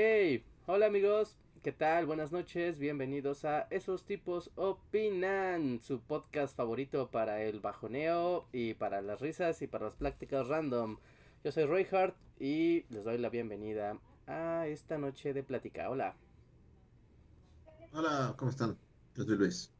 Hey, hola amigos, ¿qué tal? Buenas noches, bienvenidos a Esos tipos opinan, su podcast favorito para el bajoneo y para las risas y para las prácticas random. Yo soy Roy Hart y les doy la bienvenida a esta noche de plática. Hola. Hola, ¿cómo están? Yo soy Luis.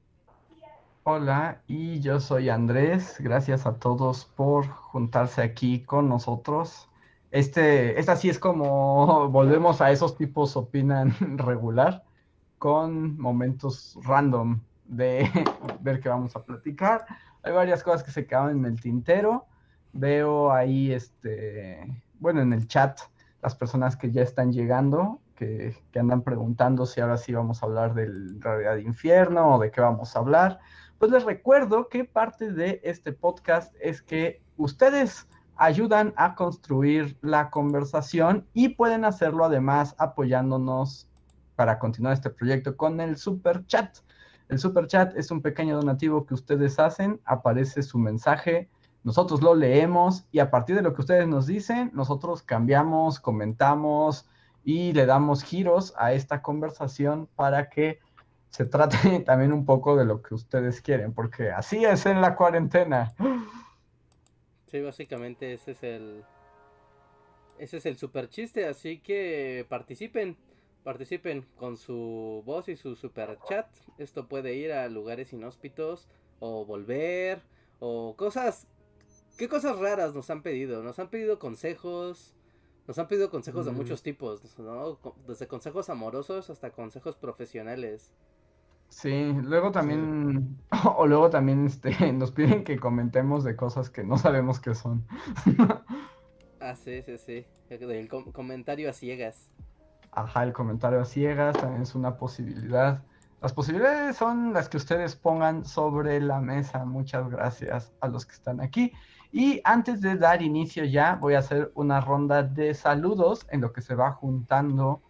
Hola, y yo soy Andrés. Gracias a todos por juntarse aquí con nosotros. Este, esta sí es como volvemos a esos tipos opinan regular con momentos random de ver qué vamos a platicar. Hay varias cosas que se quedan en el tintero. Veo ahí, este, bueno, en el chat las personas que ya están llegando, que, que andan preguntando si ahora sí vamos a hablar del realidad de infierno o de qué vamos a hablar. Pues les recuerdo que parte de este podcast es que ustedes ayudan a construir la conversación y pueden hacerlo además apoyándonos para continuar este proyecto con el super chat. El super chat es un pequeño donativo que ustedes hacen, aparece su mensaje, nosotros lo leemos y a partir de lo que ustedes nos dicen, nosotros cambiamos, comentamos y le damos giros a esta conversación para que se trate también un poco de lo que ustedes quieren, porque así es en la cuarentena. Sí, básicamente ese es el. Ese es el super chiste, así que participen. Participen con su voz y su super chat. Esto puede ir a lugares inhóspitos o volver o cosas. ¿Qué cosas raras nos han pedido? Nos han pedido consejos. Nos han pedido consejos de muchos tipos, ¿no? Desde consejos amorosos hasta consejos profesionales. Sí, luego también, o luego también este, nos piden que comentemos de cosas que no sabemos qué son. ah, sí, sí, sí. El comentario a ciegas. Ajá, el comentario a ciegas también es una posibilidad. Las posibilidades son las que ustedes pongan sobre la mesa. Muchas gracias a los que están aquí. Y antes de dar inicio ya, voy a hacer una ronda de saludos en lo que se va juntando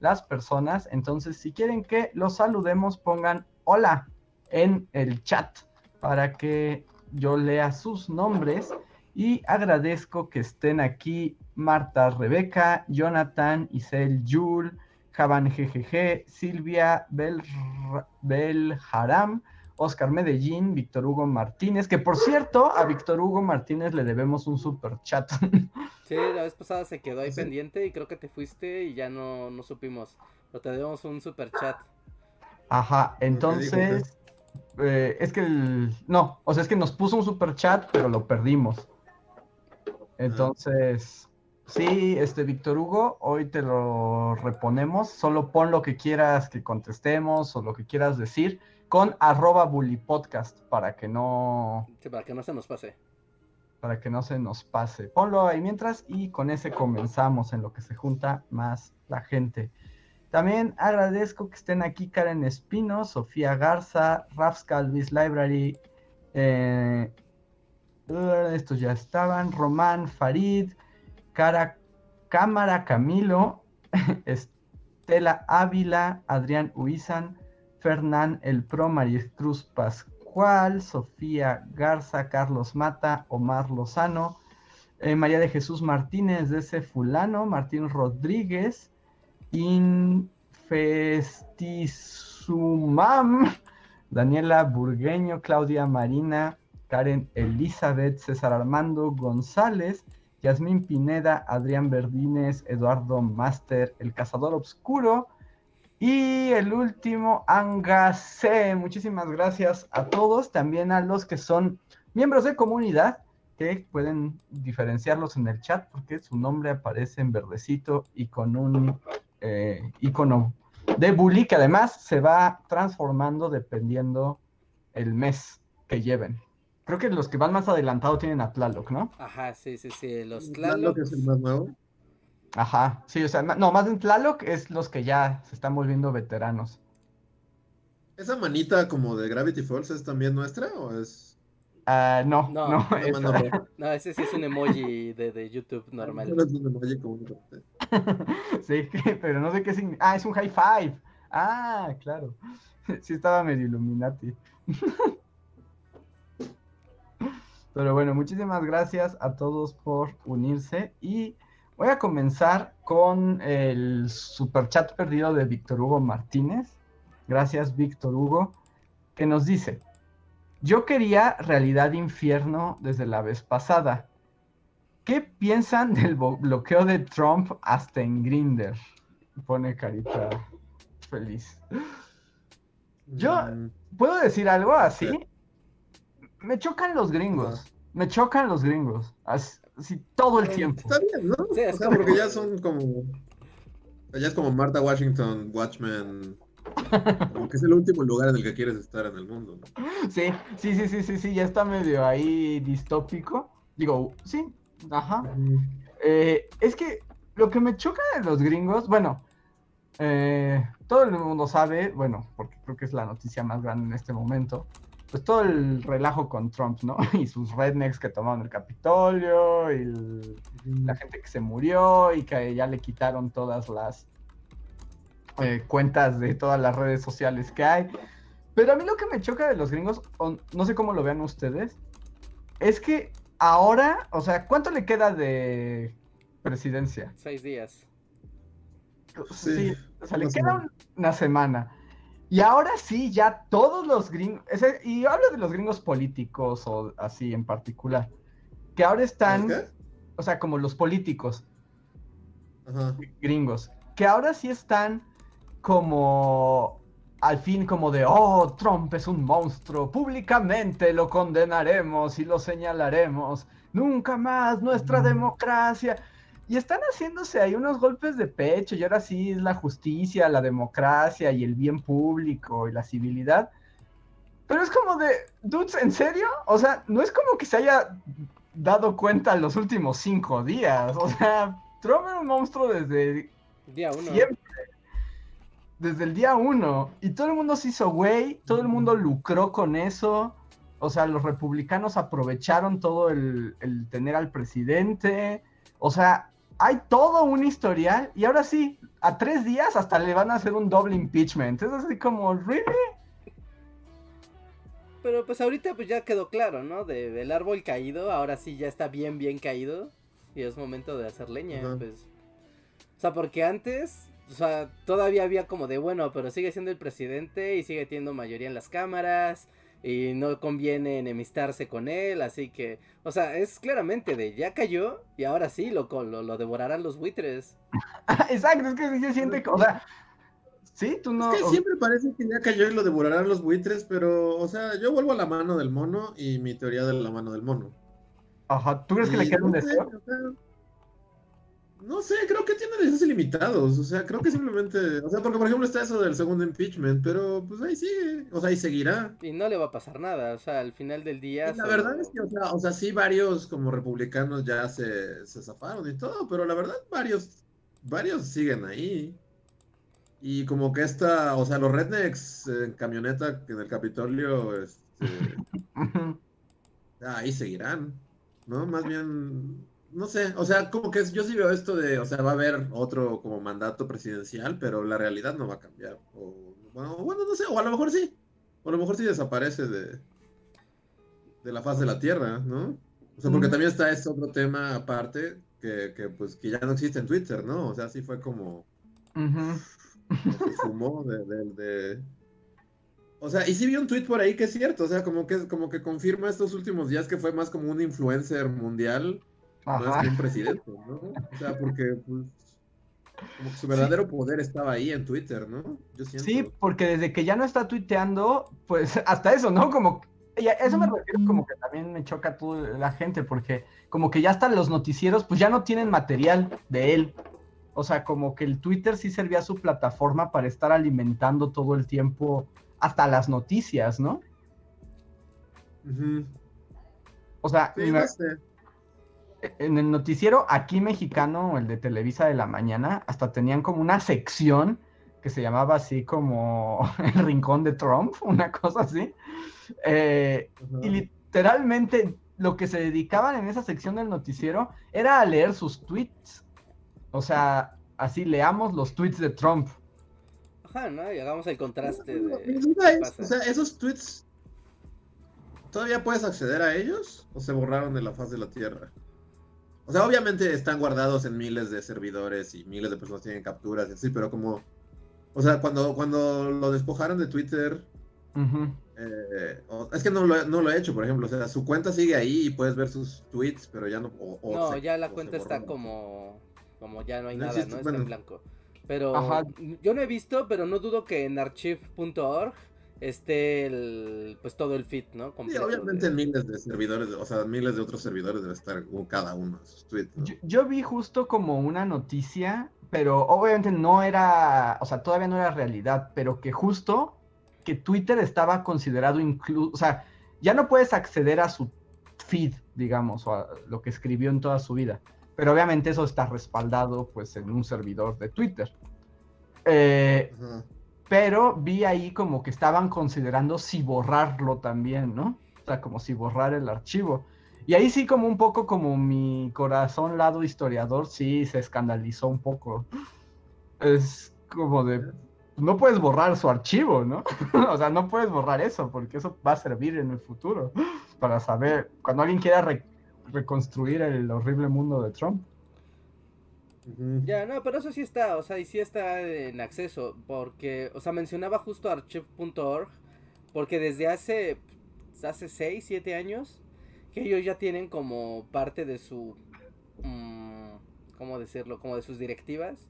las personas. Entonces, si quieren que los saludemos, pongan hola en el chat para que yo lea sus nombres. Y agradezco que estén aquí Marta Rebeca, Jonathan, Isel Yul, Javan GGG, Silvia Bel, Belharam, Oscar Medellín, Víctor Hugo Martínez, que por cierto, a Víctor Hugo Martínez le debemos un super chat. Sí, la vez pasada se quedó ahí pendiente y creo que te fuiste y ya no, no supimos. Pero te debemos un super chat. Ajá, entonces. Eh, es que el. No, o sea, es que nos puso un super chat, pero lo perdimos. Entonces. Sí, este Víctor Hugo, hoy te lo reponemos. Solo pon lo que quieras que contestemos o lo que quieras decir con arroba bullypodcast para que no... Sí, para que no se nos pase. Para que no se nos pase. Ponlo ahí mientras y con ese comenzamos en lo que se junta más la gente. También agradezco que estén aquí Karen Espino, Sofía Garza, Rafs Calvis Library, eh, estos ya estaban, Román Farid, Cara, Cámara Camilo, Estela Ávila, Adrián Huizan, Fernán El Pro, María Cruz Pascual, Sofía Garza, Carlos Mata, Omar Lozano, eh, María de Jesús Martínez de ese fulano, Martín Rodríguez, Infestisumam, Daniela Burgueño, Claudia Marina, Karen Elizabeth, César Armando González, Yasmín Pineda, Adrián Verdines, Eduardo Master, El Cazador Obscuro, y el último, Angase. Muchísimas gracias a todos, también a los que son miembros de comunidad, que pueden diferenciarlos en el chat porque su nombre aparece en verdecito y con un eh, icono de bully que además se va transformando dependiendo el mes que lleven. Creo que los que van más adelantado tienen a Tlaloc, ¿no? Ajá, sí, sí, sí. Los Tlaloc. es el más nuevo? Ajá, sí, o sea, no, más en Tlaloc es los que ya se están volviendo veteranos. ¿Esa manita como de Gravity Falls es también nuestra o es...? Ah, no, no, no, no, ese sí es un emoji de, YouTube normal. No, es un emoji común. sí, pero no sé qué significa. Ah, es un high five. Ah, claro. Sí estaba medio Illuminati. Pero bueno, muchísimas gracias a todos por unirse y voy a comenzar con el super chat perdido de Víctor Hugo Martínez. Gracias, Víctor Hugo, que nos dice, yo quería realidad infierno desde la vez pasada. ¿Qué piensan del bloqueo de Trump hasta en Grinder? Pone carita feliz. Yo, mm. ¿puedo decir algo así? Me chocan los gringos. Me chocan los gringos. Así, todo el tiempo. Está bien, ¿no? Sí, o sea, porque ya son como. Ya es como Martha Washington, Watchmen. Como que es el último lugar en el que quieres estar en el mundo. Sí, sí, sí, sí, sí, sí, ya está medio ahí distópico. Digo, sí, ajá. Eh, es que lo que me choca de los gringos, bueno, eh, todo el mundo sabe, bueno, porque creo que es la noticia más grande en este momento, pues todo el relajo con Trump, ¿no? Y sus rednecks que tomaron el Capitolio, y la gente que se murió y que ya le quitaron todas las eh, cuentas de todas las redes sociales que hay. Pero a mí lo que me choca de los gringos, no sé cómo lo vean ustedes, es que ahora, o sea, ¿cuánto le queda de presidencia? Seis días. Sí, o sea, le queda una semana. Y ahora sí, ya todos los gringos, y hablo de los gringos políticos o así en particular, que ahora están, o sea, como los políticos. Gringos, que ahora sí están como al fin como de, oh, Trump es un monstruo, públicamente lo condenaremos y lo señalaremos, nunca más nuestra democracia. Y están haciéndose ahí unos golpes de pecho, y ahora sí es la justicia, la democracia y el bien público y la civilidad. Pero es como de, dudes, ¿en serio? O sea, no es como que se haya dado cuenta en los últimos cinco días. O sea, Trump era un monstruo desde día uno. siempre. Desde el día uno. Y todo el mundo se hizo güey, todo el mundo lucró con eso. O sea, los republicanos aprovecharon todo el, el tener al presidente. O sea, hay todo un historial y ahora sí, a tres días hasta le van a hacer un doble impeachment. Es así como, ¿really? Pero pues ahorita pues ya quedó claro, ¿no? De, del árbol caído, ahora sí ya está bien, bien caído. Y es momento de hacer leña, pues. O sea, porque antes, o sea, todavía había como de, bueno, pero sigue siendo el presidente y sigue teniendo mayoría en las cámaras y no conviene enemistarse con él, así que, o sea, es claramente de ya cayó y ahora sí lo, lo, lo devorarán los buitres. Exacto, es que se siente, o sea, sí, tú no... Es que siempre parece que ya cayó y lo devorarán los buitres, pero, o sea, yo vuelvo a la mano del mono y mi teoría de la mano del mono. Ajá, ¿tú crees que le queda un deseo? No sé, creo que tiene deseos ilimitados. O sea, creo que simplemente. O sea, porque por ejemplo está eso del segundo impeachment, pero pues ahí sigue. O sea, ahí seguirá. Y no le va a pasar nada. O sea, al final del día. la verdad es que, o sea, o sea, sí, varios como republicanos ya se, se zafaron y todo, pero la verdad, varios. Varios siguen ahí. Y como que esta. O sea, los rednecks en camioneta en el Capitolio. Este, ahí seguirán. ¿No? Más bien no sé, o sea, como que yo sí veo esto de, o sea, va a haber otro como mandato presidencial, pero la realidad no va a cambiar. O, bueno, no sé, o a lo mejor sí. O a lo mejor sí desaparece de, de la faz de la Tierra, ¿no? O sea, porque también está este otro tema aparte que, que, pues, que ya no existe en Twitter, ¿no? O sea, sí fue como... fumó de, de, O sea, y sí vi un tweet por ahí que es cierto, o sea, como que, como que confirma estos últimos días que fue más como un influencer mundial que un presidente, ¿no? O sea, porque pues, como que su verdadero poder estaba ahí en Twitter, ¿no? Yo siento... Sí, porque desde que ya no está tuiteando, pues hasta eso, ¿no? Como eso me refiero como que también me choca toda la gente, porque como que ya hasta los noticieros, pues ya no tienen material de él. O sea, como que el Twitter sí servía su plataforma para estar alimentando todo el tiempo hasta las noticias, ¿no? O sea, en el noticiero aquí mexicano, el de Televisa de la mañana, hasta tenían como una sección que se llamaba así como el rincón de Trump, una cosa así. Eh, y literalmente lo que se dedicaban en esa sección del noticiero era a leer sus tweets. O sea, así leamos los tweets de Trump. Ajá, ¿no? Y hagamos el contraste de... o sea, esos tweets ¿Todavía puedes acceder a ellos o se borraron de la faz de la Tierra? O sea, obviamente están guardados en miles de servidores y miles de personas tienen capturas y así, pero como... O sea, cuando, cuando lo despojaron de Twitter... Eh, es que no lo, no lo, he hecho, por ejemplo. O sea, su cuenta sigue ahí y puedes ver sus tweets, pero ya no... no, ya la cuenta está como... Como ya no hay nada, ¿no? Está en blanco. Pero yo no he visto, pero no dudo que en archive.org esté el, pues todo el feed, ¿no? Sí, obviamente miles de servidores, o sea, miles de otros servidores debe estar cada uno sus tweets. Yo, vi justo como una noticia, pero obviamente no era, o sea, todavía no era realidad, pero que justo que Twitter estaba considerado incluso, o sea, ya no puedes acceder a su feed, digamos, o a lo que escribió en toda su vida, pero obviamente eso está respaldado pues en un servidor de Twitter. Eh, pero vi ahí como que estaban considerando si borrarlo también, ¿no? O sea, como si borrar el archivo. Y ahí sí como un poco como mi corazón lado historiador sí se escandalizó un poco. Es como de, no puedes borrar su archivo, ¿no? o sea, no puedes borrar eso porque eso va a servir en el futuro para saber, cuando alguien quiera reconstruir el horrible mundo de Trump. Ya, no, pero eso sí está, o sea, y sí está en acceso, porque, o sea, mencionaba justo archive.org, porque desde hace, hace 6, 7 años, que ellos ya tienen como parte de su, mm, ¿cómo decirlo? Como de sus directivas,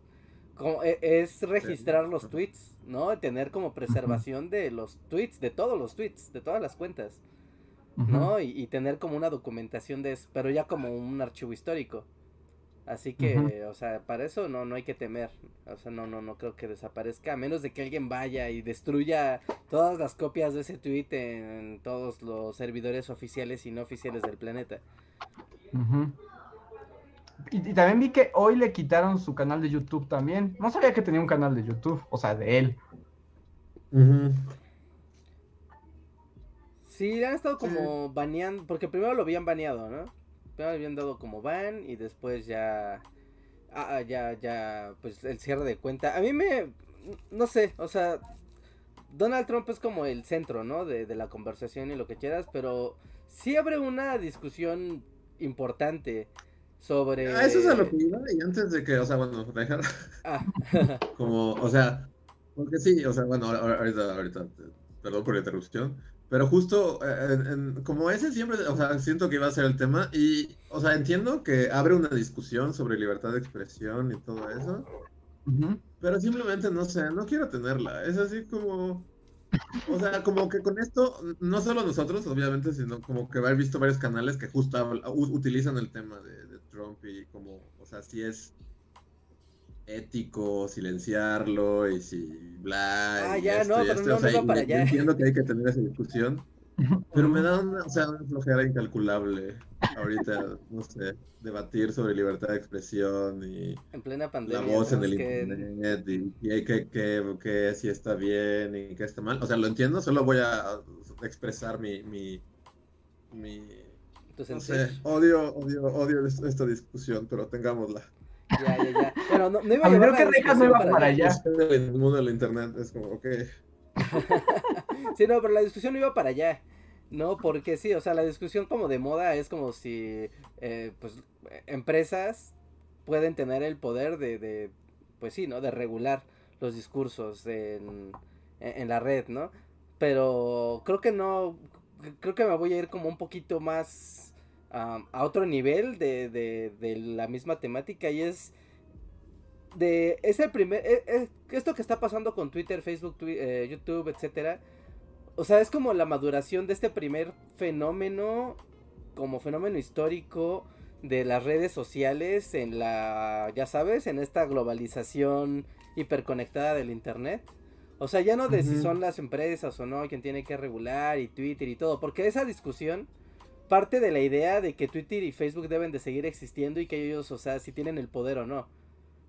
como, e, es registrar los tweets, ¿no? Tener como preservación de los tweets, de todos los tweets, de todas las cuentas, ¿no? Y, y tener como una documentación de eso, pero ya como un archivo histórico. Así que, o sea, para eso no, no hay que temer. O sea, no, no, no creo que desaparezca. A menos de que alguien vaya y destruya todas las copias de ese tweet en todos los servidores oficiales y no oficiales del planeta. y, también vi que hoy le quitaron su canal de YouTube también. No sabía que tenía un canal de YouTube, o sea, de él. Sí, han estado como baneando, porque primero lo habían baneado, ¿no? Habían dado como ban y después ya ah, ya ya pues el cierre de cuenta a mí me no sé o sea Donald Trump es como el centro no de, la conversación y lo que quieras pero sí abre una discusión importante sobre ah, eso es a lo que iba y antes de que o sea bueno dejar ah. como o sea porque sí o sea bueno ahorita ahorita perdón por la interrupción pero justo, eh, como ese siempre, o sea, siento que iba a ser el tema y, o sea, entiendo que abre una discusión sobre libertad de expresión y todo eso, pero simplemente no sé, no quiero tenerla. Es así como, o sea, como que con esto, no solo nosotros, obviamente, sino como que he visto varios canales que justo utilizan el tema de, de Trump y como, o sea, si es ético silenciarlo y si bla. Ah, ya, no, pero no, no para allá. Entiendo que hay que tener esa discusión, pero me da una, o sea, una flojera incalculable ahorita, no sé, debatir sobre libertad de expresión y en plena pandemia, la voz en el internet y, y que, que, que, si está bien y que está mal. O sea, lo entiendo, solo voy a expresar mi, mi, mi no sé, odio, odio, odio esta discusión, pero tengámosla. Ya, ya, ya. Pero no, no iba a, llevar la discusión no iba para, allá. El mundo del internet es como, ok. sí, no, pero la discusión iba para allá. No, porque sí, o sea, la discusión como de moda es como si, eh, pues, empresas pueden tener el poder de, de, pues sí, ¿no? De regular los discursos en, en la red, ¿no? Pero creo que no, creo que me voy a ir como un poquito más a otro nivel de, de, la misma temática y es de es el primer e, e, esto que está pasando con Twitter, Facebook, eh, YouTube, etcétera. O sea, es como la maduración de este primer fenómeno como fenómeno histórico de las redes sociales en la, ya sabes, en esta globalización hiperconectada del internet. O sea, ya no de si son las empresas o no quien tiene que regular y Twitter y todo, porque esa discusión parte de la idea de que Twitter y Facebook deben de seguir existiendo y que ellos, o sea, si tienen el poder o no.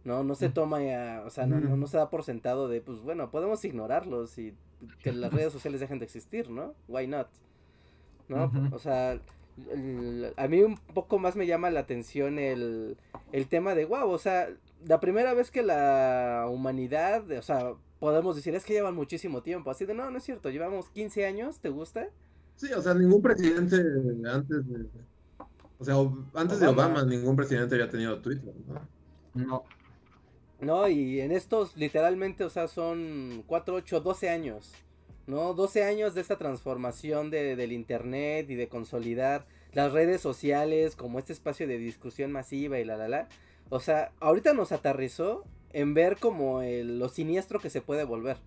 No, no se toma, o sea, no, no, se da por sentado de, pues bueno, podemos ignorarlos y que las redes sociales dejen de existir, ¿no? Why not? ¿No? O sea, a mí un poco más me llama la atención el, el tema de, wow, o sea, la primera vez que la humanidad, o sea, podemos decir, es que llevan muchísimo tiempo, así de, no, no es cierto, llevamos 15 años, ¿te gusta? Sí, o sea, ningún presidente antes de, o sea, antes de Obama, ningún presidente había tenido Twitter, ¿no? No. No, y en estos literalmente, o sea, son 4, 8, 12 años, ¿no? 12 años de esta transformación de, del Internet y de consolidar las redes sociales como este espacio de discusión masiva y la, la, la. O sea, ahorita nos aterrizó en ver como el, lo siniestro que se puede volver.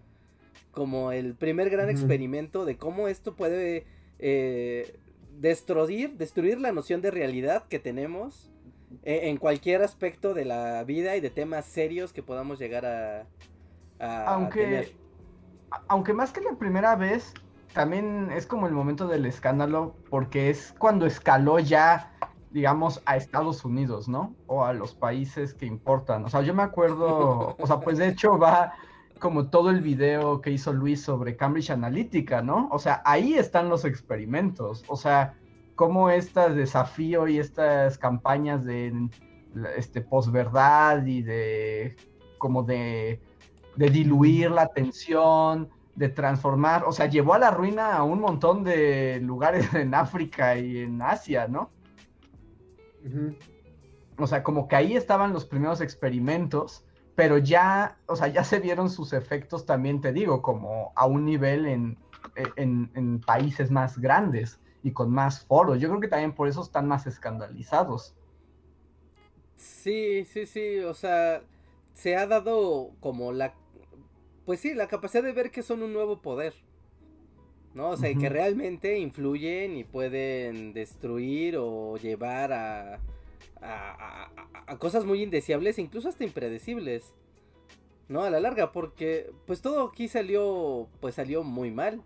Como el primer gran experimento de cómo esto puede eh, destruir, destruir la noción de realidad que tenemos e, en cualquier aspecto de la vida y de temas serios que podamos llegar a, aunque, Aunque más que la primera vez, también es como el momento del escándalo, porque es cuando escaló ya, digamos, a Estados Unidos, ¿no? O a los países que importan. O sea, yo me acuerdo, o sea, pues de hecho va como todo el video que hizo Luis sobre Cambridge Analytica, ¿no? O sea, ahí están los experimentos. O sea, cómo este desafío y estas campañas de este posverdad y de como de, diluir la atención, de transformar, o sea, llevó a la ruina a un montón de lugares en África y en Asia, ¿no? O sea, como que ahí estaban los primeros experimentos, pero ya, o sea, ya se vieron sus efectos también, te digo, como a un nivel en, en países más grandes y con más foros. Yo creo que también por eso están más escandalizados. Sí, sí, sí, o sea, se ha dado como la, pues sí, la capacidad de ver que son un nuevo poder. ¿no? O sea, que realmente influyen y pueden destruir o llevar a, a, a, cosas muy indeseables, incluso hasta impredecibles, ¿no? A la larga, porque pues todo aquí salió, pues salió muy mal.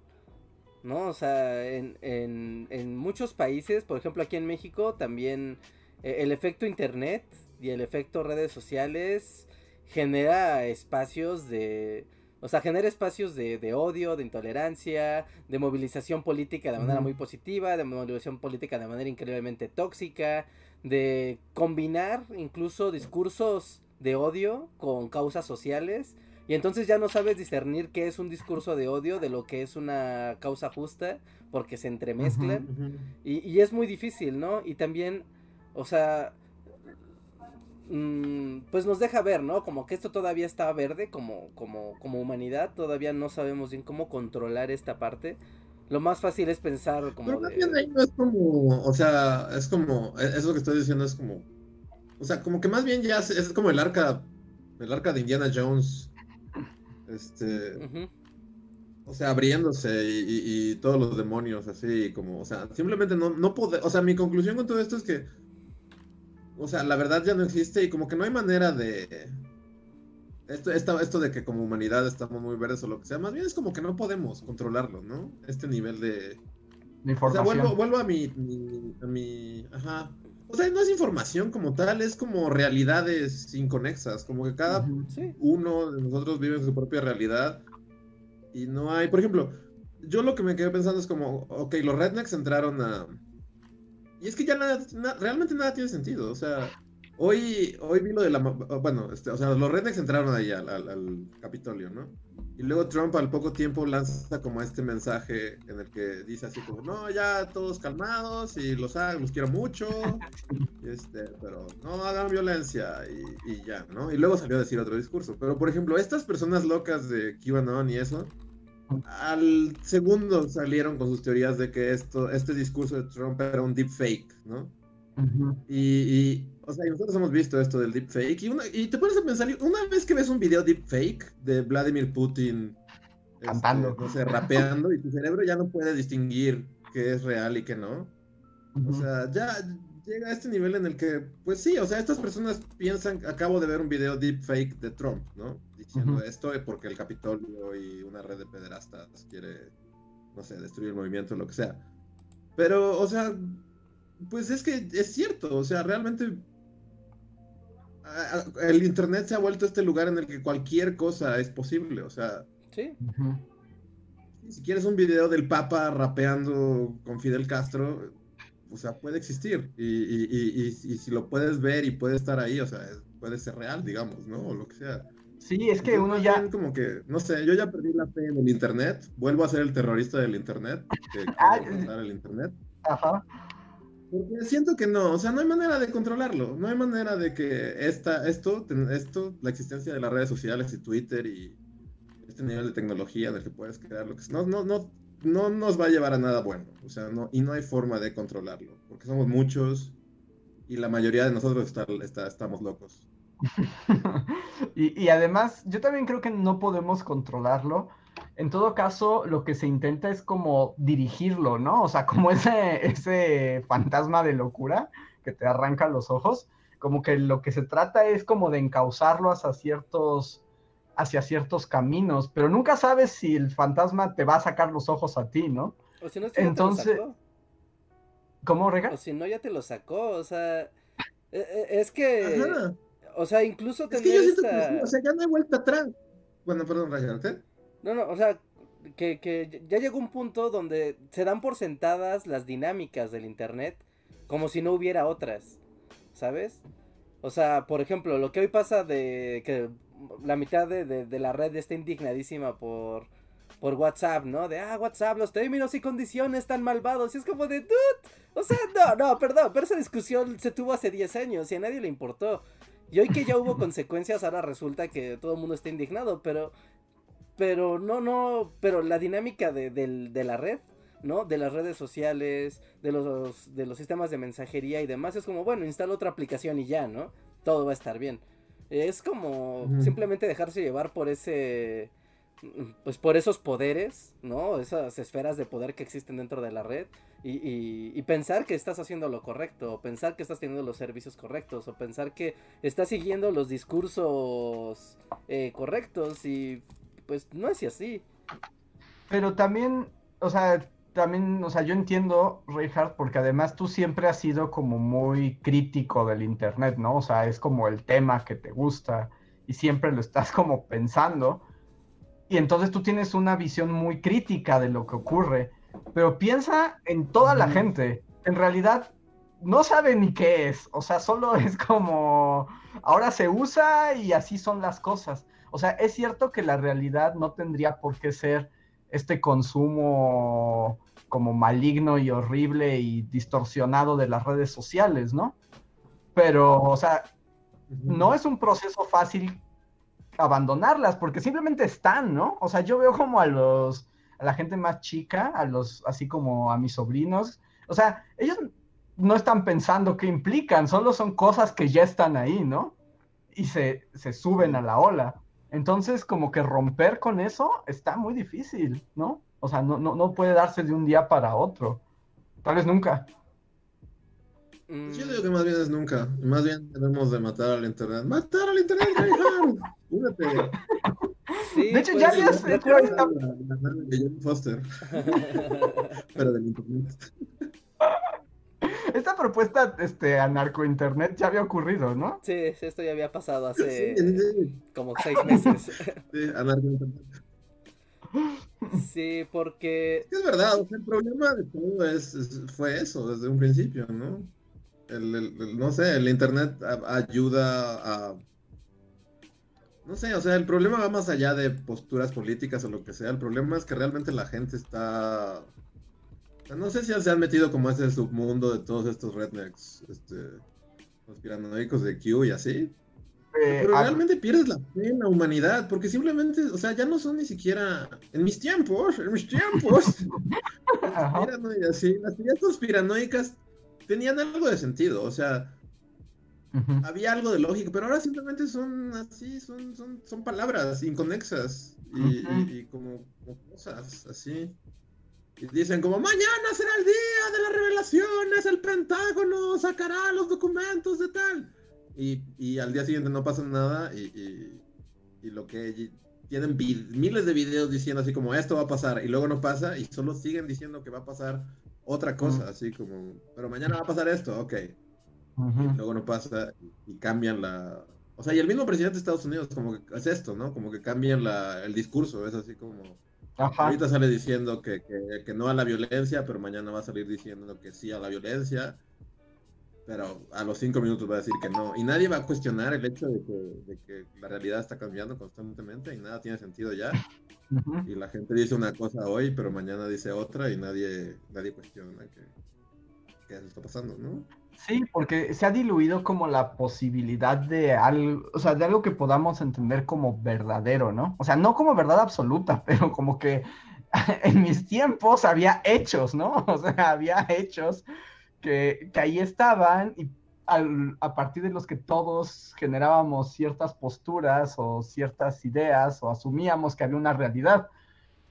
¿no? O sea, en, en, en muchos países, por ejemplo aquí en México, también eh, el efecto Internet y el efecto redes sociales genera espacios de... O sea, genera espacios de, de odio, de intolerancia, de movilización política de manera muy positiva, de movilización política de manera increíblemente tóxica, de combinar incluso discursos de odio con causas sociales y entonces ya no sabes discernir qué es un discurso de odio de lo que es una causa justa, porque se entremezclan. Y, es muy difícil, ¿no? Y también, o sea, mm, pues nos deja ver, ¿no? Como que esto todavía está verde como, como, como humanidad, todavía no sabemos bien cómo controlar esta parte. Lo más fácil es pensar como... Pero también ahí no es como, o sea, es como, e, es lo que estoy diciendo, es como, o sea, como que más bien ya es como el arca, el arca de Indiana Jones este. O sea, abriéndose y, todos los demonios así, como, o sea, simplemente no, no poder. O sea, mi conclusión con todo esto es que. O sea, la verdad ya no existe y como que no hay manera de. Esto, esto, de que como humanidad estamos muy verdes o lo que sea, más bien es como que no podemos controlarlo, ¿no? Este nivel de. O sea, vuelvo, vuelvo a mi, a mi. Ajá. O sea, no es información como tal, es como realidades inconexas, como que cada uno de nosotros vive en su propia realidad y no hay, por ejemplo, yo lo que me quedé pensando es como, ok, los rednecks entraron a... Y es que ya nada, realmente nada tiene sentido, o sea, hoy, hoy vi lo de la... Bueno, este, o sea, los rednecks entraron ahí al Capitolio, ¿no? Y luego Trump al poco tiempo lanza como este mensaje en el que dice así como, no, ya todos calmados y los, los quiero mucho, este, pero no hagan violencia y, ya, ¿no? Y luego salió a decir otro discurso. Pero, por ejemplo, estas personas locas de QAnon y eso, al segundo salieron con sus teorías de que esto, este discurso de Trump era un deepfake, ¿no? Y, o sea, nosotros hemos visto esto del deepfake. Y, y te pones a pensar, una vez que ves un video deepfake de Vladimir Putin este, cantando, o sea, rapeando, y tu cerebro ya no puede distinguir qué es real y qué no. O sea, ya llega a este nivel en el que, pues sí, o sea, estas personas piensan, acabo de ver un video deepfake de Trump, ¿no? Diciendo esto porque el Capitolio y una red de pederastas quiere, no sé, destruir el movimiento, lo que sea. Pero, o sea, pues es que es cierto, o sea, realmente el Internet se ha vuelto este lugar en el que cualquier cosa es posible, o sea. Sí. Si quieres un video del Papa rapeando con Fidel Castro, o sea, puede existir. Y, si lo puedes ver y puede estar ahí, o sea, puede ser real, digamos, ¿no? O lo que sea. Sí, es que uno ya... Como que, no sé, yo ya perdí la fe en el Internet, vuelvo a ser el terrorista del Internet, que el Internet. Ajá. Porque siento que no, o sea, no hay manera de controlarlo, no hay manera de que esta, esto, esto, la existencia de las redes sociales y Twitter y este nivel de tecnología en el que puedes crear lo que no, no, no, no nos va a llevar a nada bueno, o sea, no, y no hay forma de controlarlo, porque somos muchos y la mayoría de nosotros está, estamos locos. y, además, yo también creo que no podemos controlarlo. En todo caso, lo que se intenta es como dirigirlo, ¿no? O sea, como ese, ese fantasma de locura que te arranca los ojos, como que lo que se trata es como de encauzarlo hacia ciertos, hacia ciertos caminos, pero nunca sabes si el fantasma te va a sacar los ojos a ti, ¿no? O si no, Entonces, ¿cómo, Rega? O si no, ya te lo sacó, o sea, e, e, es que... O sea, incluso es que yo siento que, o sea, ya no hay vuelta atrás. Bueno, perdón, Raya, No, no, o sea, que, que ya llegó un punto donde se dan por sentadas las dinámicas del Internet como si no hubiera otras, ¿sabes? O sea, por ejemplo, lo que hoy pasa de que la mitad de, de, la red está indignadísima por, por WhatsApp, ¿no? De, ah, WhatsApp, los términos y condiciones tan malvados. Y es como de, dude, o sea, no, no, perdón, pero esa discusión se tuvo hace 10 años y a nadie le importó. Y hoy que ya hubo consecuencias, ahora resulta que todo el mundo está indignado, pero, pero no, no, pero la dinámica de, de la red, ¿no? De las redes sociales, de los, de los sistemas de mensajería y demás, es como, bueno, instala otra aplicación y ya, ¿no? Todo va a estar bien. Es como simplemente dejarse llevar por ese pues por esos poderes, ¿no? Esas esferas de poder que existen dentro de la red y, pensar que estás haciendo lo correcto, o pensar que estás teniendo los servicios correctos, o pensar que estás siguiendo los discursos eh, correctos y pues no es así. Pero también, o sea, también, o sea, yo entiendo, Reinhardt, porque además tú siempre has sido como muy crítico del Internet, ¿no? O sea, es como el tema que te gusta y siempre lo estás como pensando. Y entonces tú tienes una visión muy crítica de lo que ocurre. Pero piensa en toda la gente. En realidad no sabe ni qué es. O sea, solo es como ahora se usa y así son las cosas. O sea, es cierto que la realidad no tendría por qué ser este consumo como maligno y horrible y distorsionado de las redes sociales, ¿no? Pero, o sea, no es un proceso fácil abandonarlas porque simplemente están, ¿no? O sea, yo veo como a los a la gente más chica, a los así como a mis sobrinos, o sea, ellos no están pensando qué implican, solo son cosas que ya están ahí, ¿no? Y se, se suben a la ola. Entonces, como que romper con eso está muy difícil, ¿no? O sea, no, no, no puede darse de un día para otro. Tal vez nunca. Yo digo que más bien es nunca. Más bien tenemos de matar al internet. ¡Matar al internet, Únete. de hecho, ya habías hecho esta... Foster. Pero del internet. Esta propuesta este, anarco-internet ya había ocurrido, ¿no? Sí, esto ya había pasado hace como seis meses. Sí, anarco-internet. Sí, porque... Es verdad, o sea, el problema de todo es, fue eso desde un principio, ¿no? el, no sé, el Internet ayuda a... No sé, o sea, el problema va más allá de posturas políticas o lo que sea. El problema es que realmente la gente está... no sé si se han metido como ese submundo de todos estos rednecks, este, conspiranoicos de Q y así. Eh, pero realmente pierdes la fe en la humanidad, porque simplemente, o sea, ya no son ni siquiera. En mis tiempos, en mis tiempos. y así, las teorías conspiranoicas tenían algo de sentido, o sea, había algo de lógica, pero ahora simplemente son así, son, son, son palabras inconexas y, como, cosas así. Y dicen como, mañana será el día de las revelaciones, el Pentágono sacará los documentos de tal. Y, y al día siguiente no pasa nada y, y lo que tienen miles de videos diciendo así como esto va a pasar y luego no pasa y solo siguen diciendo que va a pasar otra cosa, así como, pero mañana va a pasar esto, ok. luego no pasa y cambian la... O sea, y el mismo presidente de Estados Unidos como que es esto, ¿no? Como que cambian la, el discurso, es así como... Ahorita sale diciendo que, que, no a la violencia, pero mañana va a salir diciendo que sí a la violencia. Pero a los cinco minutos va a decir que no. Y nadie va a cuestionar el hecho de que, de que la realidad está cambiando constantemente y nada tiene sentido ya. Y la gente dice una cosa hoy, pero mañana dice otra y nadie, nadie cuestiona que, qué está pasando, ¿no? Sí, porque se ha diluido como la posibilidad de algo, o sea, de algo que podamos entender como verdadero, ¿no? O sea, no como verdad absoluta, pero como que en mis tiempos había hechos, ¿no? O sea, había hechos que, que ahí estaban y a partir de los que todos generábamos ciertas posturas o ciertas ideas o asumíamos que había una realidad.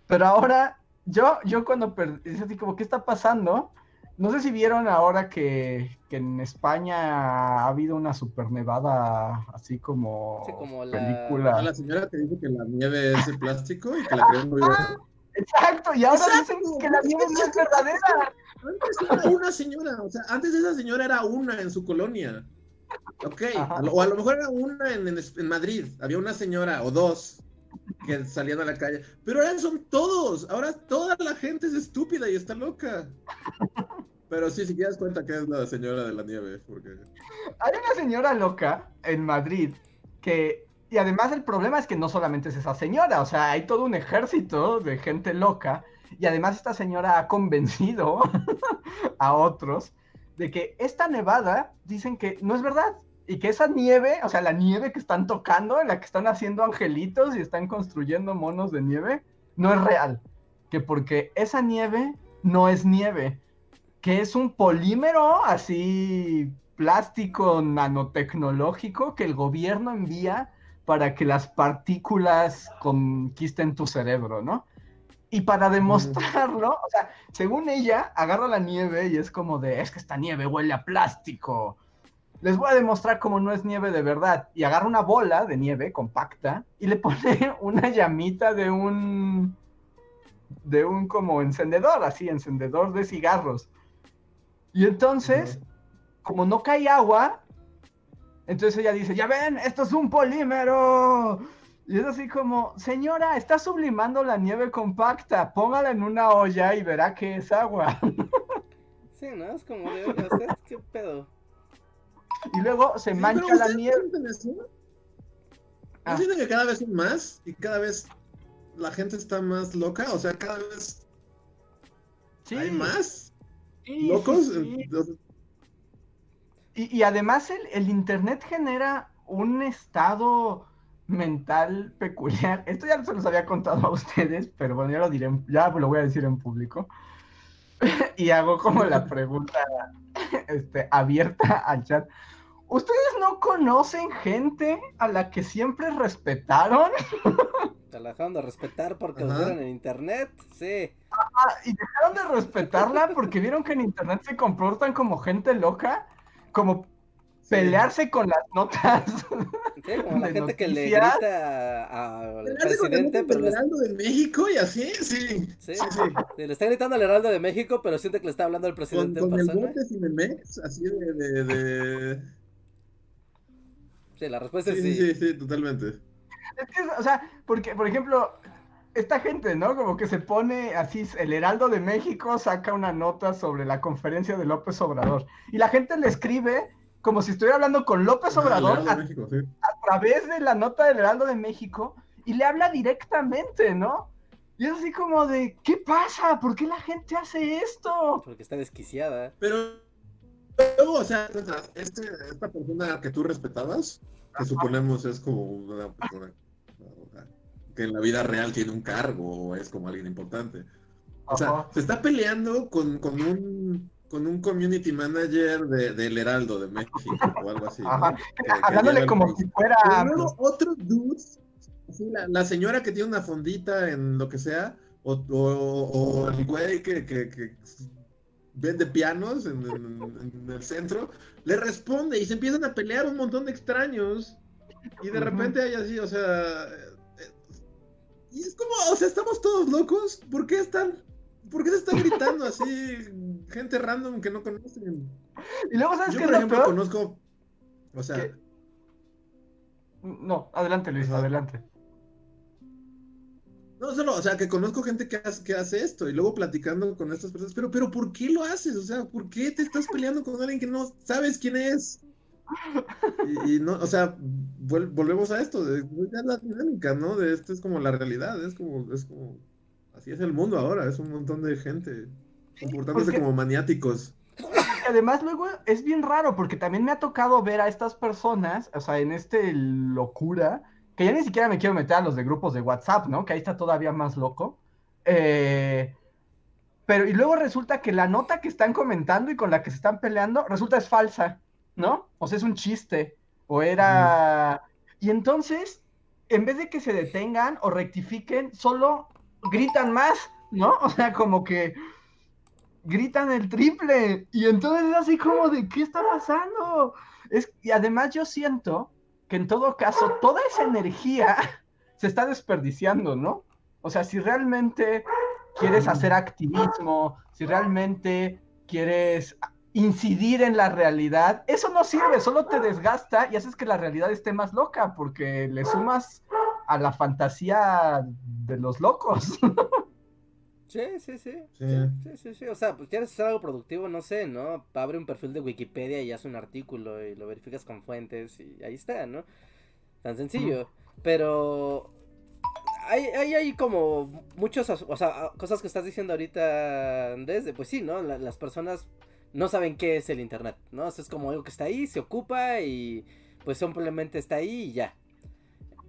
Pero ahora, yo, yo cuando es así como, ¿qué está pasando? No sé si vieron ahora que, que en España ha habido una super nevada, así como, como la... película. La señora que dice que la nieve es de plástico y que la creen muy ah, Exacto, y ahora dicen que la nieve no es verdadera. Antes era una señora, o sea, antes esa señora era una en su colonia. Ok, o a lo mejor era una en, en, Madrid, había una señora o dos que salían a la calle, pero ahora son todos, ahora toda la gente es estúpida y está loca. Pero sí, si quieres cuenta que es la señora de la nieve, porque... Hay una señora loca en Madrid que... Y además el problema es que no solamente es esa señora, o sea, hay todo un ejército de gente loca y además esta señora ha convencido a otros de que esta nevada dicen que no es verdad y que esa nieve, o sea, la nieve que están tocando, en la que están haciendo angelitos y están construyendo monos de nieve, no es real. Que porque esa nieve no es nieve, que es un polímero así plástico nanotecnológico que el gobierno envía para que las partículas conquisten tu cerebro, ¿no? Y para demostrarlo, o sea, según ella, agarra la nieve y es como de, es que esta nieve huele a plástico. Les voy a demostrar cómo no es nieve de verdad. Y agarra una bola de nieve compacta y le pone una llamita de un, de un como encendedor, así, encendedor de cigarros. Y entonces, como no cae agua, entonces ella dice, ya ven, esto es un polímero. Y es así como, señora, está sublimando la nieve compacta, póngala en una olla y verá que es agua. Sí, ¿no? Es como, de, ¿usted qué pedo? Y luego se mancha la nieve. ¿No ah. sienten que cada vez son más y cada vez la gente está más loca? O sea, cada vez hay más locos. Y, y, además el, el internet genera un estado mental peculiar. Esto ya se los había contado a ustedes, pero bueno, ya lo diré, ya lo voy a decir en público. y hago como la pregunta este, abierta al chat. ¿Ustedes no conocen gente a la que siempre respetaron? Te la dejaron de respetar porque lo vieron en internet, sí. y dejaron de respetarla porque vieron que en internet se comportan como gente loca, como pelearse con las notas. Sí, como la gente que le grita al presidente, pero. El Heraldo de México y así, sí. Sí, sí, Le está gritando al Heraldo de México, pero siente que le está hablando al presidente con. Con el así de, de, de, Sí, la respuesta es sí. Sí, sí, totalmente. Es que, o sea, porque, por ejemplo, esta gente, ¿no? Como que se pone así, el Heraldo de México saca una nota sobre la conferencia de López Obrador y la gente le escribe como si estuviera hablando con López Obrador a, través de la nota del Heraldo de México y le habla directamente, ¿no? Y es así como de, ¿qué pasa? ¿Por qué la gente hace esto? Porque está desquiciada. Pero luego, o sea, este, esta persona que tú respetabas, que suponemos es como una persona que en la vida real tiene un cargo o es como alguien importante. O sea, se está peleando con, con un con un community manager de, del Heraldo de México o algo así. Hablándole como si fuera. luego otros dudes, la, señora que tiene una fondita en lo que sea, o, o, el güey que, que, que, vende pianos en, el centro, le responde y se empiezan a pelear un montón de extraños. Y de repente hay así, o sea. Eh, y es como, o sea, estamos todos locos. ¿Por qué están.? ¿Por qué se están gritando así gente random que no conocen. Y luego, ¿sabes Yo, qué por es lo ejemplo, peor? conozco. O sea, ¿Qué? No, adelante, Luis, adelante. No solo, o sea, que conozco gente que hace, que hace esto y luego platicando con estas personas, pero, pero ¿por qué lo haces? O sea, ¿por qué te estás peleando con alguien que no sabes quién es? Y, y no, o sea, volvemos a esto, de, de la dinámica, ¿no? De esto es como la realidad, es como, es como, así es el mundo ahora, es un montón de gente comportándose porque- como maniáticos. Además luego es bien raro porque también me ha tocado ver a estas personas, o sea, en este locura, que ya ni siquiera me quiero meter a los de grupos de WhatsApp, ¿no? Que ahí está todavía más loco. Eh, pero y luego resulta que la nota que están comentando y con la que se están peleando, resulta es falsa, ¿no? O sea, es un chiste. O era... Y entonces, en vez de que se detengan o rectifiquen, solo gritan más, ¿no? O sea, como que gritan el triple. Y entonces es así como de, ¿qué está pasando? Es, y además yo siento que en todo caso, toda esa energía se está desperdiciando, ¿no? O sea, si realmente quieres hacer activismo, si realmente quieres incidir en la realidad, eso no sirve, solo te desgasta y haces que la realidad esté más loca, porque le sumas a la fantasía de los locos. Sí, sí, sí. Sí. Sí, sí, sí. O sea, pues quieres hacer algo productivo, no sé, ¿no? Abre un perfil de Wikipedia y hace un artículo y lo verificas con fuentes y ahí está, ¿no? Tan sencillo. Pero hay, hay, hay como muchos, as- o sea, cosas que estás diciendo ahorita, Andrés, de, pues sí, ¿no? La- las personas no saben qué es el Internet, ¿no? O sea, es como algo que está ahí, se ocupa y pues simplemente está ahí y ya.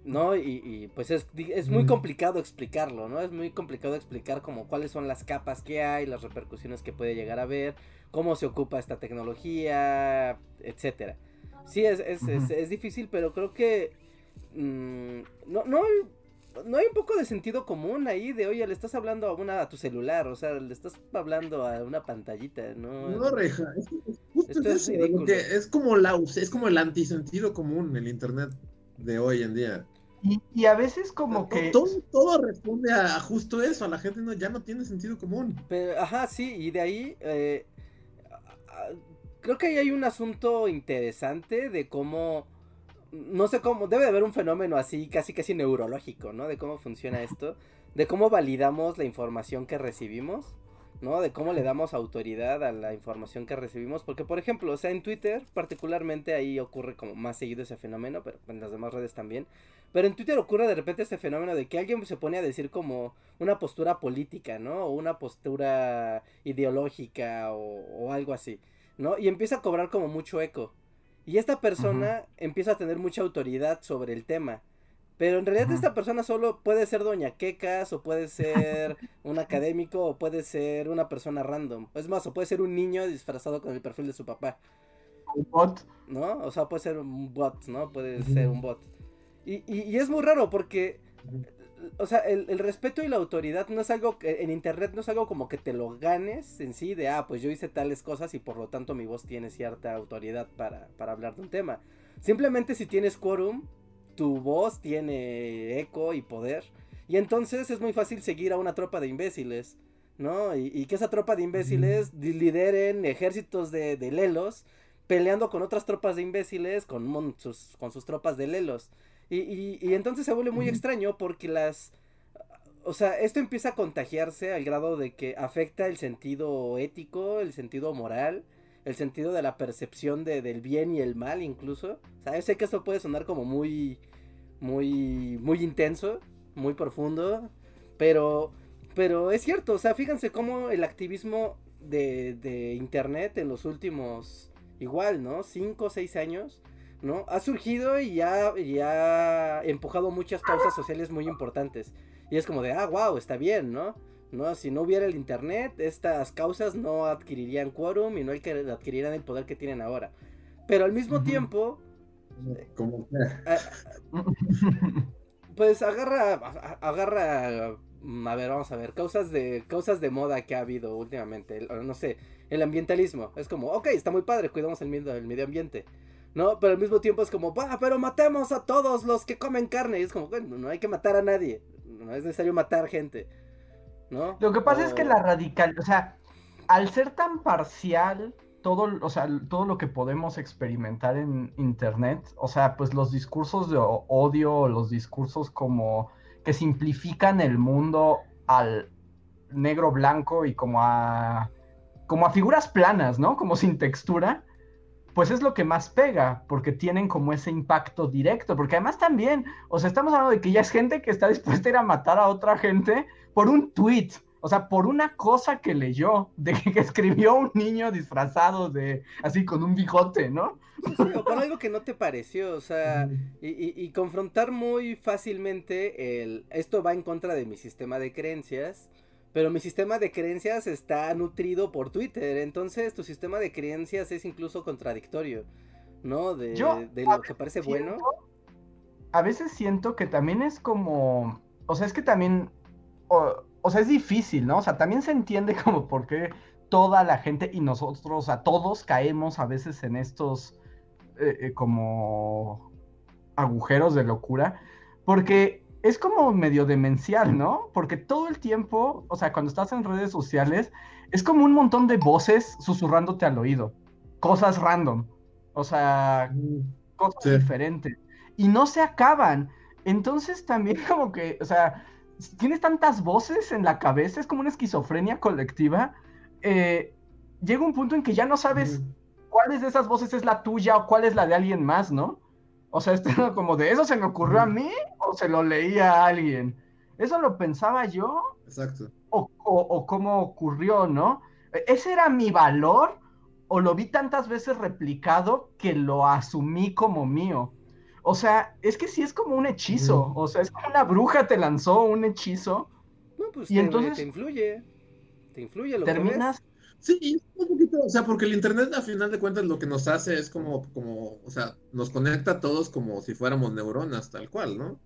¿No? Y, y, pues es, es muy complicado explicarlo, ¿no? Es muy complicado explicar como cuáles son las capas que hay, las repercusiones que puede llegar a haber, cómo se ocupa esta tecnología, etcétera. Sí, es, es, es, es difícil, pero creo que mm, no, no, hay- no hay un poco de sentido común ahí de, oye, le estás hablando a una a tu celular, o sea, le estás hablando a una pantallita, ¿no? No, Reja, es, justo Esto eso, es como la, es como el antisentido común el internet de hoy en día. Y, y a veces como To- que... todo, todo responde a, justo eso, a la gente no, ya no tiene sentido común. Pero, ajá, sí, y de ahí eh, creo que ahí hay un asunto interesante de cómo, no sé cómo, debe de haber un fenómeno así, casi casi neurológico, ¿no? De cómo funciona esto, de cómo validamos la información que recibimos, ¿no? De cómo le damos autoridad a la información que recibimos, porque por ejemplo, o sea, en Twitter particularmente ahí ocurre como más seguido ese fenómeno, pero en las demás redes también. Pero en Twitter ocurre de repente este fenómeno de que alguien se pone a decir como una postura política, ¿no? O una postura ideológica o, o algo así, ¿no? Y empieza a cobrar como mucho eco. Y esta persona empieza a tener mucha autoridad sobre el tema. Pero en realidad esta persona solo puede ser Doña Quecas, o puede ser un académico, o puede ser una persona random. Es más, o puede ser un niño disfrazado con el perfil de su papá. un bot, ¿no? O sea, puede ser un bot, ¿no? Puede ser un bot. Y, y- y es muy raro porque, o sea, el, el respeto y la autoridad no es algo que en internet no es algo como que te lo ganes en sí, de, ah, pues yo hice tales cosas y por lo tanto mi voz tiene cierta autoridad para, para hablar de un tema. Simplemente si tienes quórum, tu voz tiene eco y poder. Y entonces es muy fácil seguir a una tropa de imbéciles, ¿no? Y, y que esa tropa de imbéciles lideren ejércitos de, de lelos peleando con otras tropas de imbéciles, con, mon- sus, con sus tropas de lelos. Y, y- y entonces se vuelve muy extraño porque las... O sea, esto empieza a contagiarse al grado de que afecta el sentido ético, el sentido moral, el sentido de la percepción de, del bien y el mal incluso. O sea, yo sé que esto puede sonar como muy, muy, muy intenso, muy profundo, pero, pero es cierto, o sea, fíjense cómo el activismo de, de internet en los últimos, igual, ¿no? Cinco o seis años, ¿no? Ha surgido y ha, y ha empujado muchas causas sociales muy importantes. Y es como de, ah, wow, está bien, ¿no? ¿no? Si no hubiera el internet, estas causas no adquirirían quórum y no adquir- adquirirían el poder que tienen ahora. Pero al mismo Ujú. tiempo, Como pues agarra, agarra, a ver, vamos a ver, causas de, causas de moda que ha habido últimamente, el- no sé, el ambientalismo, es como, ok, está muy padre, cuidamos el medio, el medio ambiente, ¿no? Pero al mismo tiempo es como, va, pero matemos a todos los que comen carne, y es como, bueno, no hay que matar a nadie, no es necesario matar gente, ¿no? Lo que pasa es que la radical, o sea, al ser tan parcial todo, o sea, todo lo que podemos experimentar en internet, o sea, pues los discursos de odio, los discursos como que simplifican el mundo al negro blanco y como a como a figuras planas, ¿no? Como sin textura, pues es lo que más pega, porque tienen como ese impacto directo, porque además también, o sea, estamos hablando de que ya es gente que está dispuesta a ir a matar a otra gente por un tweet, o sea, por una cosa que leyó, de que escribió un niño disfrazado de, así con un bigote, ¿no? Sí, o con algo que no te pareció, o sea, y, confrontar muy fácilmente el, esto va en contra de mi sistema de creencias, pero mi sistema de creencias está nutrido por Twitter, entonces tu sistema de creencias es incluso contradictorio, ¿no? De, de lo que parece bueno. A veces siento que también es como, o sea, es que también o sea, es difícil, ¿no? O sea, también se entiende como por qué toda la gente y nosotros, o sea, todos caemos a veces en estos eh, eh, como agujeros de locura, porque es como medio demencial, ¿no? Porque todo el tiempo, o sea, cuando estás en redes sociales, es como un montón de voces susurrándote al oído, cosas random, o sea, mm, cosas diferentes, y no se acaban. Entonces también como que, o sea, tienes tantas voces en la cabeza, es como una esquizofrenia colectiva. Eh, llega un punto en que ya no sabes cuál de esas voces es la tuya o cuál es la de alguien más, ¿no? O sea, esto como de eso se me ocurrió a mí o se lo leía a alguien. Eso lo pensaba yo. Exacto. O, o cómo ocurrió, ¿no? E, ¿Ese era mi valor o lo vi tantas veces replicado que lo asumí como mío? O sea, es que sí es como un hechizo. O sea, es como una bruja te lanzó un hechizo. No, pues y te, entonces te influye. Te influye lo terminas... que Sí, un poquito, o sea, porque el internet a final de cuentas lo que nos hace es como, como, o sea, nos conecta a todos como si fuéramos neuronas, tal cual, ¿no?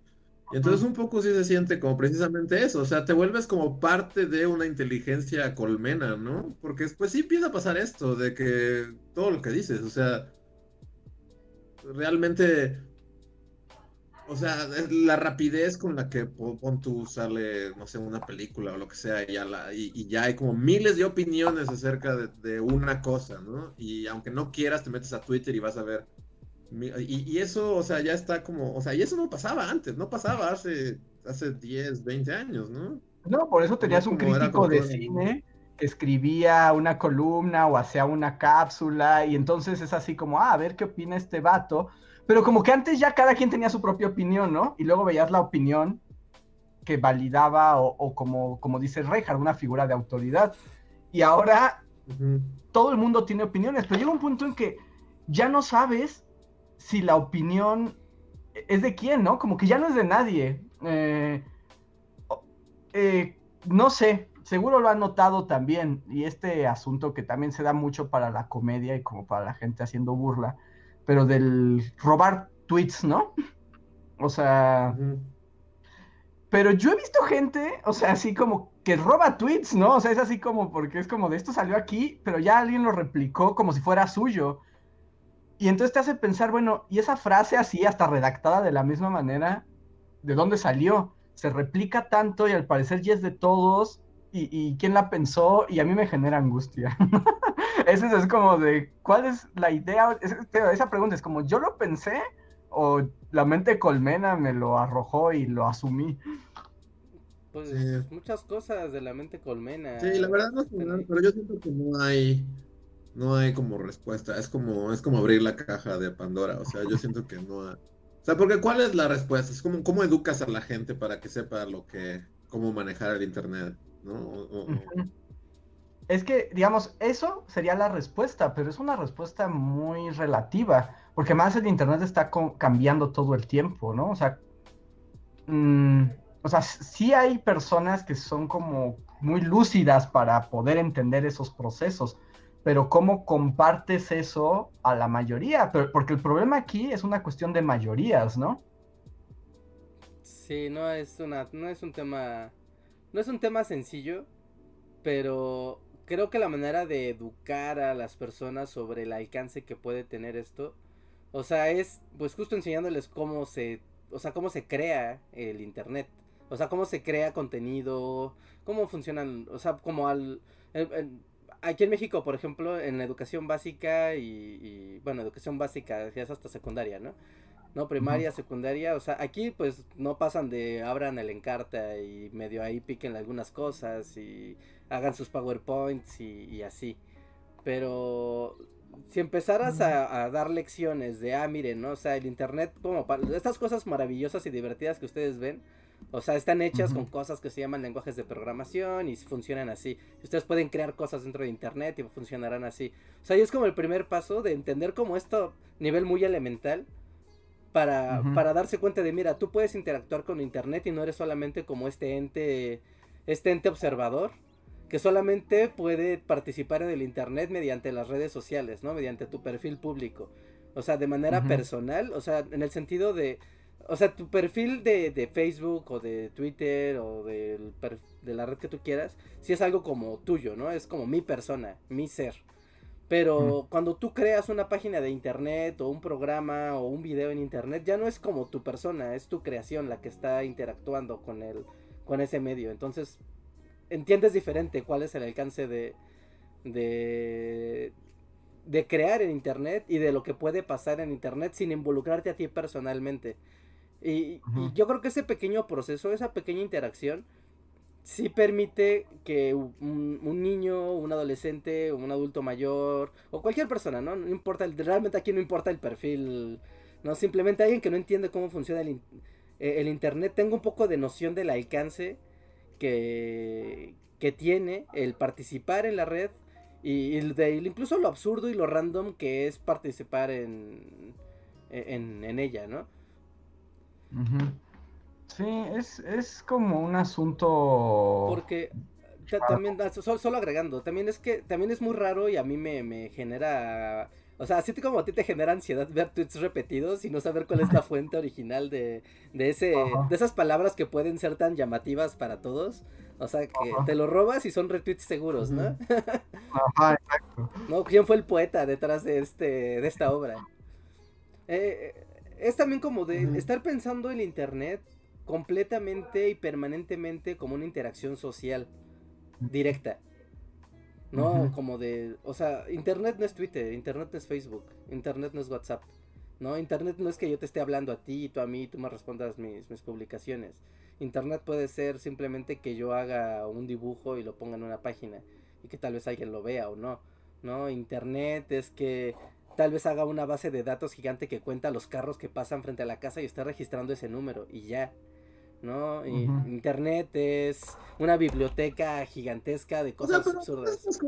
Y entonces un poco sí se siente como precisamente eso, o sea, te vuelves como parte de una inteligencia colmena, ¿no? Porque después sí empieza a pasar esto, de que todo lo que dices, o sea, realmente o sea, la rapidez con la que pon tú sale, no sé, una película o lo que sea, y ya, la, y, ya hay como miles de opiniones acerca de, una cosa, ¿no? Y aunque no quieras, te metes a Twitter y vas a ver. Y, eso, o sea, ya está como, o sea, y eso no pasaba antes, no pasaba hace, hace 10, 20 años, ¿no? No, por eso tenías un crítico de cine que escribía una columna o hacía una cápsula, y entonces es así como, ah, a ver qué opina este vato pero como que antes ya cada quien tenía su propia opinión, ¿no? Y luego veías la opinión que validaba o, como, como dice Reinhardt, una figura de autoridad. Y ahora todo el mundo tiene opiniones, pero llega un punto en que ya no sabes si la opinión es de quién, ¿no? Como que ya no es de nadie. Eh, eh, no sé, seguro lo han notado también, y este asunto que también se da mucho para la comedia y como para la gente haciendo burla, pero del robar tweets, ¿no? O sea, pero yo he visto gente, o sea, así como que roba tweets, ¿no? O sea, es así como porque es como de esto salió aquí, pero ya alguien lo replicó como si fuera suyo. Y entonces te hace pensar, bueno, y esa frase así, hasta redactada de la misma manera, ¿de dónde salió? Se replica tanto y al parecer ya es de todos y, quién la pensó y a mí me genera angustia. Eso es como de, ¿cuál es la idea? esa pregunta es como, ¿yo lo pensé o la mente colmena me lo arrojó y lo asumí? Pues muchas cosas de la mente colmena. Sí, la verdad no sé, pero yo siento que no hay no hay como respuesta, es como es como abrir la caja de Pandora, o sea, yo siento que no hay... O sea, porque ¿cuál es la respuesta? Es como cómo educas a la gente para que sepa lo que cómo manejar el internet. Es que, digamos, eso sería la respuesta, pero es una respuesta muy relativa, porque más el Internet está cambiando todo el tiempo, ¿no? O sea, mm, o sea, sí hay personas que son como muy lúcidas para poder entender esos procesos, pero ¿cómo compartes eso a la mayoría? porque el problema aquí es una cuestión de mayorías, ¿no? Sí, no es una, no es un tema no es un tema sencillo, pero creo que la manera de educar a las personas sobre el alcance que puede tener esto, o sea, es pues justo enseñándoles cómo se, o sea, cómo se crea el internet, o sea, cómo se crea contenido, cómo funcionan, o sea, como al aquí en México, por ejemplo, en la educación básica y, bueno, educación básica ya es hasta secundaria, ¿no? No, primaria, secundaria, o sea, aquí pues no pasan de abran el encarta y medio ahí piquen algunas cosas y hagan sus PowerPoints y, así. Pero si empezaras a, a, dar lecciones de, ah, miren, ¿no? O sea, el Internet, como para estas cosas maravillosas y divertidas que ustedes ven, o sea, están hechas con cosas que se llaman lenguajes de programación y funcionan así. Ustedes pueden crear cosas dentro de Internet y funcionarán así. O sea, y es como el primer paso de entender como esto, nivel muy elemental, para, para darse cuenta de, mira, tú puedes interactuar con Internet y no eres solamente como este ente, este ente observador, que solamente puede participar en el Internet mediante las redes sociales, ¿no? Mediante tu perfil público. O sea, de manera personal, o sea, en el sentido de o sea, tu perfil de, Facebook o de Twitter o de la red que tú quieras, sí es algo como tuyo, ¿no? Es como mi persona, mi ser. Pero cuando tú creas una página de internet o un programa o un video en internet, ya no es como tu persona, es tu creación la que está interactuando con el, con ese medio. Entonces, entiendes diferente cuál es el alcance de, de, de crear en internet y de lo que puede pasar en internet sin involucrarte a ti personalmente. Y, yo creo que ese pequeño proceso, esa pequeña interacción, sí permite que un, niño, un adolescente, un adulto mayor, o cualquier persona, ¿no? No importa, realmente aquí no importa el perfil, ¿no? Simplemente alguien que no entiende cómo funciona el, e, Internet, tenga un poco de noción del alcance que, que tiene el participar en la red y, incluso lo absurdo y lo random que es participar en, en, en ella, ¿no? Sí, es, es como un asunto. Porque también, ah, solo, agregando, también es que también es muy raro y a mí me, genera. O sea, así como a ti te genera ansiedad ver tweets repetidos y no saber cuál es la fuente original de, de, ese, de esas palabras que pueden ser tan llamativas para todos. O sea, que te lo robas y son retweets seguros, ¿no? Ajá, exacto. ¿No? ¿Quién fue el poeta detrás de, este, de esta obra? Eh, es también como de estar pensando el internet completamente y permanentemente como una interacción social directa. No, como de, o sea, internet no es Twitter, internet no es Facebook, internet no es WhatsApp. No, internet no es que yo te esté hablando a ti y tú a mí y tú me respondas mis, mis publicaciones. Internet puede ser simplemente que yo haga un dibujo y lo ponga en una página y que tal vez alguien lo vea o no. No, internet es que tal vez haga una base de datos gigante que cuenta los carros que pasan frente a la casa y está registrando ese número y ya. ¿No? Internet es una biblioteca gigantesca de cosas absurdas. es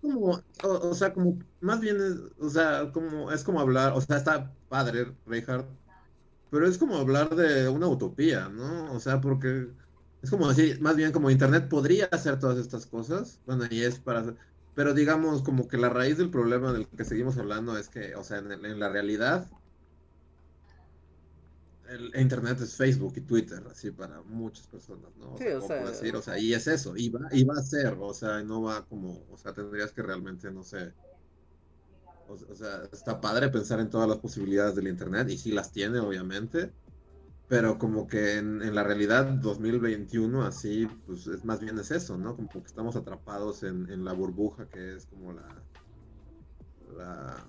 como, o, sea, como, más bien, es, o sea, como, es como hablar, o sea, está padre, Reinhardt, pero es como hablar de una utopía, ¿no? O sea, porque es como decir, más bien como Internet podría hacer todas estas cosas, bueno, y es para, pero digamos como que la raíz del problema del que seguimos hablando es que, o sea, en, la realidad, el Internet es Facebook y Twitter, así para muchas personas, ¿no? sí, o sea, decir, o sea, y es eso, y va, y va a ser, o sea, no va como, o sea, tendrías que realmente, no sé, o, sea, está padre pensar en todas las posibilidades del Internet, y sí las tiene, obviamente, pero como que en, la realidad 2021 así, pues es más bien es eso, ¿no? Como que estamos atrapados en, la burbuja que es como la, la,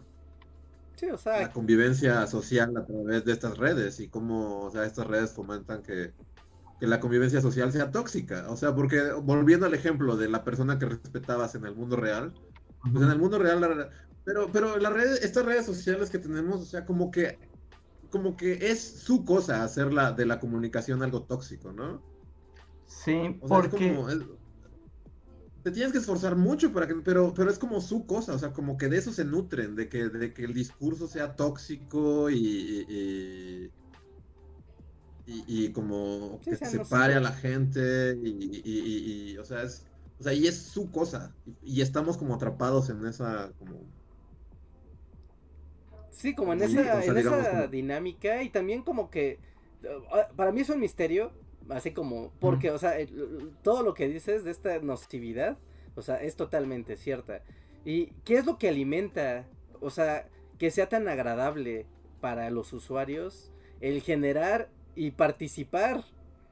la convivencia social a través de estas redes y cómo, o sea, estas redes fomentan que, la convivencia social sea tóxica. O sea, porque volviendo al ejemplo de la persona que respetabas en el mundo real, pues en el mundo real, pero, pero la red, estas redes sociales que tenemos, o sea, como que como que es su cosa hacer de la comunicación algo tóxico, ¿no? Sí, porque... te tienes que esforzar mucho para que, pero, pero es como su cosa, o sea, como que de eso se nutren, de que, de que el discurso sea tóxico y, y, como que separe a la gente y, o sea, es, o sea, y es su cosa y, estamos como atrapados en esa como Sí, como en esa, en esa dinámica y también como que ah, para mí es un misterio, así como, porque, o sea, todo lo que dices de esta nocividad, o sea, es totalmente cierta. ¿Y qué es lo que alimenta, o sea, que sea tan agradable para los usuarios el generar y participar,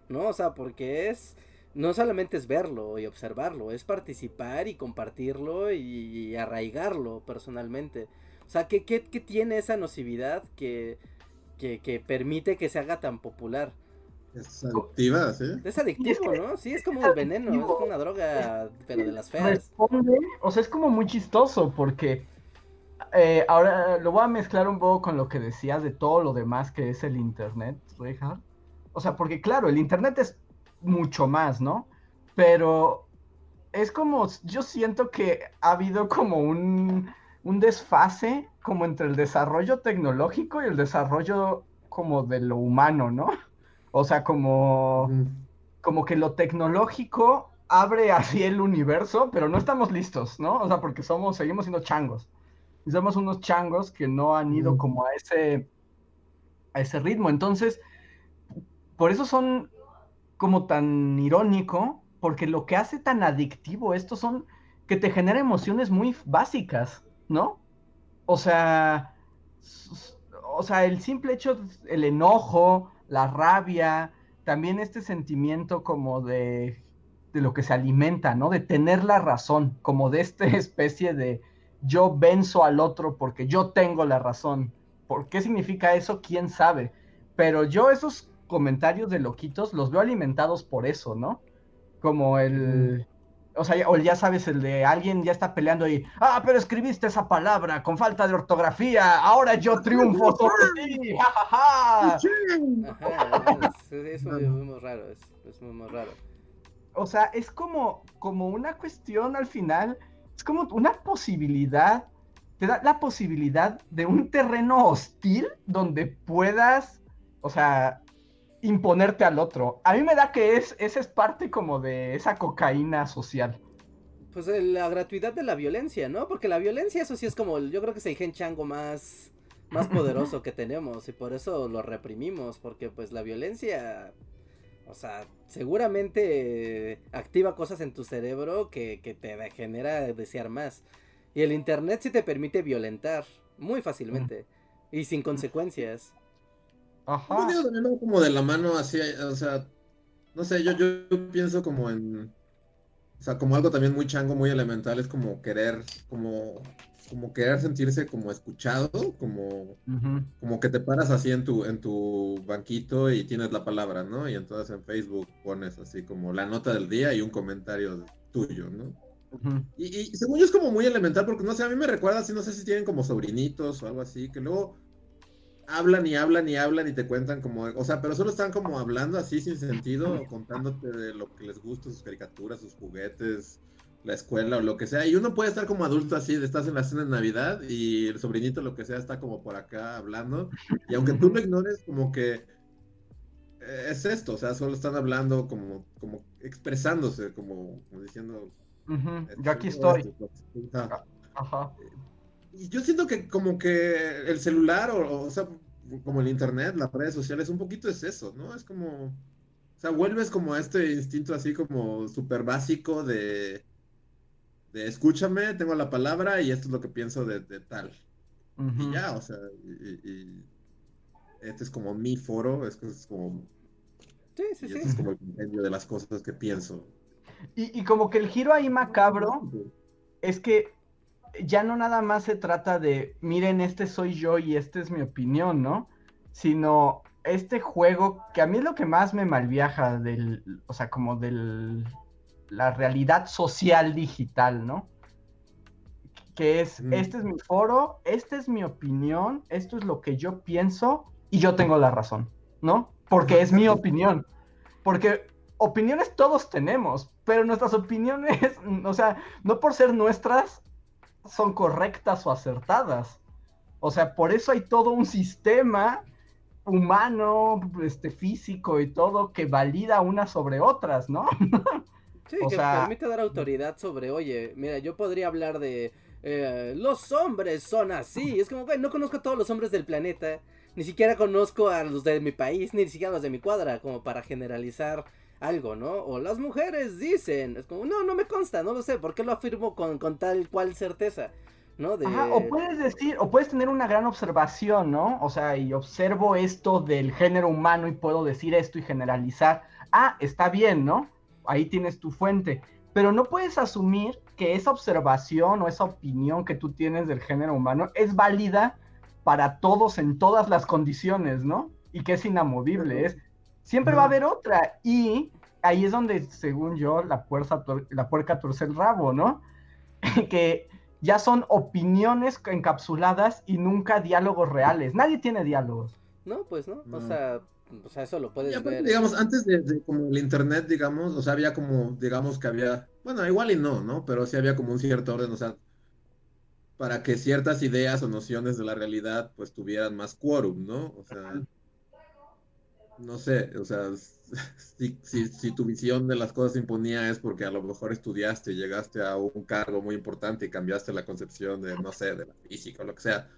¿no? O sea, porque es no solamente es verlo y observarlo, es participar y compartirlo y, arraigarlo personalmente. O sea, ¿qué, qué, tiene esa nocividad que, que, permite que se haga tan popular? Es adictiva, ¿sí? Es adictivo, ¿no? Sí, es como el veneno, es una droga, pero de las feas. Responde, o sea, es como muy chistoso porque eh, ahora lo voy a mezclar un poco con lo que decías de todo lo demás que es el Internet, Richard. O sea, porque claro, el Internet es mucho más, ¿no? Pero es como, yo siento que ha habido como un, un desfase como entre el desarrollo tecnológico y el desarrollo como de lo humano, ¿no? O sea, como, como que lo tecnológico abre así el universo, pero no estamos listos, ¿no? O sea, porque somos, seguimos siendo changos. Y somos unos changos que no han ido como a ese, a ese ritmo. Entonces, por eso son como tan irónico, porque lo que hace tan adictivo esto son que te genera emociones muy básicas, ¿no? O sea, o sea, el simple hecho, el enojo, la rabia, también este sentimiento como de, de lo que se alimenta, ¿no? De tener la razón, como de esta especie de yo venzo al otro porque yo tengo la razón. ¿Por qué significa eso? ¿Quién sabe? Pero yo esos comentarios de loquitos los veo alimentados por eso, ¿no? Como el... O sea, o ya sabes, el de alguien ya está peleando y, ah, pero escribiste esa palabra con falta de ortografía, ahora yo triunfo sobre ti, jajaja. es, muy, raro, es, muy, raro. O sea, es como, como una cuestión al final, es como una posibilidad, te da la posibilidad de un terreno hostil donde puedas, o sea, imponerte al otro. A mí me da que es, esa es parte como de esa cocaína social. Pues eh, la gratuidad de la violencia, ¿no? Porque la violencia, eso sí es como, yo creo que es el gen chango más, más poderoso que tenemos y por eso lo reprimimos, porque pues la violencia, o sea, seguramente activa cosas en tu cerebro que, que te genera desear más. Y el Internet sí te permite violentar muy fácilmente y sin consecuencias. Ajá. Yo también como de la mano así, o sea, no sé, yo, yo pienso como en, o sea, como algo también muy chango, muy elemental, es como querer, como, como querer sentirse como escuchado, como, como que te paras así en tu, en tu banquito y tienes la palabra, ¿no? Y entonces en Facebook pones así como la nota del día y un comentario tuyo, ¿no? y, y, según yo es como muy elemental porque no sé, a mí me recuerda así, no sé si tienen como sobrinitos o algo así, que luego hablan y hablan y hablan y te cuentan como, o sea, pero solo están como hablando así sin sentido, contándote de lo que les gusta, sus caricaturas, sus juguetes, la escuela o lo que sea. Y uno puede estar como adulto así, estás en la cena de Navidad y el sobrinito, lo que sea, está como por acá hablando. Y aunque tú lo ignores, como que eh, es esto, o sea, solo están hablando como, como expresándose, como, diciendo... Yo aquí estoy. Ajá y yo siento que como que el celular o, o, sea, como el internet, las redes sociales, un poquito es eso, ¿no? Es como, o sea, vuelves como a este instinto así como súper básico de, de escúchame, tengo la palabra y esto es lo que pienso de, tal. Y ya, o sea, y, este es como mi foro, es, es como... Sí, sí, sí. Este es como el medio de las cosas que pienso. Y, y como que el giro ahí macabro es que ya no nada más se trata de, miren, este soy yo y esta es mi opinión, ¿no? Sino este juego, que a mí es lo que más me malviaja del, o sea, como del, la realidad social digital, ¿no? Que es, mm. este es mi foro, esta es mi opinión, esto es lo que yo pienso y yo tengo la razón, ¿no? Porque es mi opinión. Porque opiniones todos tenemos, pero nuestras opiniones, o sea, no por ser nuestras, son correctas o acertadas. O sea, por eso hay todo un sistema humano, este, físico y todo que valida unas sobre otras, ¿no? sí, que permite dar autoridad sobre, oye, mira, yo podría hablar de eh, los hombres son así. Es como, güey, no conozco a todos los hombres del planeta. Ni siquiera conozco a los de mi país, ni siquiera a los de mi cuadra, como para generalizar algo, ¿no? O las mujeres dicen, es como, no, no me consta, no lo sé, ¿por qué lo afirmo con, tal cual certeza? ¿no? o puedes decir, o puedes tener una gran observación, ¿no? O sea, y observo esto del género humano y puedo decir esto y generalizar. Ah, está bien, ¿no? ahí tienes tu fuente. Pero no puedes asumir que esa observación o esa opinión que tú tienes del género humano es válida para todos en todas las condiciones, ¿no? Y que es inamovible, es siempre va a haber otra y ahí es donde, según yo, la, fuerza, la puerca torce el rabo, ¿no? que ya son opiniones encapsuladas y nunca diálogos reales. Nadie tiene diálogos. No, pues no, o sea, o sea, eso lo puedes ver. Digamos, antes de, como el internet, digamos, o sea, había como, digamos que había, bueno, igual y no, ¿no? Pero sí había como un cierto orden, o sea, para que ciertas ideas o nociones de la realidad, pues tuvieran más quórum, ¿no? O sea, no sé, o sea, si, si, tu visión de las cosas se imponía es porque a lo mejor estudiaste, llegaste a un cargo muy importante y cambiaste la concepción de, no sé, de la física o lo que sea,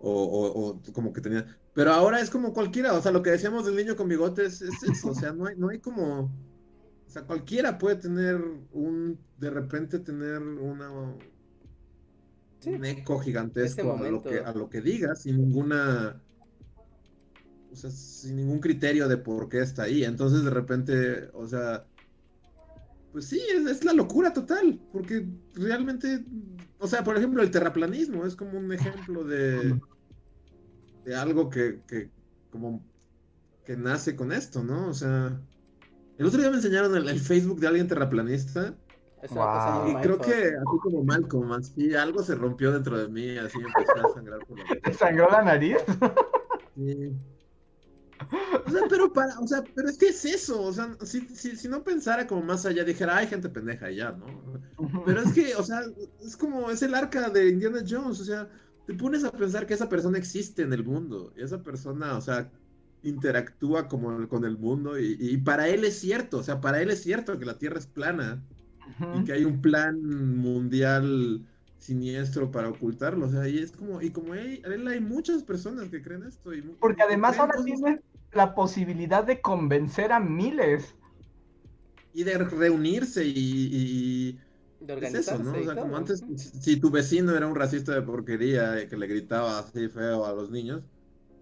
o, como que tenía... Pero ahora es como cualquiera, o sea, lo que decíamos del niño con bigotes es, eso, o sea, no hay, no hay como... O sea, cualquiera puede tener un, de repente tener una, un eco gigantesco a lo, que, a lo que digas sin ninguna o sea, sin ningún criterio de por qué está ahí. Entonces de repente, o sea, pues sí, es, la locura total, porque realmente, o sea, por ejemplo, el terraplanismo es como un ejemplo de, de algo que, que como que nace con esto, ¿no? O sea, el otro día me enseñaron el, Facebook de alguien terraplanista. Y creo que así como Malcolm, así algo se rompió dentro de mí, así empezó a sangrar por la ¿Te sangró la nariz? Sí. O sea, pero para, o sea, pero es que es eso, o sea, si, si, no pensara como más allá, dijera, hay gente pendeja ya, ¿no? Pero es que, o sea, es como, es el arca de Indiana Jones, o sea, te pones a pensar que esa persona existe en el mundo, y esa persona, o sea, interactúa como con el mundo, y, y para él es cierto, o sea, para él es cierto que la Tierra es plana, y que hay un plan mundial siniestro para ocultarlo. O sea, y es como, y como él, hay muchas personas que creen esto. Y Porque además ahora tiene la posibilidad de convencer a miles. Y de reunirse y, de organizarse. ¿no? O sea, como antes, si tu vecino era un racista de porquería y que le gritaba así feo a los niños,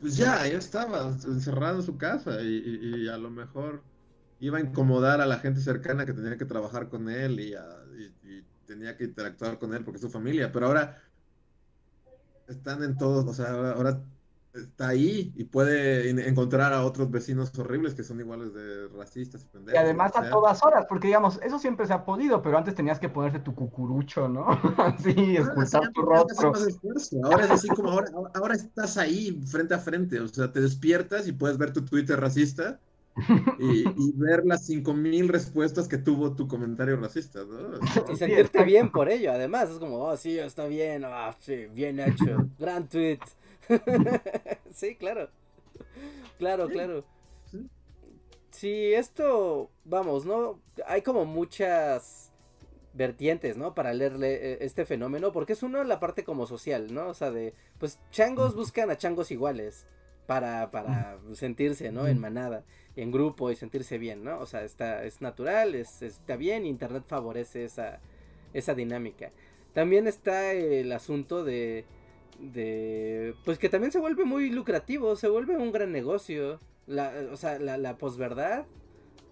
pues ya, ya estaba encerrado en su casa y, a lo mejor iba a incomodar a la gente cercana que tenía que trabajar con él y, y tenía que interactuar con él porque es su familia, pero ahora están en todos, o sea, ahora está ahí y puede encontrar a otros vecinos horribles que son iguales de racistas y pendejos. Y además a todas horas, porque digamos, eso siempre se ha podido, pero antes tenías que ponerte tu cucurucho, ¿no? Así, escultar tu rostro. Ahora es así como ahora, ahora estás ahí frente a frente, o sea, te despiertas y puedes ver tu Twitter racista y, ver las 5000 respuestas que tuvo tu comentario racista, ¿no? Y sentirte bien por ello, además, es como, oh, sí, está bien, oh, sí, bien hecho, gran tweet. sí, claro. Claro, claro. Sí, esto, vamos, ¿no? Hay como muchas vertientes, ¿no? Para leerle eh, este fenómeno, porque es uno la parte como social, ¿no? O sea, de, pues changos buscan a changos iguales para, para sentirse, ¿no? En manada en grupo y sentirse bien, ¿no? O sea, está, es natural, es, está bien, Internet favorece esa, esa dinámica. También está el asunto de, de, pues que también se vuelve muy lucrativo, se vuelve un gran negocio. La, o sea, la, la posverdad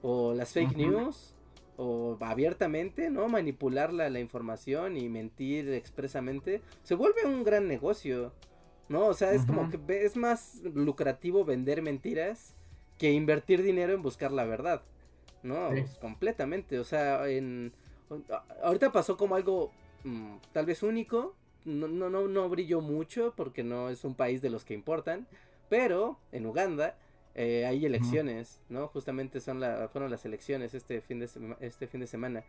o las fake news o abiertamente, ¿no? Manipular la, la, información y mentir expresamente, se vuelve un gran negocio, ¿no? O sea, es como que es más lucrativo vender mentiras que invertir dinero en buscar la verdad. No, pues, completamente. O sea, en ahorita pasó como algo mm, tal vez único. No, no, no, no brilló mucho porque no es un país de los que importan. Pero en Uganda eh, hay elecciones, ¿no? Justamente son la, fueron las elecciones este fin, de este fin de semana.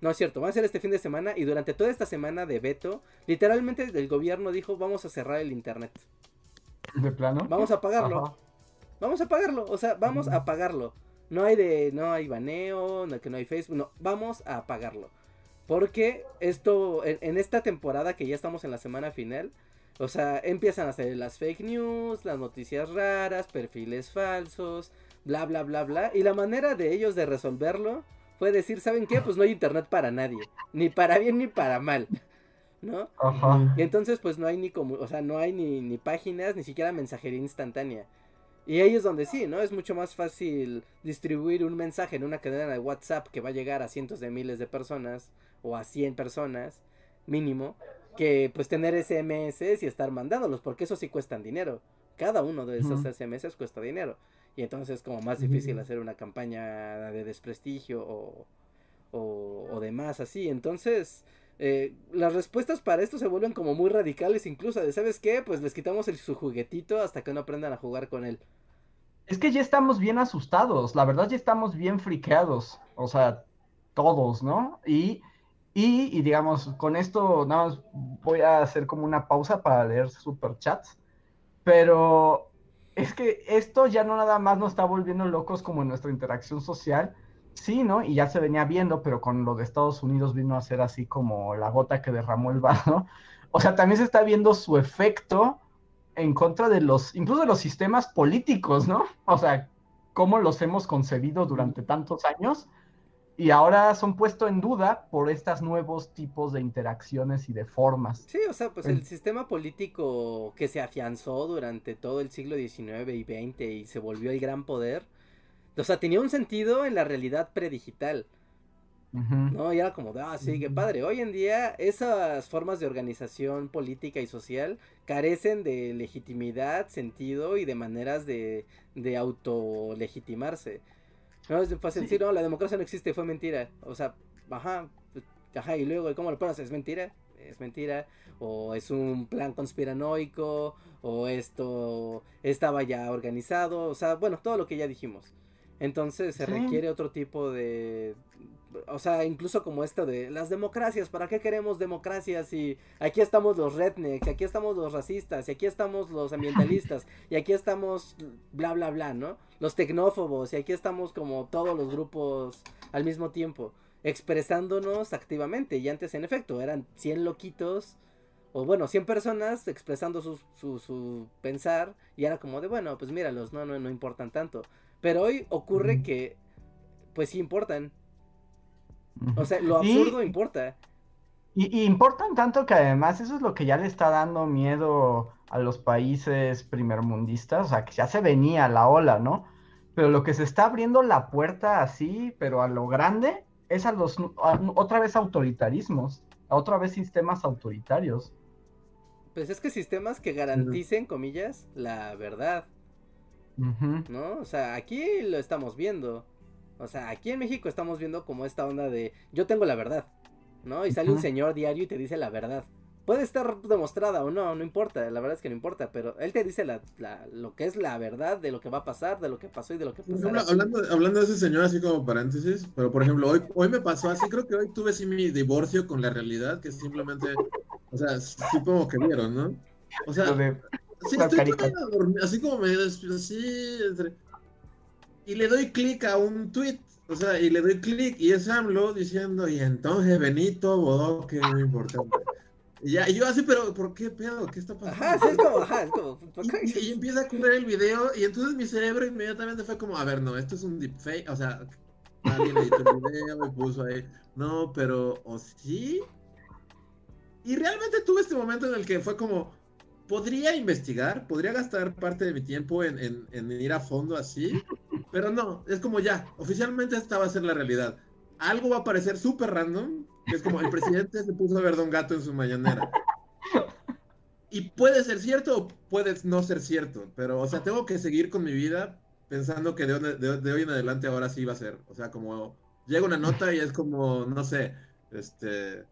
No es cierto, va a ser este fin de semana y durante toda esta semana de veto, literalmente el gobierno dijo vamos a cerrar el internet. ¿De plano? Vamos a pagarlo. Vamos a pagarlo, o sea, vamos a pagarlo. No hay de, no hay baneo, no, que no hay Facebook, no, vamos a pagarlo. Porque esto, en, esta temporada que ya estamos en la semana final, o sea, empiezan a hacer las fake news, las noticias raras, perfiles falsos, bla, bla, bla, bla. Y la manera de ellos de resolverlo fue decir, ¿saben qué? Pues no hay internet para nadie, ni para bien ni para mal. ¿No? Ajá. Y entonces pues no hay ni como, o sea, no hay ni, ni páginas, ni siquiera mensajería instantánea. Y ahí es donde sí, ¿no? Es mucho más fácil distribuir un mensaje en una cadena de WhatsApp que va a llegar a cientos de miles de personas o a 100 personas mínimo que pues tener SMS y estar mandándolos porque eso sí cuestan dinero. Cada uno de esos SMS cuesta dinero. Y entonces es como más difícil hacer una campaña de desprestigio o, o, o demás así. Entonces, eh, las respuestas para esto se vuelven como muy radicales incluso. De, ¿sabes qué? Pues les quitamos el, su juguetito hasta que no aprendan a jugar con él. Es que ya estamos bien asustados, la verdad ya estamos bien friqueados, o sea, todos, ¿no? Y, y, digamos, con esto nada más voy a hacer como una pausa para leer superchats, pero es que esto ya no nada más nos está volviendo locos como en nuestra interacción social, Sí, ¿no? Y ya se venía viendo, pero con lo de Estados Unidos vino a ser así como la gota que derramó el vaso. O sea, también se está viendo su efecto en contra de los, incluso de los sistemas políticos, ¿no? O sea, cómo los hemos concebido durante tantos años y ahora son puestos en duda por estos nuevos tipos de interacciones y de formas. Sí, o sea, pues el sistema político que se afianzó durante todo el siglo XIX y XX y se volvió el gran poder, o sea, tenía un sentido en la realidad predigital. ¿No? Y era como de, ah, sí, qué padre. Hoy en día esas formas de organización política y social carecen de legitimidad, sentido y de maneras de, de autolegitimarse. No es fácil decir, no, la democracia no existe, fue mentira. O sea, ajá, pues, ajá, y luego, ¿cómo lo pones? ¿Es mentira? Es mentira. O es un plan conspiranoico, o esto estaba ya organizado. O sea, bueno, todo lo que ya dijimos. Entonces se requiere otro tipo de... O sea, incluso como esto de las democracias, ¿para qué queremos democracias? Y aquí estamos los rednecks, y aquí estamos los racistas, y aquí estamos los ambientalistas, y aquí estamos bla, bla, bla, ¿no? Los tecnófobos, y aquí estamos como todos los grupos al mismo tiempo, expresándonos activamente. Y antes, en efecto, eran 100 loquitos, o bueno, 100 personas expresando su, su, su pensar, y era como de, bueno, pues míralos, no, no, no importan tanto. Pero hoy ocurre que, pues sí importan. O sea, lo absurdo importa. Y, importan tanto que además eso es lo que ya le está dando miedo a los países primermundistas, o sea, que ya se venía la ola, ¿no? Pero lo que se está abriendo la puerta así, pero a lo grande, es a los otra vez autoritarismos, a otra vez sistemas autoritarios. Pues es que sistemas que garanticen, comillas, la verdad. ¿No? O sea, aquí lo estamos viendo. O sea, aquí en México estamos viendo como esta onda de yo tengo la verdad, ¿no? Y sale un señor diario y te dice la verdad. Puede estar demostrada o no, no importa, la verdad es que no importa, pero él te dice la, lo que es la verdad de lo que va a pasar, de lo que pasó y de lo que pasó. Hablando, hablando de ese señor así como paréntesis, pero por ejemplo, hoy, hoy me pasó así, creo que hoy tuve así mi divorcio con la realidad, que simplemente, o sea, supongo que vieron, ¿no? O sea, Sí, estoy así como me así. Y le doy clic a un tweet, o sea, y le doy clic y es AMLO diciendo, y entonces Benito Bodoque, muy importante. Y ya, y yo así, pero ¿por qué pedo? ¿Qué está pasando? Ajá, es como, ajá, es como. Y, y, empieza a correr el video, y entonces mi cerebro inmediatamente fue como, a ver, no, esto es un deepfake, o sea, alguien editó el video, me puso ahí, no, pero, ¿o sí? Y realmente tuve este momento en el que fue como, podría investigar, podría gastar parte de mi tiempo en, ir a fondo así, pero no, es como ya, oficialmente esta va a ser la realidad. Algo va a parecer súper random, que es como el presidente se puso a ver Don Gato en su mañanera. Y puede ser cierto o puede no ser cierto, pero, o sea, tengo que seguir con mi vida pensando que de, de hoy en adelante ahora sí va a ser. O sea, como llega una nota y es como, no sé, este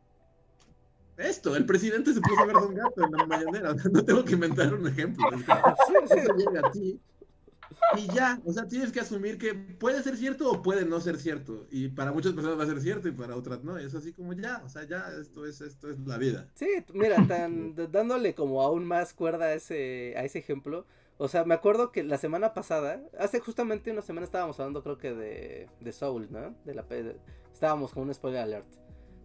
esto, el presidente se puso a ver Don Gato en la mañanera. No tengo que inventar un ejemplo. Eso llega a ti. Y ya, o sea, tienes que asumir que puede ser cierto o puede no ser cierto. Y para muchas personas va a ser cierto y para otras no. Es así como ya, o sea, ya esto es, esto es la vida. Sí, mira, tan, dándole como aún más cuerda a ese, a ese ejemplo. O sea, me acuerdo que la semana pasada, hace justamente una semana estábamos hablando creo que de, de Soul, ¿no? De la, estábamos con un spoiler alert.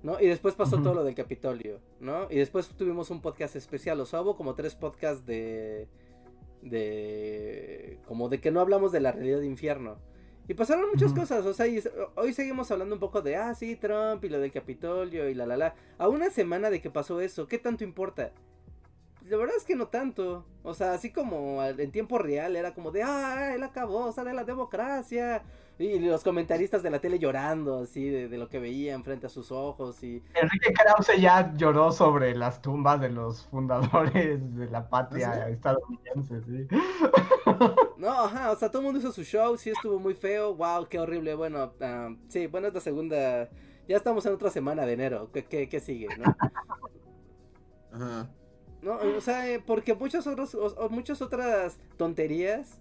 ¿no? Y después pasó todo lo del Capitolio, ¿no? Y después tuvimos un podcast especial, o sea, hubo como tres podcasts de... de... como de que no hablamos de la realidad de infierno. Y pasaron muchas cosas, o sea, hoy seguimos hablando un poco de, ah, sí, Trump y lo del Capitolio y la la la. A una semana de que pasó eso, ¿qué tanto importa? La verdad es que no tanto. O sea, así como en tiempo real era como de, ah, él acabó, de la democracia. Y los comentaristas de la tele llorando, así, de, lo que veían frente a sus ojos. y Enrique Krause ya lloró sobre las tumbas de los fundadores de la patria ¿Ah, estadounidense, sí. No, ajá, o sea, todo el mundo hizo su show, sí estuvo muy feo, wow, qué horrible. Bueno, ah, sí, bueno, es la segunda, ya estamos en otra semana de enero, ¿qué, qué, sigue, no? Ajá. No, o sea, eh, porque muchas, otros, muchas otras tonterías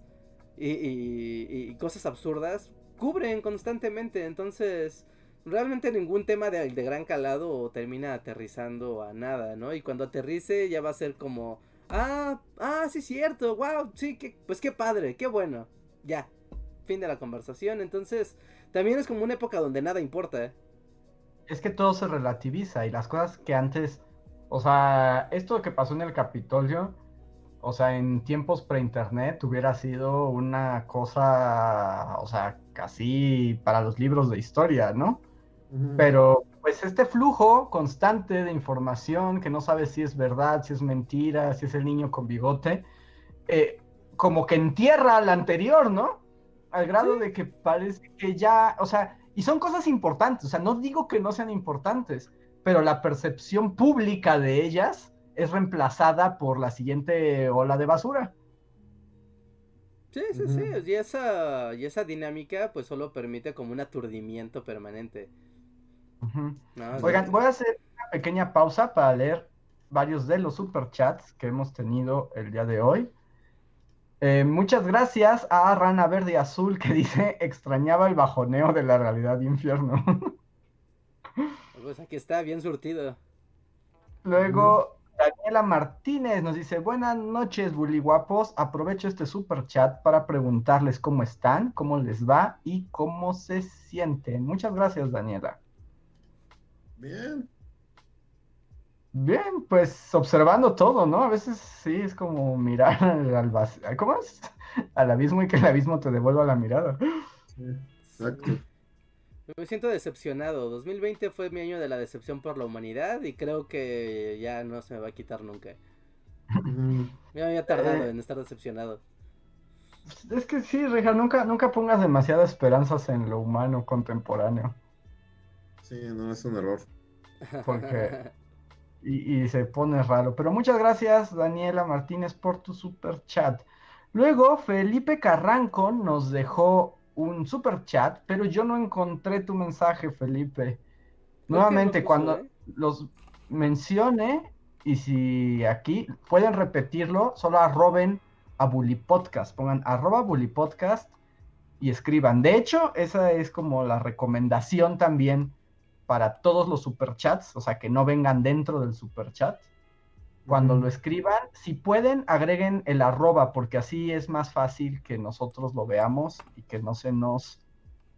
y, y, cosas absurdas cubren constantemente. Entonces, realmente ningún tema de, de, gran calado termina aterrizando a nada, ¿no? Y cuando aterrice ya va a ser como, ah, ah, sí, cierto, wow, sí, que, pues qué padre, qué bueno. Ya, fin de la conversación. Entonces, también es como una época donde nada importa. Es que todo se relativiza y las cosas que antes, o sea, esto que pasó en el Capitolio, o sea, en tiempos pre-internet hubiera sido una cosa, o sea, casi para los libros de historia, ¿no? Pero pues este flujo constante de información que no sabes si es verdad, si es mentira, si es el niño con bigote, eh, como que entierra al anterior, ¿no? Al grado de que parece que ya, o sea, y son cosas importantes, o sea, no digo que no sean importantes, pero la percepción pública de ellas es reemplazada por la siguiente ola de basura. Sí, sí, sí. Y esa, y esa dinámica pues solo permite como un aturdimiento permanente. Oigan, voy a hacer una pequeña pausa para leer varios de los superchats que hemos tenido el día de hoy. Eh, muchas gracias a Rana Verde y Azul que dice extrañaba el bajoneo de la realidad de infierno. pues aquí está, bien surtido. Luego, Daniela Martínez nos dice, buenas noches, guapos. Aprovecho este super chat para preguntarles cómo están, cómo les va y cómo se sienten. Muchas gracias, Daniela. Bien. Bien, pues observando todo, ¿no? A veces sí es como mirar al vacío. ¿Cómo es? Al abismo y que el abismo te devuelva la mirada. exacto. Me siento decepcionado. 2020 fue mi año de la decepción por la humanidad y creo que ya no se me va a quitar nunca. me había tardado eh. en estar decepcionado. Es que sí, Reja, nunca, nunca pongas demasiadas esperanzas en lo humano contemporáneo. Sí, no, es un error. Porque... Y, y, se pone raro. Pero muchas gracias, Daniela Martínez, por tu super chat. Luego, Felipe Carranco nos dejó un super chat, pero yo no encontré tu mensaje, Felipe. Nuevamente, cuando eh? los mencione, y si aquí pueden repetirlo, solo arroben a Bully Podcast, pongan arroba Bully Podcast y escriban. De hecho, esa es como la recomendación también para todos los superchats, o sea, que no vengan dentro del superchat cuando lo escriban, si pueden, agreguen el arroba, porque así es más fácil que nosotros lo veamos y que no se nos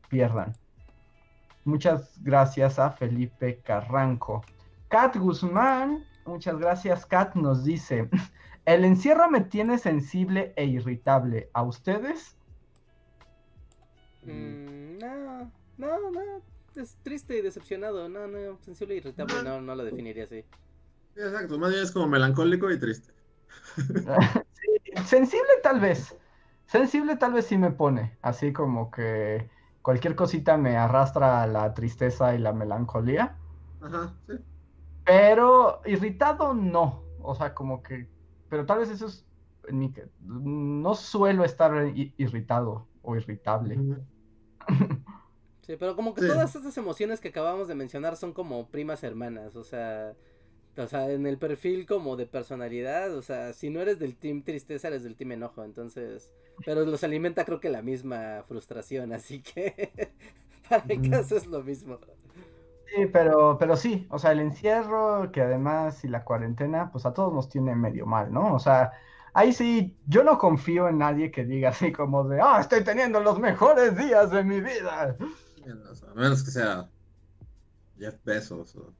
pierdan. Muchas gracias a Felipe Carranco. Kat Guzmán, muchas gracias. Kat nos dice, el encierro me tiene sensible e irritable. ¿A ustedes? Mm, no, no, no. Es triste y decepcionado. No, no, sensible e irritable. No, no lo definiría así. Exacto, más bien es como melancólico y triste. sensible tal vez. Sensible tal vez sí me pone. Así como que cualquier cosita me arrastra a la tristeza y la melancolía. Ajá, sí. Pero irritado no. O sea, como que. Pero tal vez eso es. No suelo estar irritado o irritable. Sí, pero como que todas estas emociones que acabamos de mencionar son como primas hermanas. O sea, o sea, en el perfil como de personalidad, o sea, si no eres del team tristeza, eres del team enojo, entonces, pero los alimenta creo que la misma frustración, así que para mi caso es lo mismo. Sí, pero, pero sí, o sea, el encierro, que además y la cuarentena, pues a todos nos tiene medio mal, ¿no? O sea, ahí sí, yo no confío en nadie que diga así como de, ah, estoy teniendo los mejores días de mi vida. A menos que sea Jeff Bezos o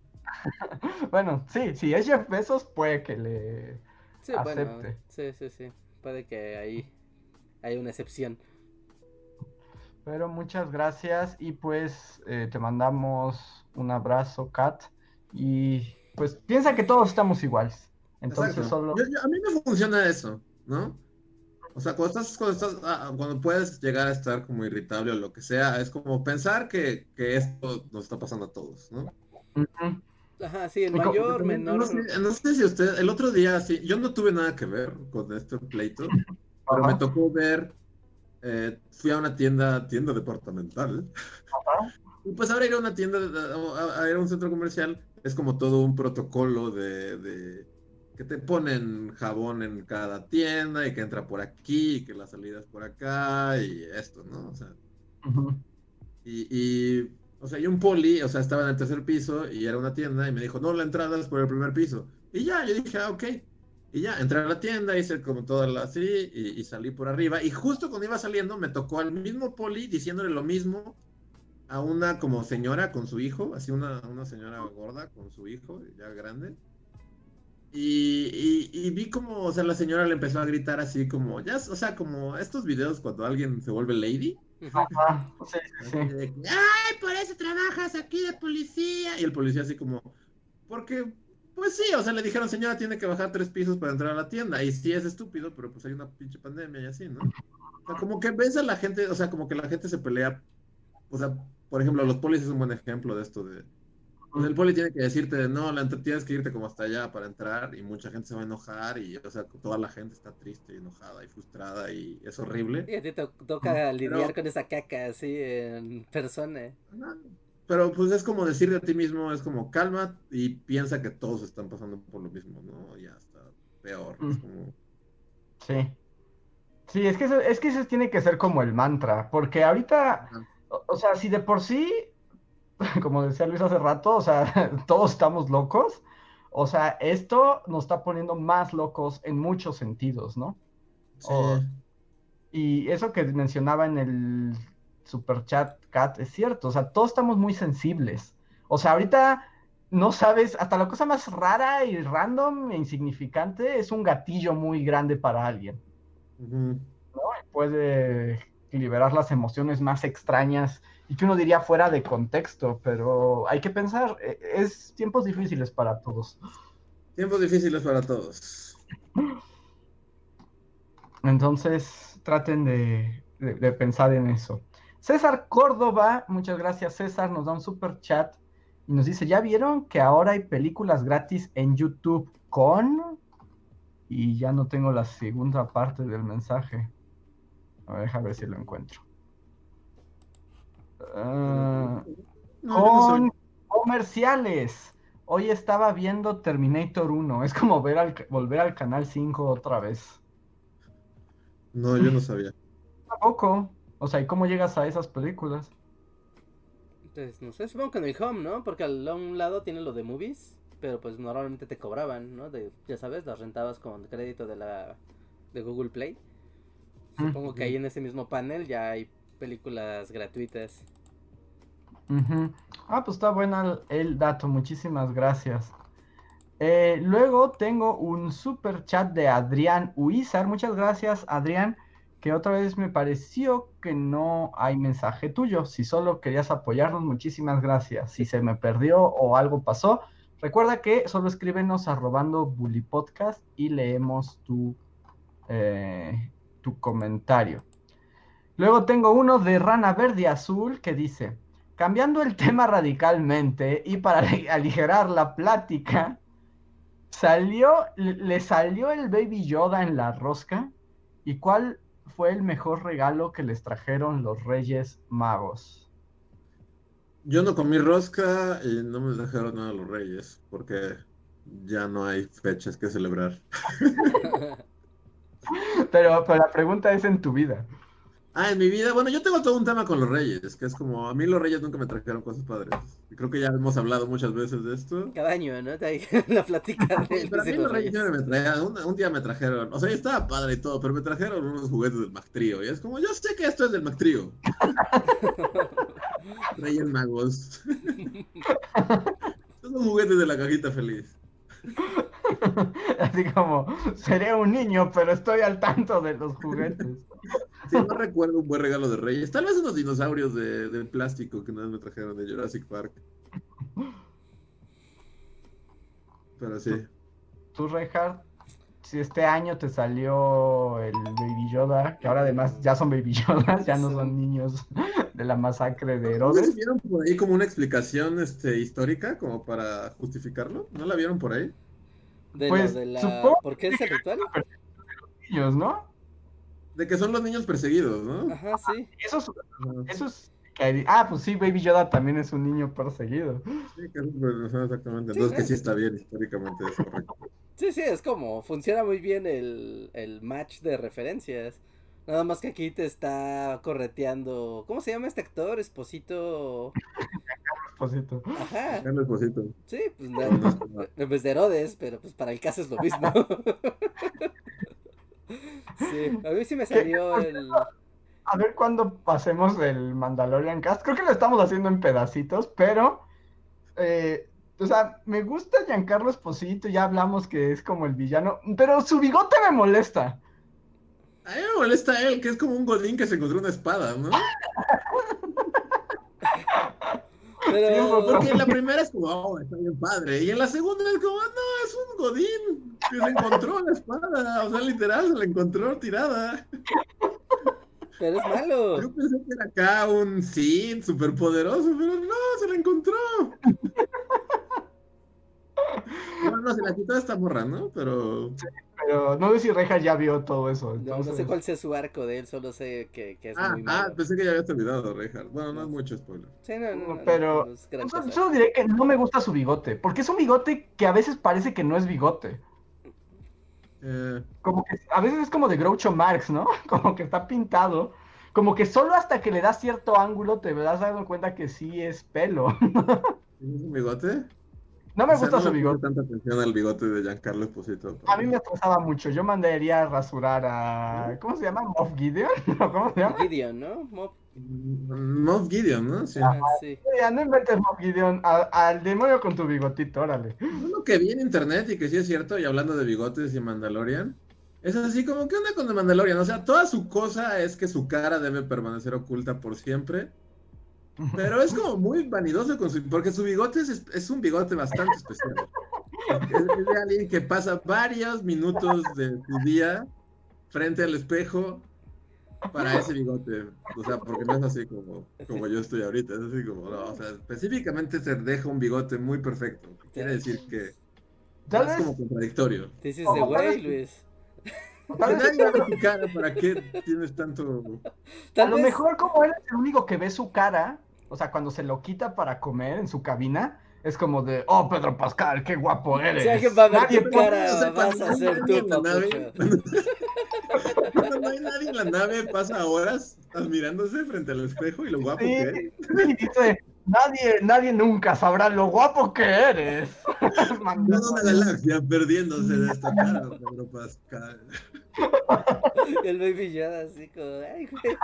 bueno, sí, si es Jeff Bezos, puede que le sí, acepte. sí, sí, sí. Puede que ahí hay una excepción. Pero muchas gracias y pues eh, te mandamos un abrazo, Kat. Y pues piensa que todos estamos iguales. Entonces solo... a mí me funciona eso, ¿no? O sea, cuando estás, cuando estás, ah, cuando puedes llegar a estar como irritable o lo que sea, es como pensar que, que esto nos está pasando a todos, ¿no? Ajá, sí, en mayor, menor. No sé, si usted, el otro día, sí, yo no tuve nada que ver con este pleito, pero me tocó ver, eh, fui a una tienda, tienda departamental, y pues ahora ir a una tienda, a, ir a un centro comercial, es como todo un protocolo de, de, que te ponen jabón en cada tienda y que entra por aquí y que la salida es por acá y esto, ¿no? O sea, y, y o sea, y un poli, o sea, estaba en el tercer piso y era una tienda y me dijo, no, la entrada es por el primer piso. Y ya, yo dije, ah, ok. Y ya, entré a la tienda, hice como toda la así y, salí por arriba. Y justo cuando iba saliendo me tocó al mismo poli diciéndole lo mismo a una como señora con su hijo, así una, una señora gorda con su hijo, ya grande. Y, y, vi como, o sea, la señora le empezó a gritar así como, ya, o sea, como estos videos cuando alguien se vuelve lady. Ay, por eso trabajas aquí de policía. Y el policía así como, porque, pues sí, o sea, le dijeron, señora, tiene que bajar tres pisos para entrar a la tienda. Y sí es estúpido, pero pues hay una pinche pandemia y así, ¿no? O sea, como que ves a la gente, o sea, como que la gente se pelea. O sea, por ejemplo, los policías es un buen ejemplo de esto de pues el poli tiene que decirte, no, la, tienes que irte como hasta allá para entrar y mucha gente se va a enojar y, o sea, toda la gente está triste y enojada y frustrada y es horrible. Y a ti te toca lidiar con esa caca así en persona. Pero pues es como decirle a ti mismo, es como calma y piensa que todos están pasando por lo mismo, ¿no? Ya está peor. Es mm. como... Sí. Sí, es que, eso, es que eso tiene que ser como el mantra, porque ahorita, o sea, si de por sí como decía Luis hace rato, o sea, todos estamos locos. O sea, esto nos está poniendo más locos en muchos sentidos, ¿no? Sí. y eso que mencionaba en el super chat, Cat, es cierto. O sea, todos estamos muy sensibles. O sea, ahorita no sabes, hasta la cosa más rara y random e insignificante es un gatillo muy grande para alguien. ¿no? Puede liberar las emociones más extrañas y que uno diría fuera de contexto, pero hay que pensar, e, es tiempos difíciles para todos. Tiempos difíciles para todos. Entonces, traten de, pensar en eso. César Córdoba, muchas gracias César, nos da un super chat y nos dice, ¿ya vieron que ahora hay películas gratis en YouTube con... Y ya no tengo la segunda parte del mensaje. A ver, a ver si lo encuentro. Ah, con comerciales. Hoy estaba viendo Terminator 1. Es como ver al, volver al canal 5 otra vez. No, yo no sabía. Tampoco. O sea, ¿y cómo llegas a esas películas? Pues no sé, supongo que en el home, ¿no? Porque al un lado tiene lo de movies, pero pues normalmente te cobraban, ¿no? De, ya sabes, las rentabas con crédito de la de Google Play. Supongo que ahí en ese mismo panel ya hay películas gratuitas. Ah, pues está bueno el, dato, muchísimas gracias. Eh, luego tengo un super chat de Adrián Huizar. Muchas gracias, Adrián. Que otra vez me pareció que no hay mensaje tuyo. Si solo querías apoyarnos, muchísimas gracias. Si se me perdió o algo pasó, recuerda que solo escríbenos arrobando Bully Podcast y leemos tu, eh, tu comentario. Luego tengo uno de Rana Verde Azul que dice, cambiando el tema radicalmente y para aligerar la plática, salió, le salió el Baby Yoda en la rosca. ¿Y cuál fue el mejor regalo que les trajeron los Reyes Magos? Yo no comí rosca y no me trajeron nada los Reyes, porque ya no hay fechas que celebrar. pero, pero la pregunta es en tu vida. Ah, en mi vida, bueno, yo tengo todo un tema con los reyes, que es como, a mí los reyes nunca me trajeron cosas padres. Y creo que ya hemos hablado muchas veces de esto. Cada año, ¿no? la plática de Pero a mí los reyes siempre me traían, un, día me trajeron, o sea, estaba padre y todo, pero me trajeron unos juguetes del Mactrío. Y es como, yo sé que esto es del Mactrío. reyes magos. Son los juguetes de la cajita feliz. Así como, seré un niño, pero estoy al tanto de los juguetes. Sí, no recuerdo un buen regalo de Reyes. Tal vez unos dinosaurios de, plástico que nada me trajeron de Jurassic Park. Pero sí. tú, Reinhardt, si este año te salió el Baby Yoda, que ahora además ya son Baby Yodas, ya no son niños de la masacre de Herodes. ¿No vieron por ahí como una explicación este, histórica como para justificarlo? ¿No la vieron por ahí? pues, ¿Por qué es el ritual? Niños, ¿no? De que son los niños perseguidos, ¿no? Ajá, sí. Eso es, eso es Ah, pues sí, Baby Yoda también es un niño perseguido. Sí, que es exactamente. Entonces que sí está bien, históricamente es correcto. Sí, sí, es como, funciona muy bien el, el match de referencias. Nada más que aquí te está correteando. ¿Cómo se llama este actor? Esposito. Esposito. Ajá. Esposito. Sí, pues no, en vez de Herodes, pero pues para el caso es lo mismo. sí, a mí sí me salió el. A ver cuándo pasemos el Mandalorian Cast. Creo que lo estamos haciendo en pedacitos, pero. Eh, o sea, me gusta Giancarlo Esposito, ya hablamos que es como el villano, pero su bigote me molesta. A mí me molesta él, que es como un godín que se encontró una espada, ¿no? Pero... porque en la primera es como, oh, está bien padre. Y en la segunda es como, no, es un godín que se encontró la espada. O sea, literal, se la encontró tirada. Pero es malo. Yo pensé que era acá un Sith superpoderoso, pero no, se la encontró. Bueno, no, se la quitó esta morra, ¿no? Pero. pero no sé si Reja ya vio todo eso. No, sé cuál sea su arco de él, solo sé que, que es ah, muy ah, malo. Ah, pensé que ya había terminado, Reja. Bueno, no es mucho spoiler. Sí, no, no. pero. solo, diré que no me gusta su bigote. Porque es un bigote que a veces parece que no es bigote. Eh... Como que a veces es como de Groucho Marx, ¿no? Como que está pintado. Como que solo hasta que le das cierto ángulo te das dando cuenta que sí es pelo. ¿Es un bigote? No me gusta su bigote. tanta atención al bigote de Giancarlo Esposito. A mí me estresaba mucho. Yo mandaría a rasurar a. ¿Cómo se llama? ¿Moff Gideon? ¿Cómo se llama? Gideon, ¿no? Moff, Moff Gideon, ¿no? Sí. sí. no inventes Moff Gideon. al demonio con tu bigotito, órale. Lo que vi en internet y que sí es cierto, y hablando de bigotes y Mandalorian, es así como, ¿qué onda con The Mandalorian? O sea, toda su cosa es que su cara debe permanecer oculta por siempre. Pero es como muy vanidoso con su, porque su bigote es, un bigote bastante especial. Es, de alguien que pasa varios minutos de su día frente al espejo para ese bigote. O sea, porque no es así como, como yo estoy ahorita. Es así como, no, o sea, específicamente se deja un bigote muy perfecto. Quiere decir que es como contradictorio. Dices de güey, Luis. Nadie ve tu cara, ¿para qué tienes tanto? A lo mejor como él es el único que ve su cara, o sea, cuando se lo quita para comer en su cabina, es como de, oh, Pedro Pascal, qué guapo eres. Si alguien va a ver tu cara, vas a hacer tú, nave, cuando, no hay nadie en la nave, pasa horas admirándose frente al espejo y lo guapo que es. Sí, dice, nadie, nadie nunca sabrá lo guapo que eres. Toda una galaxia perdiéndose de esta cara, Pedro Pascal. el baby Yoda así como, ay, güey.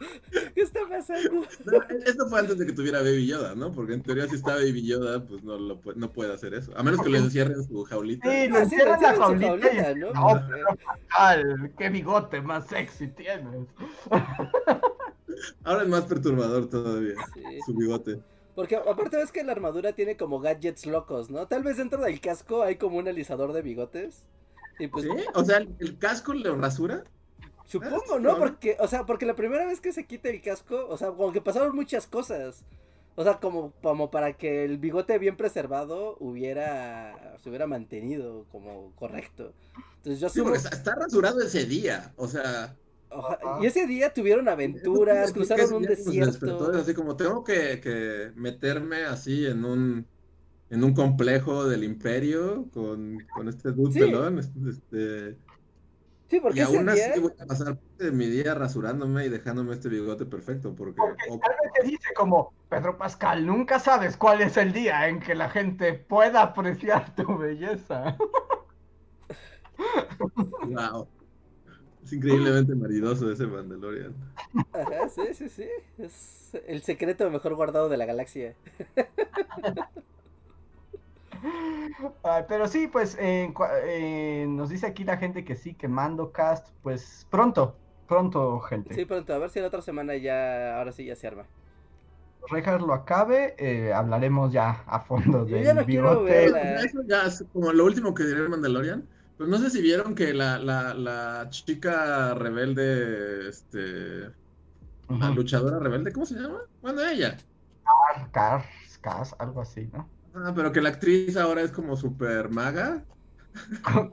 ¿Qué está pasando? esto fue antes de que tuviera Baby Yoda, ¿no? Porque en teoría si está Baby Yoda, pues no, lo, no puede hacer eso. A menos que le encierren su jaulita. Sí, lo encierran la jaulita, ¿no? No, pero qué bigote más sexy tienes. Ahora es más perturbador todavía, su bigote. Porque aparte ves que la armadura tiene como gadgets locos, ¿no? Tal vez dentro del casco hay como un alisador de bigotes. Y pues, ¿Sí? O sea, ¿el casco le rasura? Supongo, ¿no? Porque, o sea, porque la primera vez que se quita el casco, o sea, como que pasaron muchas cosas. O sea, como, como para que el bigote bien preservado hubiera, se hubiera mantenido como correcto. Entonces yo sí, porque está rasurado ese día, o sea... y ese día tuvieron aventuras, cruzaron un desierto. Así como tengo que, que, meterme así en un en un complejo del imperio con, con este dude pelón, este, Sí, porque y aún así voy a pasar de mi día rasurándome y dejándome este bigote perfecto. Porque, porque tal vez te dice como, Pedro Pascal, nunca sabes cuál es el día en que la gente pueda apreciar tu belleza. Wow. Es increíblemente maridoso ese Mandalorian. Ajá, sí, sí, sí. Es el secreto mejor guardado de la galaxia. pero sí, pues eh, nos dice aquí la gente que sí, que mando cast, pues pronto, pronto, gente. Sí, pronto, a ver si la otra semana ya, ahora sí ya se arma. Rejas lo acabe, eh, hablaremos ya a fondo de ya no. Eso ya es como lo último que diré el Mandalorian. Pues no sé si vieron que la, la, la chica rebelde, este, la luchadora rebelde, ¿cómo se llama? Bueno, ella. Cars, Cars, algo así, ¿no? Ah, pero que la actriz ahora es como super maga.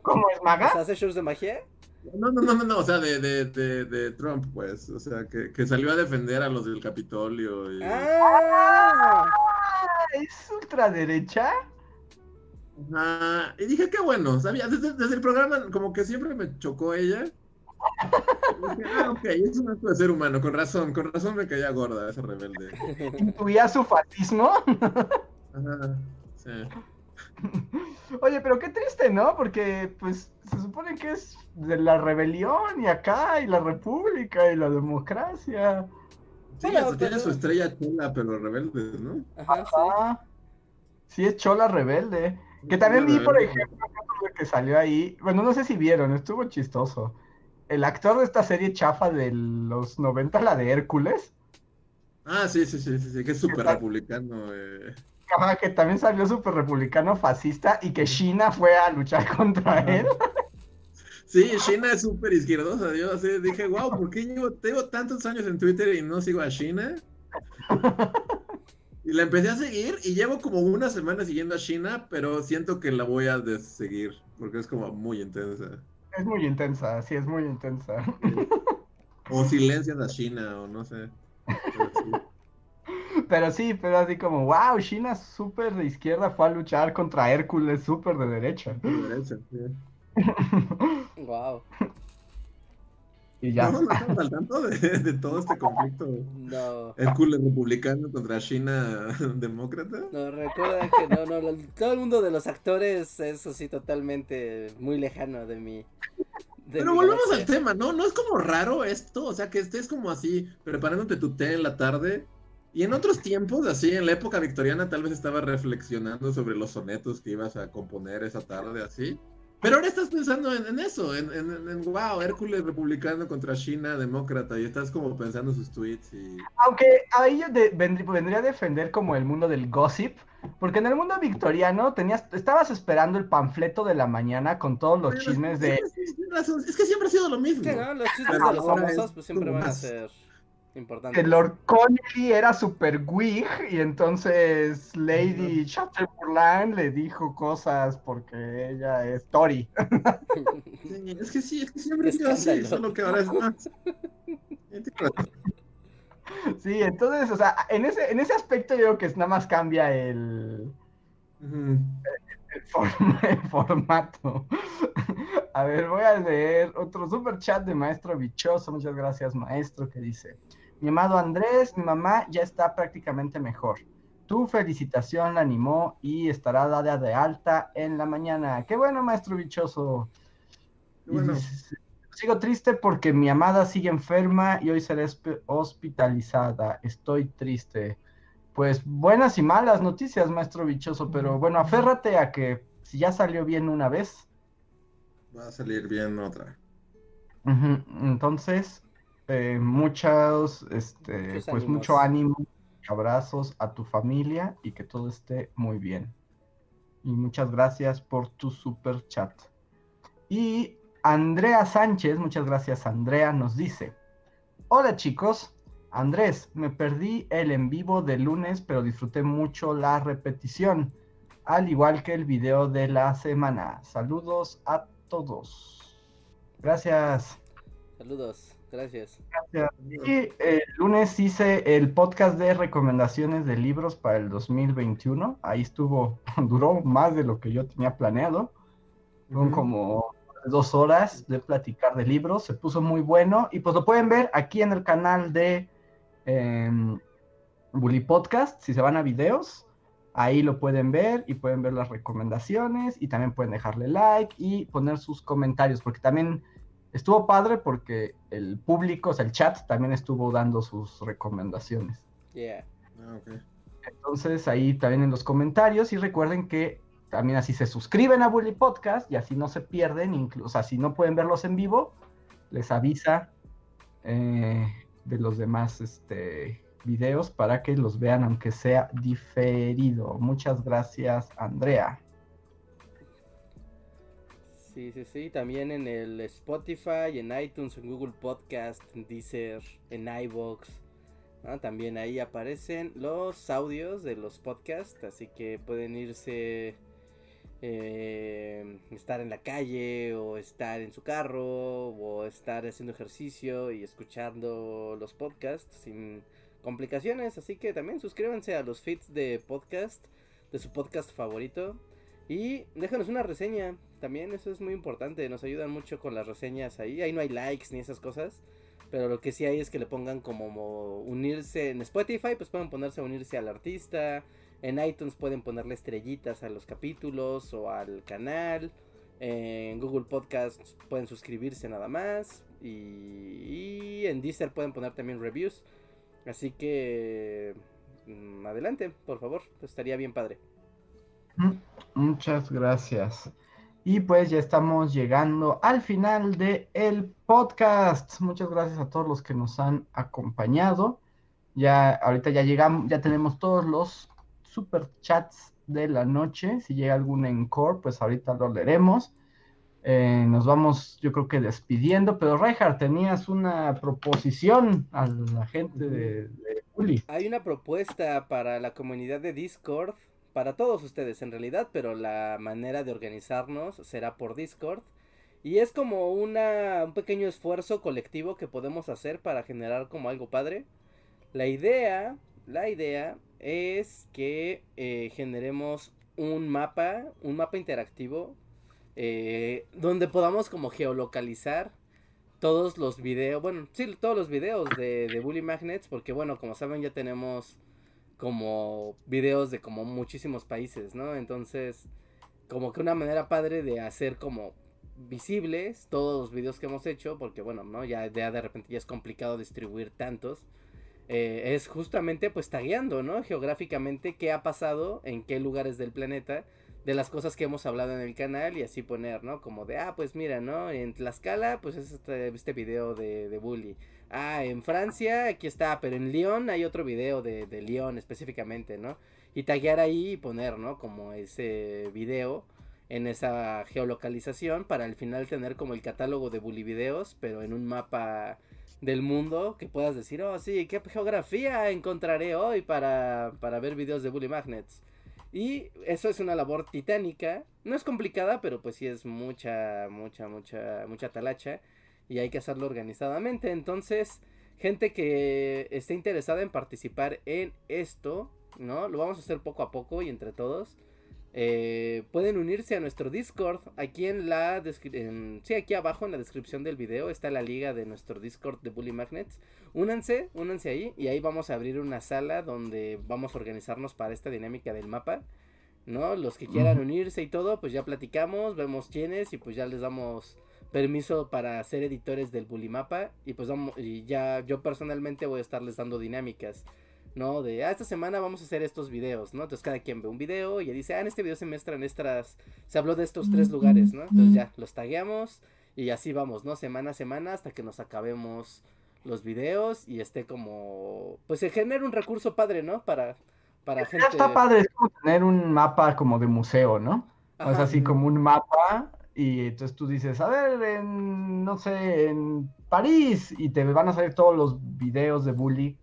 ¿Cómo es maga? ¿Hace shows de magia? No, no, no, no, o sea, de, de, de, de Trump, pues. O sea, que, que, salió a defender a los del Capitolio. Y... ¡Ah! ¿Es ultraderecha? Ah, y dije, qué bueno, sabía, desde, desde, el programa como que siempre me chocó ella. dije, ah, ok, es un acto de ser humano, con razón, con razón me caía gorda esa rebelde. ¿Intuía su fascismo? Ajá, sí. Oye, pero qué triste, ¿no? Porque pues se supone que es de la rebelión y acá y la república y la democracia. Sí, hasta tiene su estrella chola, pero rebelde, ¿no? Ajá. Sí, es chola rebelde. Que también vi, por ejemplo, que salió ahí. Bueno, no sé si vieron, estuvo chistoso. El actor de esta serie chafa de los 90, la de Hércules. Ah, sí, sí, sí, sí, que es súper republicano. Eh que también salió súper republicano fascista y que China fue a luchar contra él. Sí, China es súper izquierdosa. Yo así dije, wow, ¿por qué llevo, tengo tantos años en Twitter y no sigo a China? Y la empecé a seguir y llevo como una semana siguiendo a China, pero siento que la voy a seguir porque es como muy intensa. Es muy intensa, sí, es muy intensa. O silencias a China, o no sé. Pero sí, pero así como, wow, China súper de izquierda fue a luchar contra Hércules súper de derecha. De derecha, sí. wow. Y ya. No, no estamos al tanto de, todo este conflicto. No. Hércules republicano contra China demócrata. No, recuerda que no, no, todo el mundo de los actores es así totalmente muy lejano de mí. Pero volvemos al tema, ¿no? ¿No es como raro esto? O sea, que estés como así, preparándote tu té en la tarde y en otros tiempos, así, en la época victoriana, tal vez estaba reflexionando sobre los sonetos que ibas a componer esa tarde, así. Pero ahora estás pensando en, eso, en, en, wow, Hércules republicano contra China demócrata, y estás como pensando sus tweets y... Aunque ahí yo vendría a defender como el mundo del gossip, porque en el mundo victoriano tenías, estabas esperando el panfleto de la mañana con todos los chismes de... Es que siempre ha sido lo mismo. Los chismes de los famosos pues siempre van a ser... Importante. Que Lord Connolly era super wig y entonces Lady Chatterburland le dijo cosas porque ella es Tori. es que sí, es que siempre ha sido así, solo que ahora es más. Sí, entonces, o sea, en ese, en ese aspecto yo creo que nada más cambia el, el, formato. A ver, voy a leer otro super chat de Maestro Bichoso. Muchas gracias, Maestro, que dice: mi amado Andrés, mi mamá ya está prácticamente mejor. Tu felicitación la animó y estará dada de alta en la mañana. Qué bueno, maestro bichoso. Bueno. Sigo triste porque mi amada sigue enferma y hoy será hospitalizada. Estoy triste. Pues buenas y malas noticias, maestro bichoso, pero bueno, aférrate a que si ya salió bien una vez. Va a salir bien otra. Entonces, eh, muchos, este, pues mucho ánimo, abrazos a tu familia y que todo esté muy bien. Y muchas gracias por tu super chat. Y Andrea Sánchez, muchas gracias Andrea, nos dice, hola chicos, Andrés, me perdí el en vivo de lunes, pero disfruté mucho la repetición, al igual que el video de la semana. Saludos a todos. Gracias. Saludos. Gracias. Y el lunes hice el podcast de recomendaciones de libros para el 2021. Ahí estuvo, duró más de lo que yo tenía planeado. Fueron como dos horas de platicar de libros. Se puso muy bueno. Y pues lo pueden ver aquí en el canal de eh, Bully Podcast. Si se van a videos, ahí lo pueden ver y pueden ver las recomendaciones. Y también pueden dejarle like y poner sus comentarios. Porque también estuvo padre porque el público, o sea, el chat también estuvo dando sus recomendaciones. Yeah. Ah, Entonces ahí también en los comentarios y recuerden que también así se suscriben a Bully Podcast y así no se pierden, incluso, o sea, si no pueden verlos en vivo, les avisa eh, de los demás este, videos para que los vean aunque sea diferido. Muchas gracias, Andrea. Sí, sí, sí, también en el Spotify, en iTunes, en Google Podcast, en Deezer, en iVoox. También ahí aparecen los audios de los podcasts, así que pueden irse, eh, estar en la calle o estar en su carro o estar haciendo ejercicio y escuchando los podcasts sin complicaciones. Así que también suscríbanse a los feeds de podcast, de su podcast favorito. Y déjanos una reseña, también eso es muy importante, nos ayudan mucho con las reseñas ahí. Ahí no hay likes ni esas cosas. Pero lo que sí hay es que le pongan como unirse en Spotify, pues pueden ponerse a unirse al artista. En iTunes pueden ponerle estrellitas a los capítulos o al canal. En Google Podcasts pueden suscribirse nada más. Y, en Deezer pueden poner también reviews. Así que mm, adelante, por favor, estaría bien padre. Mm, muchas gracias. Y pues ya estamos llegando al final del el podcast. Muchas gracias a todos los que nos han acompañado. Ya ahorita ya llegamos, ya tenemos todos los super chats de la noche. Si llega algún encore, pues ahorita lo leeremos. Eh, nos vamos, yo creo que despidiendo, pero Reinhardt, tenías una proposición a la gente de, de Hay una propuesta para la comunidad de Discord para todos ustedes en realidad, pero la manera de organizarnos será por Discord. Y es como una, un pequeño esfuerzo colectivo que podemos hacer para generar como algo padre. La idea, la idea es que eh, generemos un mapa, un mapa interactivo, eh, donde podamos como geolocalizar todos los videos, bueno, sí, todos los videos de, de Bully Magnets, porque bueno, como saben ya tenemos como videos de como muchísimos países, ¿no? Entonces, como que una manera padre de hacer como visibles todos los videos que hemos hecho, porque bueno, ¿no? Ya, de repente ya es complicado distribuir tantos. Eh, es justamente pues tagueando, ¿no? Geográficamente qué ha pasado en qué lugares del planeta de las cosas que hemos hablado en el canal y así poner, ¿no? Como de, ah, pues mira, ¿no? En Tlaxcala, pues es este, este video de, de Bully. Ah, en Francia, aquí está, pero en Lyon hay otro video de, de Lyon específicamente, ¿no? Y taguear ahí y poner, ¿no? Como ese video en esa geolocalización para al final tener como el catálogo de bully videos, pero en un mapa del mundo que puedas decir, oh sí, ¿qué geografía encontraré hoy para, para ver videos de bully magnets? Y eso es una labor titánica, no es complicada, pero pues sí es mucha, mucha, mucha, mucha talacha y hay que hacerlo organizadamente. Entonces, gente que esté interesada en participar en esto, ¿no? Lo vamos a hacer poco a poco y entre todos. Eh, pueden unirse a nuestro Discord. Aquí en la descripción. Sí, aquí abajo en la descripción del video está la liga de nuestro Discord de Bully Magnets. Únanse, únanse ahí. Y ahí vamos a abrir una sala donde vamos a organizarnos para esta dinámica del mapa. ¿No? Los que quieran unirse y todo, pues ya platicamos, vemos quiénes y pues ya les damos permiso para ser editores del Bully Mapa. Y pues vamos, y ya yo personalmente voy a estarles dando dinámicas. ¿no? De, ah, esta semana vamos a hacer estos videos, ¿no? Entonces cada quien ve un video y dice, ah, en este video se muestran estas, se habló de estos tres lugares, ¿no? Entonces ya, los tagueamos y así vamos, ¿no? Semana a semana hasta que nos acabemos los videos y esté como, pues se genera un recurso padre, ¿no? Para, para gente. Está padre, es como tener un mapa como de museo, ¿no? O sea, así como un mapa y entonces tú dices, a ver, en, no sé, en París y te van a salir todos los videos de Bully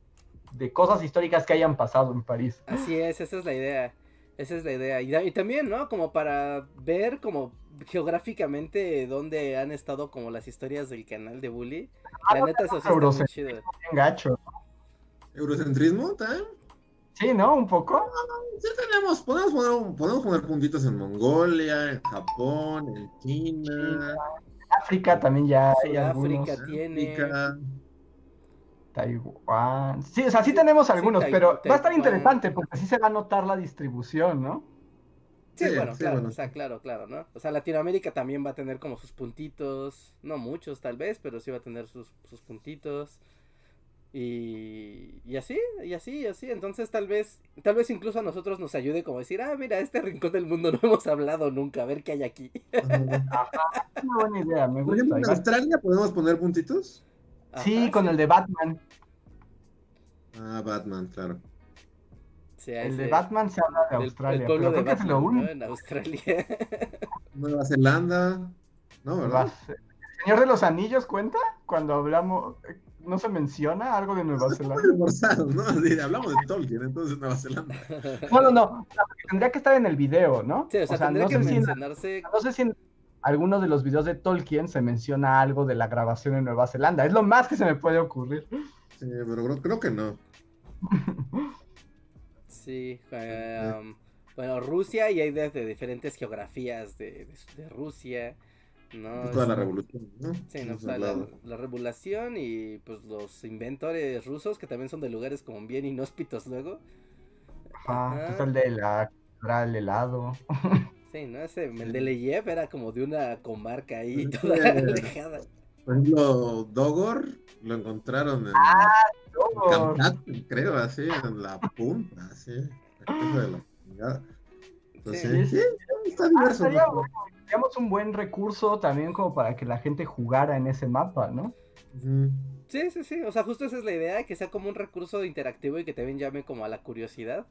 de cosas históricas que hayan pasado en París. Así es, esa es la idea. Esa es la idea. Y, también, ¿no? Como para ver como geográficamente dónde han estado como las historias del canal de Bully. la ah, neta, eso sí está muy chido. Gacho. ¿Eurocentrismo también? Sí, ¿no? Un poco. Ah, sí tenemos, podemos poner, podemos poner puntitos en Mongolia, en Japón, en China. África también ya hay África tiene. Taiwán. Sí, o sea, sí tenemos algunos, pero va a estar interesante porque así se va a notar la distribución, ¿no? Sí, bueno, claro, o sea, claro, claro, ¿no? O sea, Latinoamérica también va a tener como sus puntitos, no muchos tal vez, pero sí va a tener sus, sus puntitos. Y, y así, y así, y así. Entonces tal vez, tal vez incluso a nosotros nos ayude como decir, ah, mira, este rincón del mundo no hemos hablado nunca, a ver qué hay aquí. una buena idea, me gusta. ¿En Australia podemos poner puntitos? sí, con el de Batman. Ah, Batman, claro. el de Batman se habla de Australia. El, pero de lo ¿no? En Australia. Nueva Zelanda. No, ¿verdad? ¿El Señor de los Anillos cuenta? Cuando hablamos. ¿No se menciona algo de Nueva Zelanda? ¿no? hablamos de Tolkien, entonces Nueva Zelanda. No, no, no. Tendría que estar en el video, ¿no? Sí, o sea, tendría que mencionarse. no sé si en alguno de los videos de Tolkien se menciona algo de la grabación en Nueva Zelanda. Es lo más que se me puede ocurrir. Sí, pero creo, que no. sí, um, bueno, Rusia y hay desde diferentes geografías de, Rusia. ¿No? Toda la revolución, ¿no? Sí, no, pues, la, revolución y pues los inventores rusos que también son de lugares como bien inhóspitos luego. Ah, pues el de la el helado. Sí, ¿no? Ese Mendeleev era como de una comarca ahí toda alejada. Por ejemplo, Dogor lo encontraron en, ah, creo, así, en la punta, así. de la Entonces, sí, está diverso. Ah, un buen recurso también como para que la gente jugara en ese mapa, ¿no? Sí, sí, sí. O sea, justo esa es la idea, que sea como un recurso interactivo y que también llame como a la curiosidad.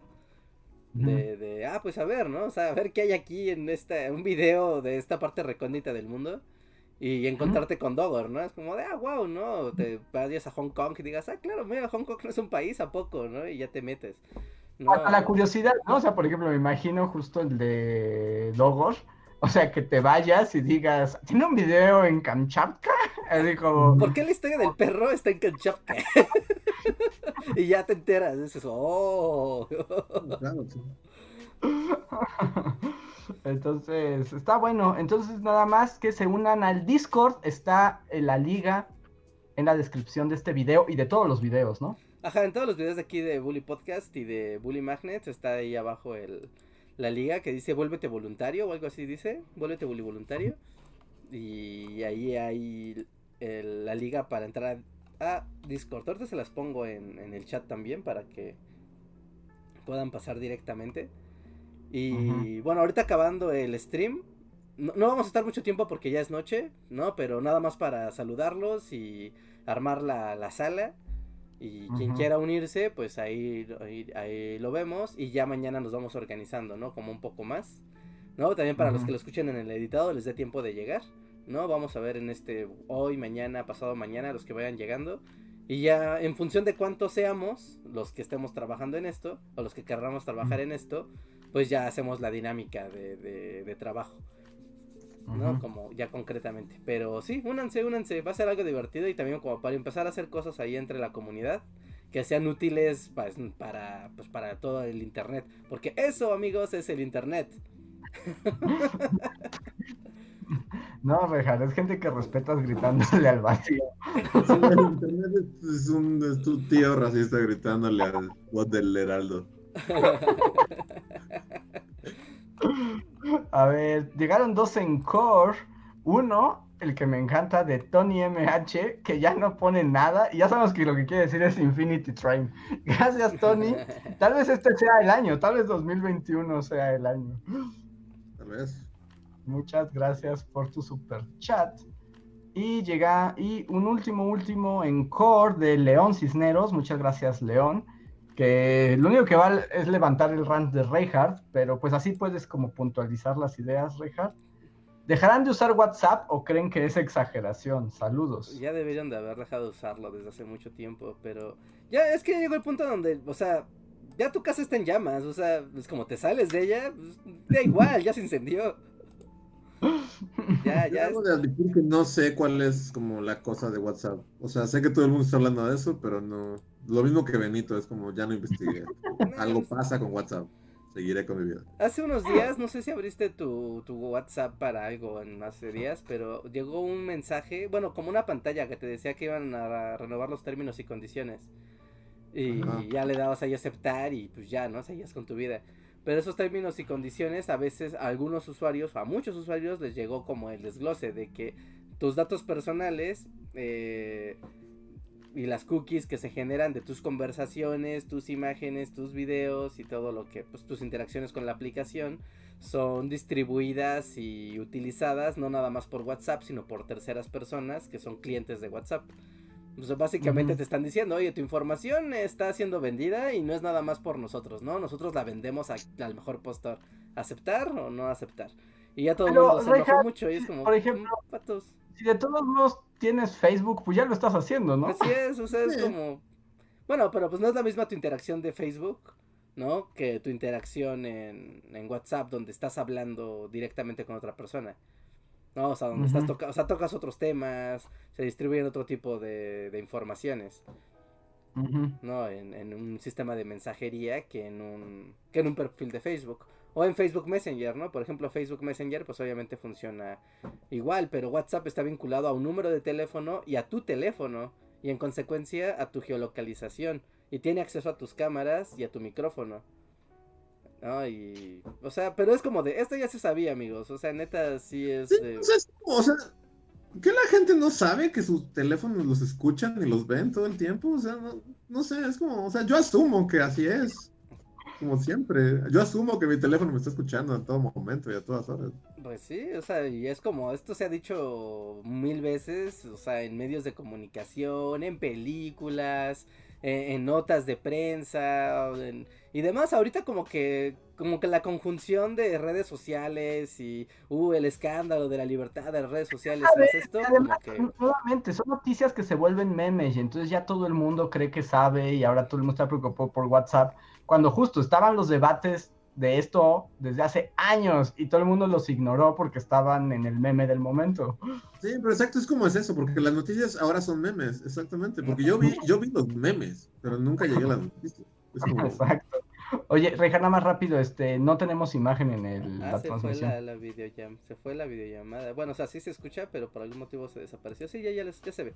De, de, ah, pues a ver, ¿no? O sea, a ver qué hay aquí en este, un video de esta parte recóndita del mundo y encontrarte con Dogor, ¿no? Es como de, ah, wow, ¿no? Te vayas a Hong Kong y digas, ah, claro, mira, Hong Kong no es un país, ¿a poco, no? Y ya te metes. A la curiosidad, ¿no? O sea, por ejemplo, me imagino justo el de Dogor, o sea, que te vayas y digas, ¿tiene un video en Kamchatka? Así como... ¿Por qué la historia del perro está en Kamchatka? y ya te enteras, dices, oh. Entonces, está bueno. Entonces, nada más que se unan al Discord. Está en la liga en la descripción de este video y de todos los videos, ¿no? Ajá, en todos los videos de aquí de Bully Podcast y de Bully Magnets está ahí abajo el, la liga que dice vuélvete voluntario o algo así dice, vuélvete voluntario. Y ahí hay la liga para entrar a, Discord. Ahorita se las pongo en, el chat también para que puedan pasar directamente. Y bueno, ahorita acabando el stream, no, vamos a estar mucho tiempo porque ya es noche, ¿no? Pero nada más para saludarlos y armar la, la sala. Y quien quiera unirse, pues ahí, ahí, lo vemos. Y ya mañana nos vamos organizando, ¿no? Como un poco más. ¿No? También para los que lo escuchen en el editado les dé tiempo de llegar. ¿No? Vamos a ver en este hoy, mañana, pasado mañana, los que vayan llegando. Y ya en función de cuántos seamos, los que estemos trabajando en esto, o los que querramos trabajar en esto, pues ya hacemos la dinámica de, de trabajo. ¿No? Como ya concretamente. Pero sí, únanse, únanse, va a ser algo divertido y también como para empezar a hacer cosas ahí entre la comunidad que sean útiles pues, para, pues, para todo el internet. Porque eso, amigos, es el internet. No, Rejar, es gente que respetas gritándole al vacío. el internet es, un, es tu tío racista gritándole al bot del Heraldo. A ver, llegaron dos en core. Uno, el que me encanta de Tony MH, que ya no pone nada. Y ya sabemos que lo que quiere decir es Infinity Train. Gracias, Tony. Tal vez este sea el año, tal vez 2021 sea el año. Tal vez. Muchas gracias por tu super chat. Y llega, y un último, último en core de León Cisneros. Muchas gracias, León que lo único que va es levantar el rant de Reinhardt, pero pues así puedes como puntualizar las ideas, Reinhardt. ¿Dejarán de usar WhatsApp o creen que es exageración? Saludos. Ya deberían de haber dejado de usarlo desde hace mucho tiempo, pero ya es que llegó el punto donde, o sea, ya tu casa está en llamas, o sea, es como te sales de ella, pues, da igual, ya se incendió. Ya, ya. de admitir que no sé cuál es como la cosa de WhatsApp. O sea, sé que todo el mundo está hablando de eso, pero no. Lo mismo que Benito, es como ya no investigué. Algo pasa con WhatsApp. Seguiré con mi vida. Hace unos días, no sé si abriste tu, tu WhatsApp para algo en hace días, pero llegó un mensaje, bueno, como una pantalla que te decía que iban a renovar los términos y condiciones. Y ya le dabas ahí a aceptar y pues ya, ¿no? Seguías con tu vida. Pero esos términos y condiciones a veces a algunos usuarios, a muchos usuarios les llegó como el desglose de que tus datos personales eh, y las cookies que se generan de tus conversaciones, tus imágenes, tus videos y todo lo que, pues tus interacciones con la aplicación son distribuidas y utilizadas no nada más por WhatsApp, sino por terceras personas que son clientes de WhatsApp. Pues básicamente te están diciendo, oye, tu información está siendo vendida y no es nada más por nosotros, ¿no? Nosotros la vendemos al mejor postor. ¿Aceptar o no aceptar? Y ya todo el mundo se enojó mucho y es como, por ejemplo, mm, patos. si de todos modos tienes Facebook, pues ya lo estás haciendo, ¿no? Así es, o sea, es como... Bueno, pero pues no es la misma tu interacción de Facebook, ¿no? Que tu interacción en, en WhatsApp, donde estás hablando directamente con otra persona. ¿No? O sea, donde estás tocando, o sea, tocas otros temas, se distribuyen otro tipo de, de informaciones, ¿no? En, en, un sistema de mensajería que en un, que en un perfil de Facebook. O en Facebook Messenger, ¿no? Por ejemplo, Facebook Messenger, pues obviamente funciona igual, pero WhatsApp está vinculado a un número de teléfono y a tu teléfono, y en consecuencia a tu geolocalización, y tiene acceso a tus cámaras y a tu micrófono. Ay, o sea, pero es como de, esto ya se sabía, amigos, o sea, neta, sí es... o, sea, ¿qué la gente no sabe que sus teléfonos los escuchan y los ven todo el tiempo? O sea, no, no sé, es como, o sea, yo asumo que así es. Como siempre. Yo asumo que mi teléfono me está escuchando en todo momento y a todas horas. Pues sí, o sea, y es como, esto se ha dicho mil veces, o sea, en medios de comunicación, en películas, en, notas de prensa y demás. Ahorita como que como que la conjunción de redes sociales y uh, el escándalo de la libertad de las redes sociales esto nuevamente son noticias que se vuelven memes y entonces ya todo el mundo cree que sabe y ahora todo el mundo está preocupado por WhatsApp cuando justo estaban los debates de esto desde hace años y todo el mundo los ignoró porque estaban en el meme del momento. Sí, pero exacto es como es eso, porque las noticias ahora son memes, exactamente, porque yo vi, yo vi los memes, pero nunca llegué a las noticias. Exacto. Oye, Rejana, más rápido, este, no tenemos imagen en el, ah, la se transmisión. Fue la, videollamada, se fue la videollamada. Bueno, o sea, sí se escucha, pero por algún motivo se desapareció. Sí, ya, ya, ya se ve.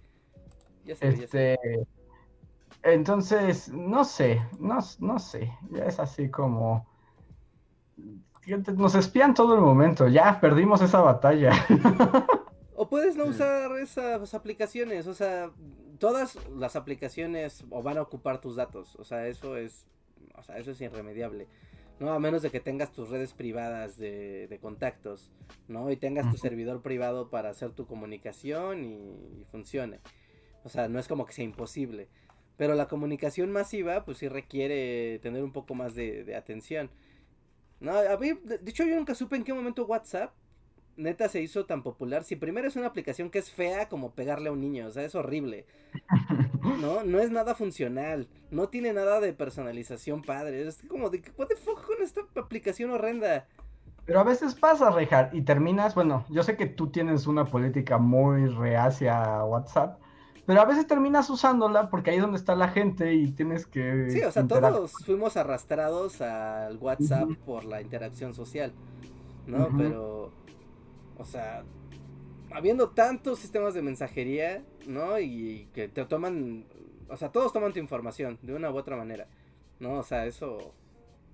Ya se ve, ya se ve. Este, entonces, no sé, no, no sé, ya es así como nos espían todo el momento, ya perdimos esa batalla. O puedes no usar esas aplicaciones, o sea, todas las aplicaciones o van a ocupar tus datos, o sea, eso es, o sea, eso es irremediable. ¿no? A menos de que tengas tus redes privadas de, contactos, ¿no? Y tengas tu servidor privado para hacer tu comunicación y, funcione. O sea, no es como que sea imposible. Pero la comunicación masiva, pues sí requiere tener un poco más de, de atención. No, a mí, de hecho yo nunca supe en qué momento WhatsApp neta se hizo tan popular. Si primero es una aplicación que es fea como pegarle a un niño, o sea, es horrible. No, no es nada funcional, no tiene nada de personalización padre. Es como de, what the fuck con esta aplicación horrenda. Pero a veces pasa, Rejar, y terminas, bueno, yo sé que tú tienes una política muy reacia a WhatsApp, pero a veces terminas usándola porque ahí es donde está la gente y tienes que... Sí, o sea, todos fuimos arrastrados al WhatsApp por la interacción social, ¿no? Pero, o sea, habiendo tantos sistemas de mensajería, ¿no? Y que te toman, o sea, todos toman tu información de una u otra manera, ¿no? O sea, eso,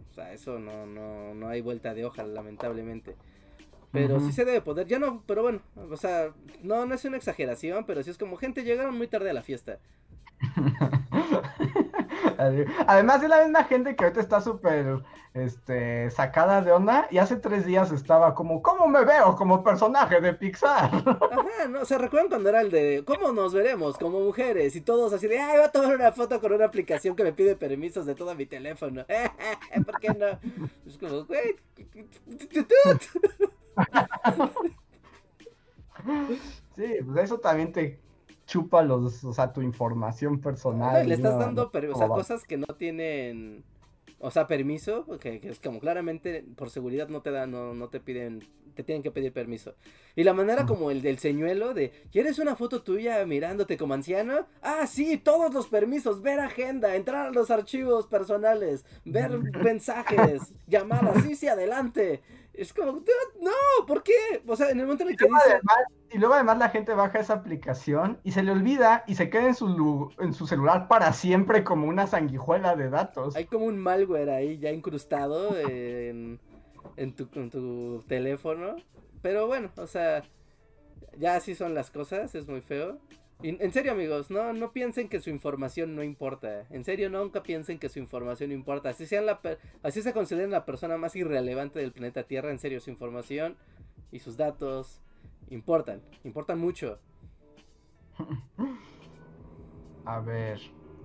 o sea, eso no, no, no hay vuelta de hoja, lamentablemente. Pero sí se debe poder, ya no, pero bueno, o sea, no, no es una exageración, pero sí es como gente, llegaron muy tarde a la fiesta. Además es la misma gente que ahorita está súper este, sacada de onda y hace tres días estaba como, ¿cómo me veo como personaje de Pixar? Ajá, no, ¿se recuerdan cuando era el de, ¿cómo nos veremos como mujeres? Y todos así de, ay, voy a tomar una foto con una aplicación que me pide permisos de todo mi teléfono. ¿Por qué no? Es como, güey, sí, pues eso también te chupa los, o sea, tu información personal. le estás dando, o sea, cosas que no tienen, o sea, permiso, que, que, es como claramente por seguridad no te dan, no, no te piden, te tienen que pedir permiso. Y la manera como el del señuelo de, ¿quieres una foto tuya mirándote como anciano? Ah, sí, todos los permisos, ver agenda, entrar a los archivos personales, ver mensajes, llamadas, sí, sí, adelante. Es como, no, ¿por qué? O sea, en el momento en el que dice... y luego además la gente baja esa aplicación y se le olvida y se queda en su, en su celular para siempre como una sanguijuela de datos. Hay como un malware ahí ya incrustado en, en, tu, en tu teléfono. Pero bueno, o sea, ya así son las cosas, es muy feo. En serio, amigos, no, no piensen que su información no importa. En serio, nunca piensen que su información importa. Así, sean la así se consideren la persona más irrelevante del planeta Tierra. En serio, su información y sus datos importan. Importan mucho. A ver.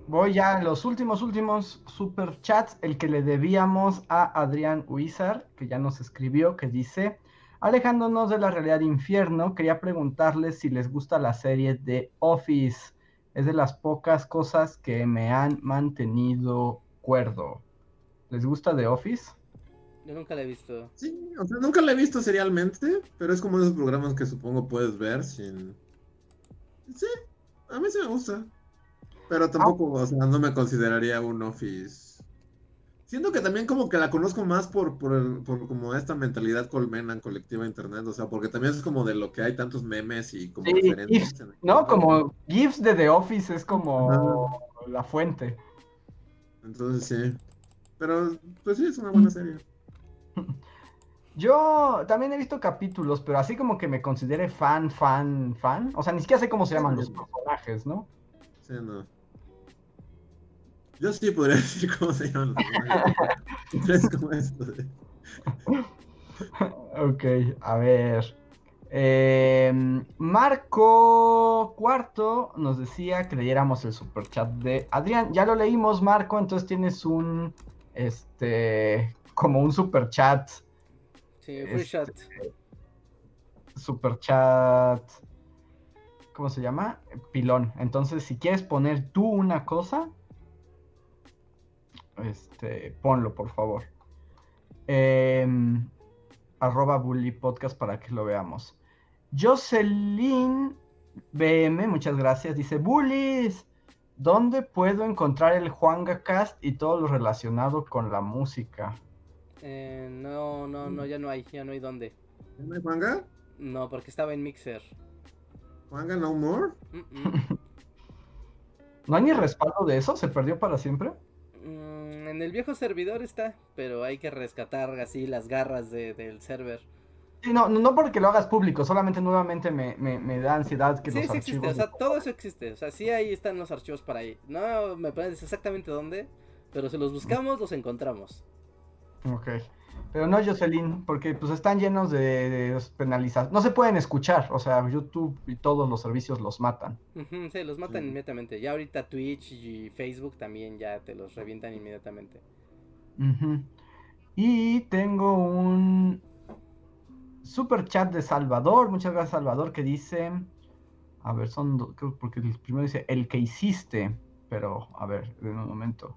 Voy ya a los últimos, últimos super chats. El que le debíamos a Adrián Huizar, que ya nos escribió, que dice: Alejándonos de la realidad infierno, quería preguntarles si les gusta la serie de Office. Es de las pocas cosas que me han mantenido cuerdo. ¿Les gusta The Office? Yo nunca la he visto. Sí, o sea, nunca la he visto serialmente, pero es como esos programas que supongo puedes ver sin. Sí, a mí sí me gusta. Pero tampoco, o sea, no me consideraría un Office. Siento que también como que la conozco más por, por, por como esta mentalidad colmena en colectiva internet, o sea, porque también es como de lo que hay tantos memes y como referencias. no, como GIFs de The Office es como la fuente. Entonces sí. Pero pues sí, es una buena serie. Yo también he visto capítulos, pero así como que me considere fan, fan, fan. O sea, ni siquiera sé cómo se llaman los personajes, ¿no? Sí, no. Yo sí podría decir cómo se llaman los personajes. como esto. ok, a ver. Eh, Marco Cuarto nos decía que leyéramos el superchat de Adrián. Ya lo leímos, Marco, entonces tienes un este como un super chat. Sí, free este, chat. Super chat. ¿Cómo se llama? Pilón. Entonces, si quieres poner tú una cosa, este, ponlo, por favor. Em, arroba Bully Podcast para que lo veamos. Jocelyn BM, muchas gracias. Dice, Bullies, ¿dónde puedo encontrar el Juanga Cast y todo lo relacionado con la música? Eh, no, no, no, ya no hay, ya no hay dónde. ¿No hay Juanga? No, porque estaba en Mixer. ¿Juanga no more? ¿No hay ni respaldo de eso? ¿Se perdió para siempre? Mm, en el viejo servidor está, pero hay que rescatar así las garras del server. Sí, no, no porque lo hagas público, solamente nuevamente me, me, da ansiedad que sí, sí existe, o sea, todo eso existe, o sea, sí ahí están los archivos para ahí. No me pones exactamente dónde, pero si los buscamos, los encontramos. Ok. Pero no Jocelyn, porque pues están llenos de, penalizados. No se pueden escuchar, o sea, YouTube y todos los servicios los matan. sí, los matan inmediatamente. Ya ahorita Twitch y Facebook también ya te los revientan inmediatamente. Y tengo un super chat de Salvador. Muchas gracias, Salvador, que dice. A ver, son. Porque el primero dice el que hiciste. Pero, a ver, en un momento.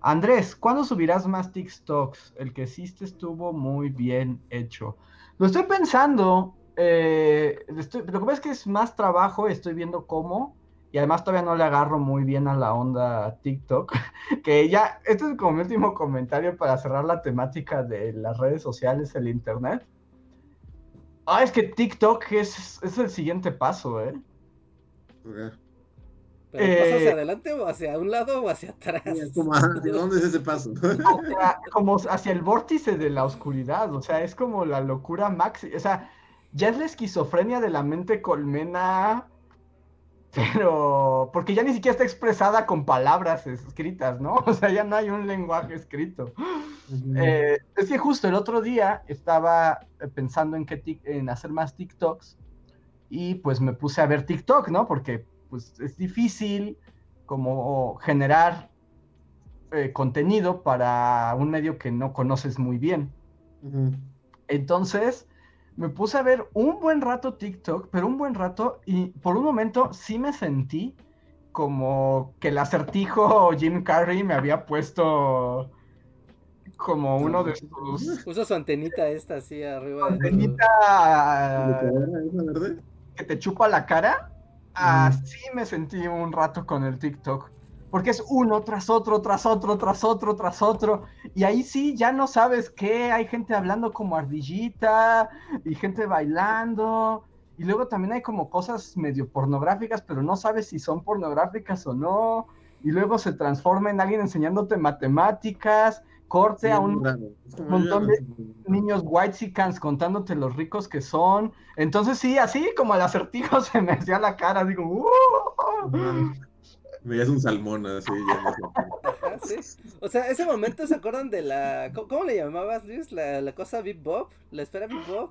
Andrés, ¿cuándo subirás más TikToks? El que hiciste estuvo muy bien hecho. Lo estoy pensando. Eh, lo que pasa es que es más trabajo, estoy viendo cómo. Y además todavía no le agarro muy bien a la onda TikTok. Que ya, este es como mi último comentario para cerrar la temática de las redes sociales, el internet. Ah, es que TikTok es, es el siguiente paso, ¿eh? ¿Pero hacia eh, adelante o hacia un lado o hacia atrás? ¿De dónde es ese paso? como hacia el vórtice de la oscuridad, o sea, es como la locura máxima, o sea, ya es la esquizofrenia de la mente colmena, pero porque ya ni siquiera está expresada con palabras escritas, ¿no? O sea, ya no hay un lenguaje escrito. Eh, es que justo el otro día estaba pensando en, que en hacer más TikToks y pues me puse a ver TikTok, ¿no? Porque pues es difícil como generar eh, contenido para un medio que no conoces muy bien. Entonces, me puse a ver un buen rato TikTok, pero un buen rato, y por un momento sí me sentí como que el acertijo Jim Carrey me había puesto como uno de sus... Puso su antenita esta así arriba. Antenita... Que te chupa la cara. Así me sentí un rato con el TikTok. Porque es uno tras otro, tras otro, tras otro, tras otro. Y ahí sí ya no sabes qué. Hay gente hablando como ardillita y gente bailando. Y luego también hay como cosas medio pornográficas, pero no sabes si son pornográficas o no. Y luego se transforma en alguien enseñándote matemáticas corte a un montón de niños white contándote los ricos que son. Entonces sí, así como el acertijo se me hacía la cara, digo, ¡Uh! Veías un salmón así. O sea, ese momento se acuerdan de la. ¿Cómo, le llamabas, Luis? La, la cosa Big Bob, la espera Big Bob.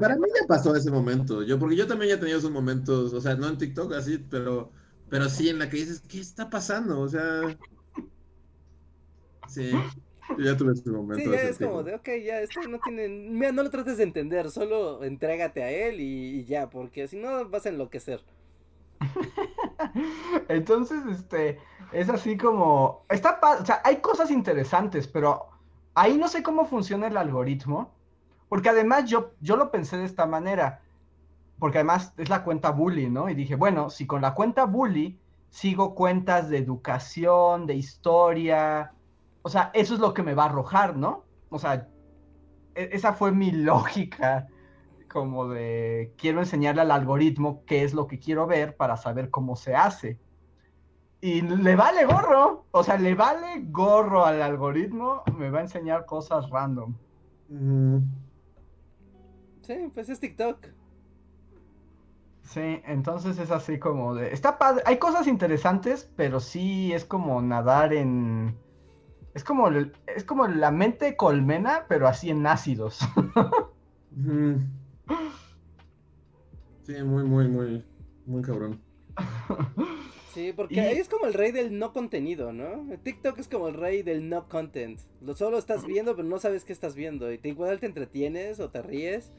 Para mí ya pasó ese momento. Yo, porque yo también ya he tenido esos momentos, o sea, no en TikTok así, pero pero sí en la que dices, ¿qué está pasando? O sea, sí. ya tuve ese momento. Sí, ya es como de, ok, ya, esto no tiene, mira, no lo trates de entender, solo entrégate a él y, ya, porque si no vas a enloquecer. Entonces, este, es así como, está, o sea, hay cosas interesantes, pero ahí no sé cómo funciona el algoritmo, porque además yo, yo lo pensé de esta manera, porque además es la cuenta bully, ¿no? Y dije, bueno, si con la cuenta bully sigo cuentas de educación, de historia, o sea, eso es lo que me va a arrojar, ¿no? O sea, e-, esa fue mi lógica, como de quiero enseñarle al algoritmo qué es lo que quiero ver para saber cómo se hace. Y le vale gorro, o sea, le vale gorro al algoritmo, me va a enseñar cosas random. Sí, pues es TikTok. Sí, entonces es así como de... Está padre, hay cosas interesantes, pero sí es como nadar en es como, es como la mente colmena, pero así en ácidos. sí, muy, muy, muy, muy cabrón. Sí, porque ahí es como el rey del no contenido, ¿no? TikTok es como el rey del no content. Lo solo estás viendo, pero no sabes qué estás viendo. Y te igual te entretienes o te ríes,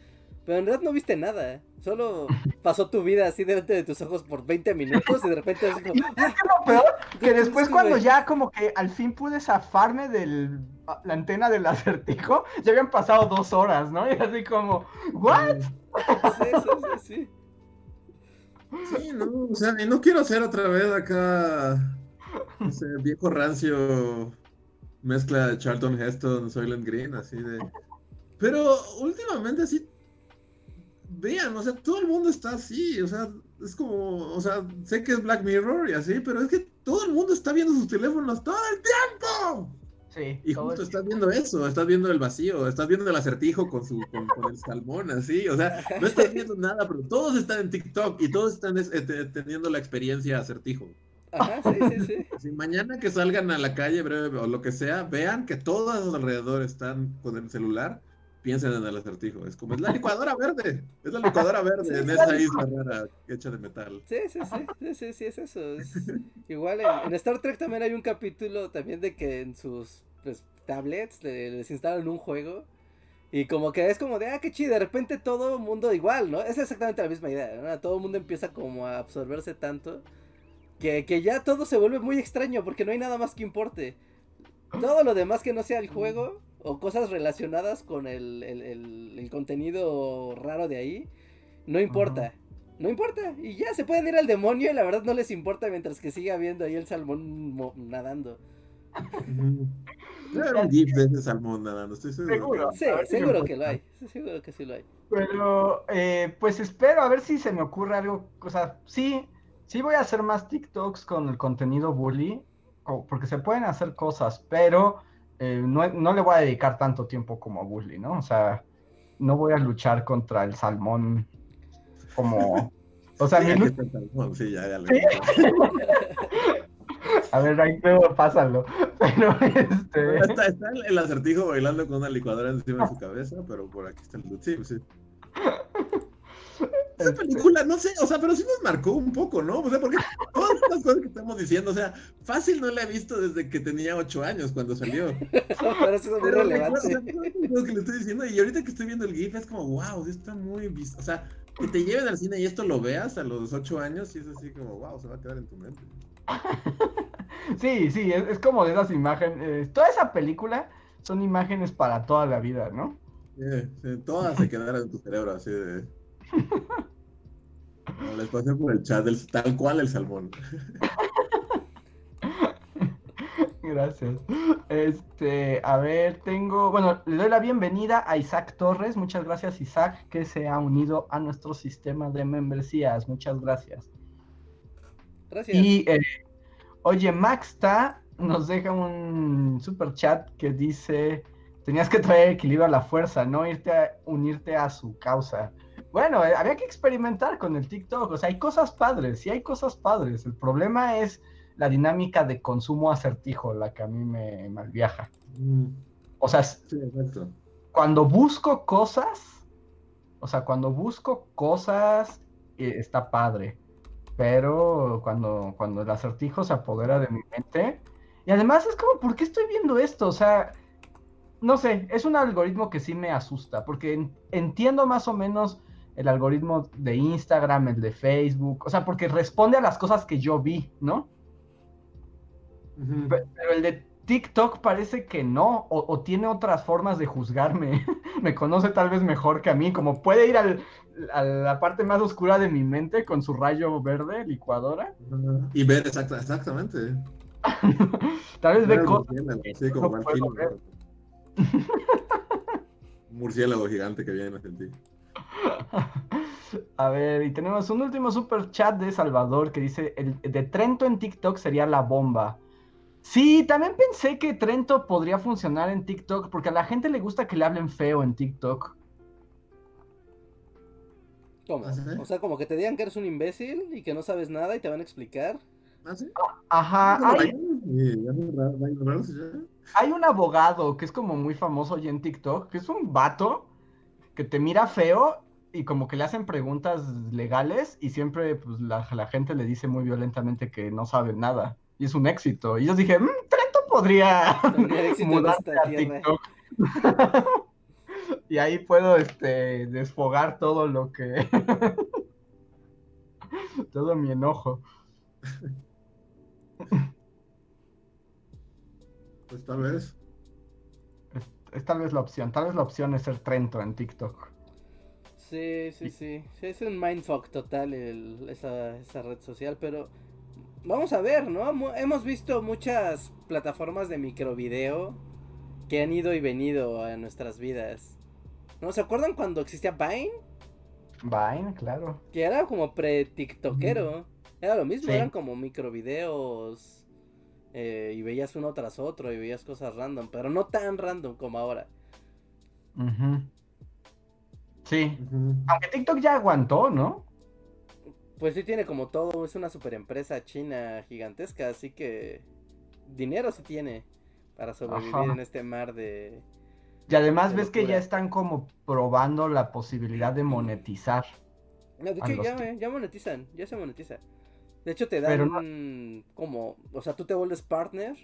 pero en realidad no viste nada. Solo pasó tu vida así delante de tus ojos por 20 minutos y de repente es como... lo peor? Que después cuando ya como que al fin pude zafarme de la antena del acertijo, ya habían pasado dos horas, ¿no? Y así como, ¿what? Sí, sí, sí, sí. Sí, no, o sea, y no quiero hacer otra vez acá ese viejo rancio mezcla de Charlton Heston, Soylent Green, así de... Pero últimamente sí vean, o sea, todo el mundo está así, o sea, es como, o sea, sé que es Black Mirror y así, pero es que todo el mundo está viendo sus teléfonos todo el tiempo. Sí. Y justo estás viendo eso, estás viendo el vacío, estás viendo el acertijo con su con, el salmón, así, o sea, no estás viendo nada, pero todos están en TikTok y todos están eh, teniendo la experiencia acertijo. Ajá, sí, sí, sí. Si mañana que salgan a la calle breve o lo que sea, vean que todos alrededor están con el celular piensen en el acertijo. Es como, es la licuadora verde. Es la licuadora verde en esa isla rara hecha de metal. Sí, sí, sí, sí, sí, es eso. Igual en, Star Trek también hay un capítulo también de que en sus pues, tablets les instalan un juego. Y como que es como de, ah, qué chido, de repente todo mundo igual, ¿no? Es exactamente la misma idea, ¿no? Todo el mundo empieza como a absorberse tanto que, que ya todo se vuelve muy extraño porque no hay nada más que importe. Todo lo demás que no sea el juego o cosas relacionadas con el, contenido raro de ahí, no importa. No importa. Y ya se pueden ir al demonio y la verdad no les importa mientras que siga viendo ahí el salmón nadando. Era un gif de ese salmón nadando, estoy seguro. Sí, seguro que lo hay. Seguro que sí lo hay. Pero, eh, pues espero a ver si se me ocurre algo. O sea, sí, sí voy a hacer más TikToks con el contenido bully. Porque se pueden hacer cosas, pero eh, no, le voy a dedicar tanto tiempo como a Bully, ¿no? O sea, no voy a luchar contra el salmón como... O sea, mi Sí, ya, ya A ver, ahí luego pásalo. Pero este. Está, está, el acertijo bailando con una licuadora encima de su cabeza, pero por aquí está el. Sí, sí. Esa este película, no sé, o sea, pero sí nos marcó un poco, ¿no? O sea, porque todas estas cosas que estamos diciendo, o sea, fácil no la he visto desde que tenía ocho años cuando salió. pero eso es muy relevante. lo que le estoy diciendo, y ahorita que estoy viendo el GIF es como, wow, está muy visto. O sea, que te lleven al cine y esto lo veas a los ocho años, y es así como, wow, se va a quedar en tu mente. Sí, sí, es, como de esas imágenes. Eh, toda esa película son imágenes para toda la vida, ¿no? Sí, sí todas se quedaron en tu cerebro, así de. les pasé por el chat, tal cual el salmón. Gracias. Este, a ver, tengo, bueno, le doy la bienvenida a Isaac Torres. Muchas gracias, Isaac, que se ha unido a nuestro sistema de membresías. Muchas gracias. Gracias. Y, eh, oye, Maxta nos deja un super chat que dice: Tenías que traer equilibrio a la fuerza, no irte a unirte a su causa. Bueno, eh, había que experimentar con el TikTok. O sea, hay cosas padres, sí hay cosas padres. El problema es la dinámica de consumo acertijo, la que a mí me malviaja. Mm. O sea, cuando busco cosas, o sea, cuando busco cosas, eh, está padre. pero cuando, cuando el acertijo se apodera de mi mente, y además es como, ¿por qué estoy viendo esto? O sea, no sé, es un algoritmo que sí me asusta, porque entiendo más o menos el algoritmo de Instagram, el de Facebook, o sea, porque responde a las cosas que yo vi, ¿no? Pero el de TikTok parece que no, o, tiene otras formas de juzgarme. me conoce tal vez mejor que a mí, como puede ir al, a la parte más oscura de mi mente con su rayo verde, licuadora. Y ver exactamente. tal vez ve cosas. Sí, como murciélago gigante que viene a sentir. A ver, y tenemos un último super chat de Salvador que dice: el de Trento en TikTok sería la bomba. Sí, también pensé que Trento podría funcionar en TikTok porque a la gente le gusta que le hablen feo en TikTok. ¿Cómo? ¿Ah, o sea, como que te digan que eres un imbécil y que no sabes nada y te van a explicar. ¿Ah, sí? Ajá. Hay... hay un abogado que es como muy famoso hoy en TikTok, que es un vato que te mira feo y como que le hacen preguntas legales y siempre pues, la, la gente le dice muy violentamente que no sabe nada y es un éxito. Y yo dije, mmm, Trento podría mudarse a TikTok. y ahí puedo este, desfogar todo lo que... todo mi enojo. Pues tal vez. Es, tal vez la opción. Tal vez la opción es ser Trento en TikTok. Sí, sí, sí. es un mindfuck total esa, esa red social, pero vamos a ver, ¿no? Hemos visto muchas plataformas de microvideo que han ido y venido a nuestras vidas. ¿No? ¿Se acuerdan cuando existía Vine? Vine, claro. Que era como pre-tiktokero. Era lo mismo, eran como microvideos. Eh, y veías uno tras otro y veías cosas random, pero no tan random como ahora. Sí. Aunque TikTok ya aguantó, ¿no? Pues sí tiene como todo, es una super empresa china gigantesca, así que dinero sí tiene para sobrevivir en este mar de... Y además ves que ya están como probando la posibilidad de monetizar. No, de hecho ya, ya, monetizan, ya se monetiza. De hecho te dan como, o sea, tú te vuelves partner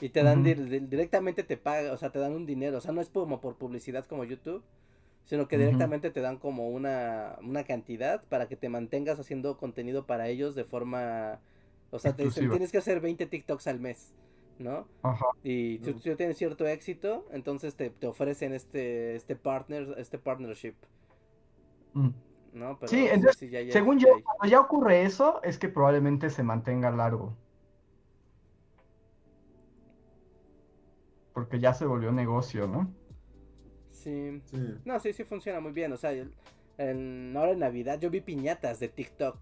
y te dan directamente te paga, o sea, te dan un dinero, o sea, no es como por publicidad como YouTube, sino que directamente te dan como una, una cantidad para que te mantengas haciendo contenido para ellos de forma... O sea, te dicen, tienes que hacer 20 TikToks al mes, ¿no? Ajá. Y si tú tienes cierto éxito, entonces te, te, ofrecen este, este partner, este partnership. Mm. ¿No? sí, entonces, según yo, cuando ya ocurre eso, es que probablemente se mantenga largo. Porque ya se volvió negocio, ¿no? Sí. No, sí, sí funciona muy bien. O sea, en, ahora en Navidad yo vi piñatas de TikTok.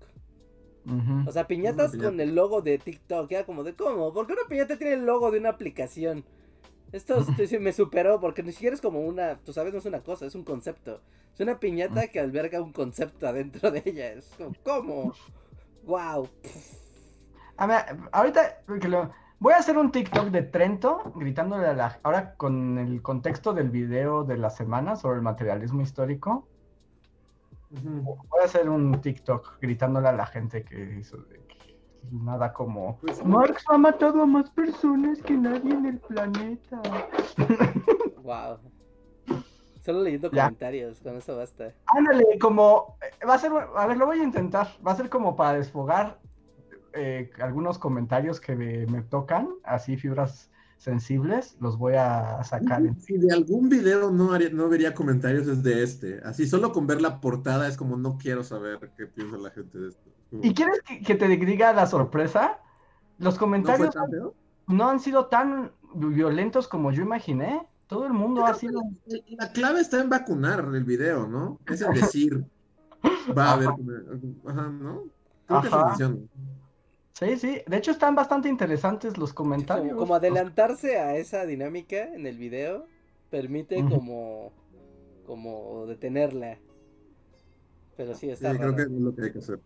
O sea, piñatas con el logo de TikTok. Ya como de, ¿cómo? ¿Por qué una piñata tiene el logo de una aplicación? Esto me superó porque ni siquiera es como una, tú sabes, no es una cosa, es un concepto. Es una piñata que alberga un concepto adentro de ella. Es como, ¿cómo? ¡Wow! A ver, ahorita, lo, Voy a hacer un TikTok de Trento gritándole a la... Ahora con el contexto del video de la semana sobre el materialismo histórico. Voy a hacer un TikTok gritándole a la gente que hizo nada como pues, Marx ha matado a más personas que nadie en el planeta. Wow. Solo leyendo comentarios, con eso basta. Ándale, como eh, va a ser, a ver, lo voy a intentar. Va a ser como para desfogar eh, algunos comentarios que me, tocan, así fibras sensibles, los voy a sacar. Si de algún video no, no vería comentarios es de este. Así solo con ver la portada es como no quiero saber qué piensa la gente de esto. ¿Y quieres que, te diga la sorpresa? Los comentarios ¿No, han sido tan violentos como yo imaginé. Todo el mundo ha sido... La clave está en vacunar el video, ¿no? Es el decir. Va a haber... Ajá, ¿no? Creo que funciona. Sí, sí. De hecho, están bastante interesantes los comentarios. Como, adelantarse a esa dinámica en el video permite como, como detenerla. Pero sí, está. Sí, creo que es lo que hay que hacer.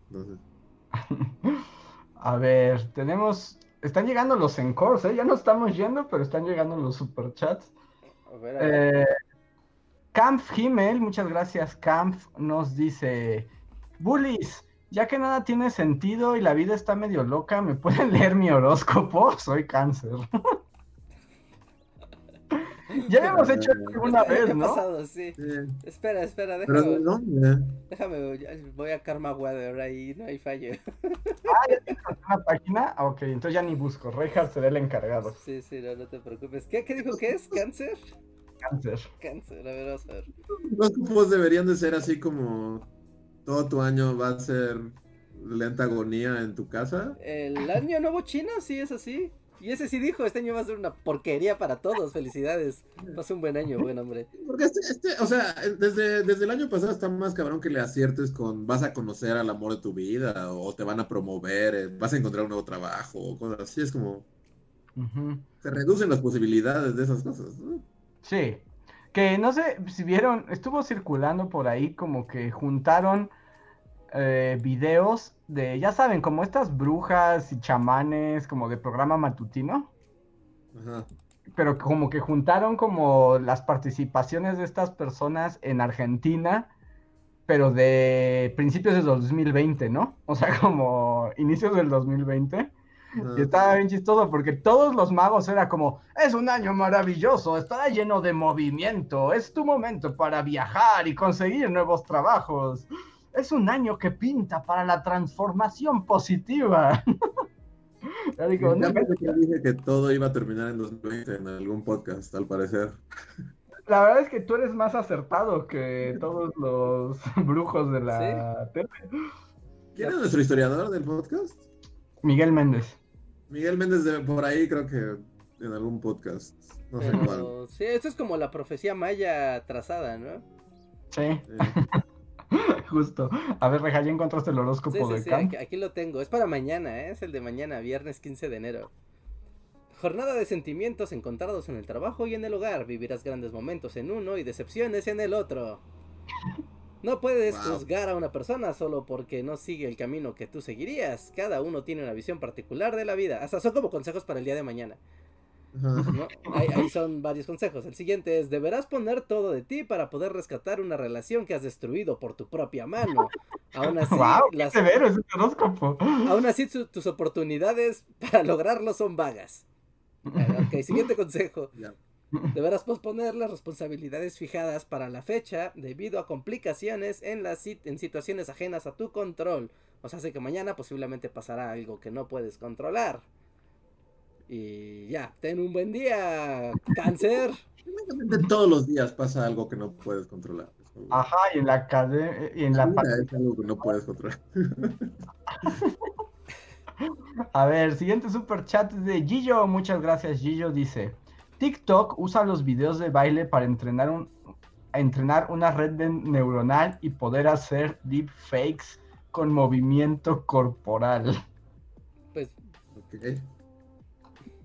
a ver, tenemos. Están llegando los encores, ¿eh? Ya no estamos yendo, pero están llegando los superchats. A ver, a ver. Eh, Camp Himmel, muchas gracias, Camp, nos dice: Bullies, ya que nada tiene sentido y la vida está medio loca, ¿me pueden leer mi horóscopo? Soy cáncer. ya habíamos hecho esto una vez, ¿no? Pasado, sí. Espera, espera, déjame. Déjame, voy a Karma Weather, ahí no hay fallo. ah, ya tienes una página. Ah, ok, entonces ya ni busco. Reinhardt será el encargado. Sí, sí, no, no te preocupes. ¿Qué, qué dijo que es? ¿Cáncer? Cáncer. Cáncer, a ver, vamos a ver. Los cupos deberían de ser así como todo tu año va a ser lenta agonía en tu casa. El año nuevo chino, sí, es así. Y ese sí dijo, este año va a ser una porquería para todos, felicidades. Va un buen año, buen hombre. Porque este, este, o sea, desde, desde el año pasado está más cabrón que le aciertes con vas a conocer al amor de tu vida, o te van a promover, eh, vas a encontrar un nuevo trabajo, o cosas así, es como... Se reducen las posibilidades de esas cosas, Sí, que no sé si vieron, estuvo circulando por ahí como que juntaron eh, videos de, ya saben, como estas brujas y chamanes como de programa matutino. Ajá. Pero como que juntaron como las participaciones de estas personas en Argentina, pero de principios de 2020, ¿no? O sea, como inicios del 2020. Y estaba bien chistoso porque todos los magos era como, es un año maravilloso, está lleno de movimiento, es tu momento para viajar y conseguir nuevos trabajos. Es un año que pinta para la transformación positiva. ya digo, no, dije que todo iba a terminar en 2020 en algún podcast, al parecer. La verdad es que tú eres más acertado que todos los brujos de la tele. ¿Quién es nuestro historiador del podcast? Miguel Méndez. Miguel Méndez de por ahí creo que en algún podcast. No sé cuál. Sí, esto es como la profecía maya trazada, ¿no? Sí. Justo. A ver, Reja, ¿ya encontraste el horóscopo de sí, aquí, aquí, lo tengo. Es para mañana, ¿eh? es el de mañana, viernes 15 de enero. Jornada de sentimientos encontrados en el trabajo y en el hogar. Vivirás grandes momentos en uno y decepciones en el otro. No puedes juzgar a una persona solo porque no sigue el camino que tú seguirías. Cada uno tiene una visión particular de la vida. Hasta son como consejos para el día de mañana. Ahí, son varios consejos. El siguiente es, deberás poner todo de ti para poder rescatar una relación que has destruido por tu propia mano. Aún así, las... Aún así tus oportunidades para lograrlo son vagas. Ok, siguiente consejo. Deberás posponer las responsabilidades fijadas para la fecha debido a complicaciones en, las, en situaciones ajenas a tu control. O sea, hace que mañana posiblemente pasará algo que no puedes controlar. Y ya, ten un buen día, cáncer. todos los días pasa algo que no puedes controlar. Ajá, y en la cadena, y en la, Es algo que no puedes controlar. A ver, siguiente super chat de Gillo. Muchas gracias, Gillo. Dice: TikTok usa los videos de baile para entrenar, un, entrenar una red neuronal y poder hacer deepfakes con movimiento corporal. Pues.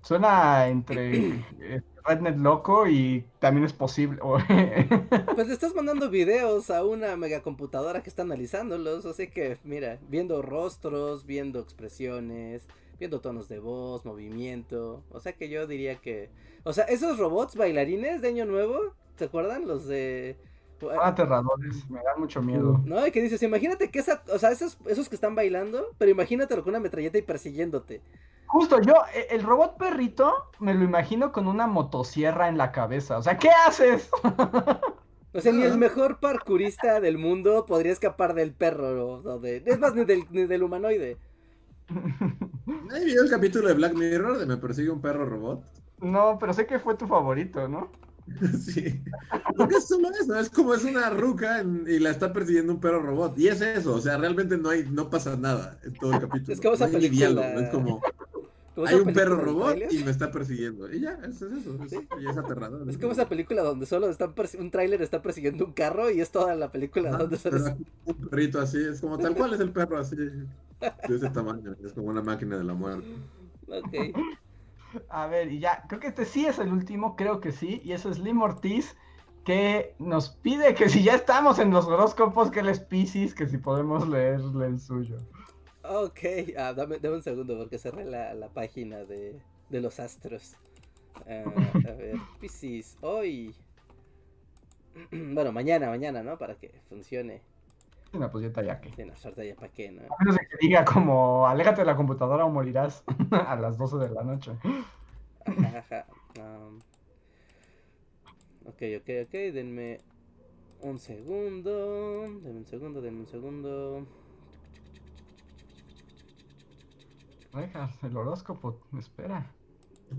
Suena entre eh, Rednet loco y también es posible. pues le estás mandando videos a una megacomputadora que está analizándolos, así que mira, viendo rostros, viendo expresiones, viendo tonos de voz, movimiento. O sea que yo diría que. O sea, esos robots bailarines de Año Nuevo, ¿se acuerdan? Los de. Son aterradores, me dan mucho miedo. No, y que dices, imagínate que esa, o sea, esos, esos que están bailando, pero imagínatelo con una metralleta y persiguiéndote. Justo, yo, e, el robot perrito, me lo imagino con una motosierra en la cabeza. O sea, ¿qué haces? O sea, ni el mejor parkourista del mundo podría escapar del perro, o de, es más, ni del, ni del humanoide. ¿Nadie vio el capítulo de Black Mirror de Me persigue un perro robot? No, pero sé que fue tu favorito, ¿no? sí. Porque es solo eso, es como es una ruca y la está persiguiendo un perro robot. Y es eso, o sea, realmente no hay, no pasa nada en todo el capítulo. Es como esa película. es como. Hay un perro robot y me está persiguiendo. Y ya, eso es eso. y es aterrador. Es como esa película donde solo están un tráiler está persiguiendo un carro y es toda la película donde solo... Un perrito así, es como tal cual es el perro así. De ese tamaño, es como una máquina de la muerte. Ok. A ver, y ya, creo que este sí es el último, creo que sí, y eso es Lim Ortiz, que nos pide que si ya estamos en los horóscopos, que él es Pisces, que si podemos leerle el suyo. Ok, ah, dame, un segundo porque cerré la, la página de, de, los astros. Ah, a ver, Pisces, hoy. bueno, mañana, mañana, ¿no? Para que funcione. No, pues ya ya que. Sí, no, ya para qué, ¿no? A menos que diga como, aléjate de la computadora o morirás a las 12 de la noche. Ajá, ajá. Ok, ok, ok, denme un segundo. Denme un segundo, denme un segundo. Deja, el horóscopo, espera.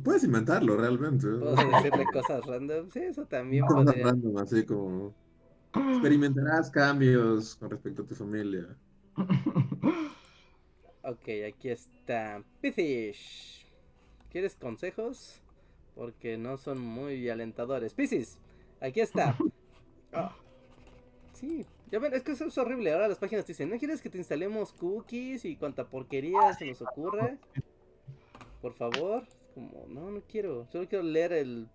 Puedes inventarlo realmente. Puedo decirle cosas random. Sí, eso también cosas random, así como. Experimentarás cambios con respecto a tu familia. ok, aquí está. Piscis. ¿Quieres consejos? Porque no son muy alentadores. Piscis, aquí está. Ah, sí, ya ven, es que eso es horrible. Ahora las páginas dicen, ¿no quieres que te instalemos cookies y cuánta porquería se nos ocurre? Por favor. Como, no, no quiero. Solo quiero leer el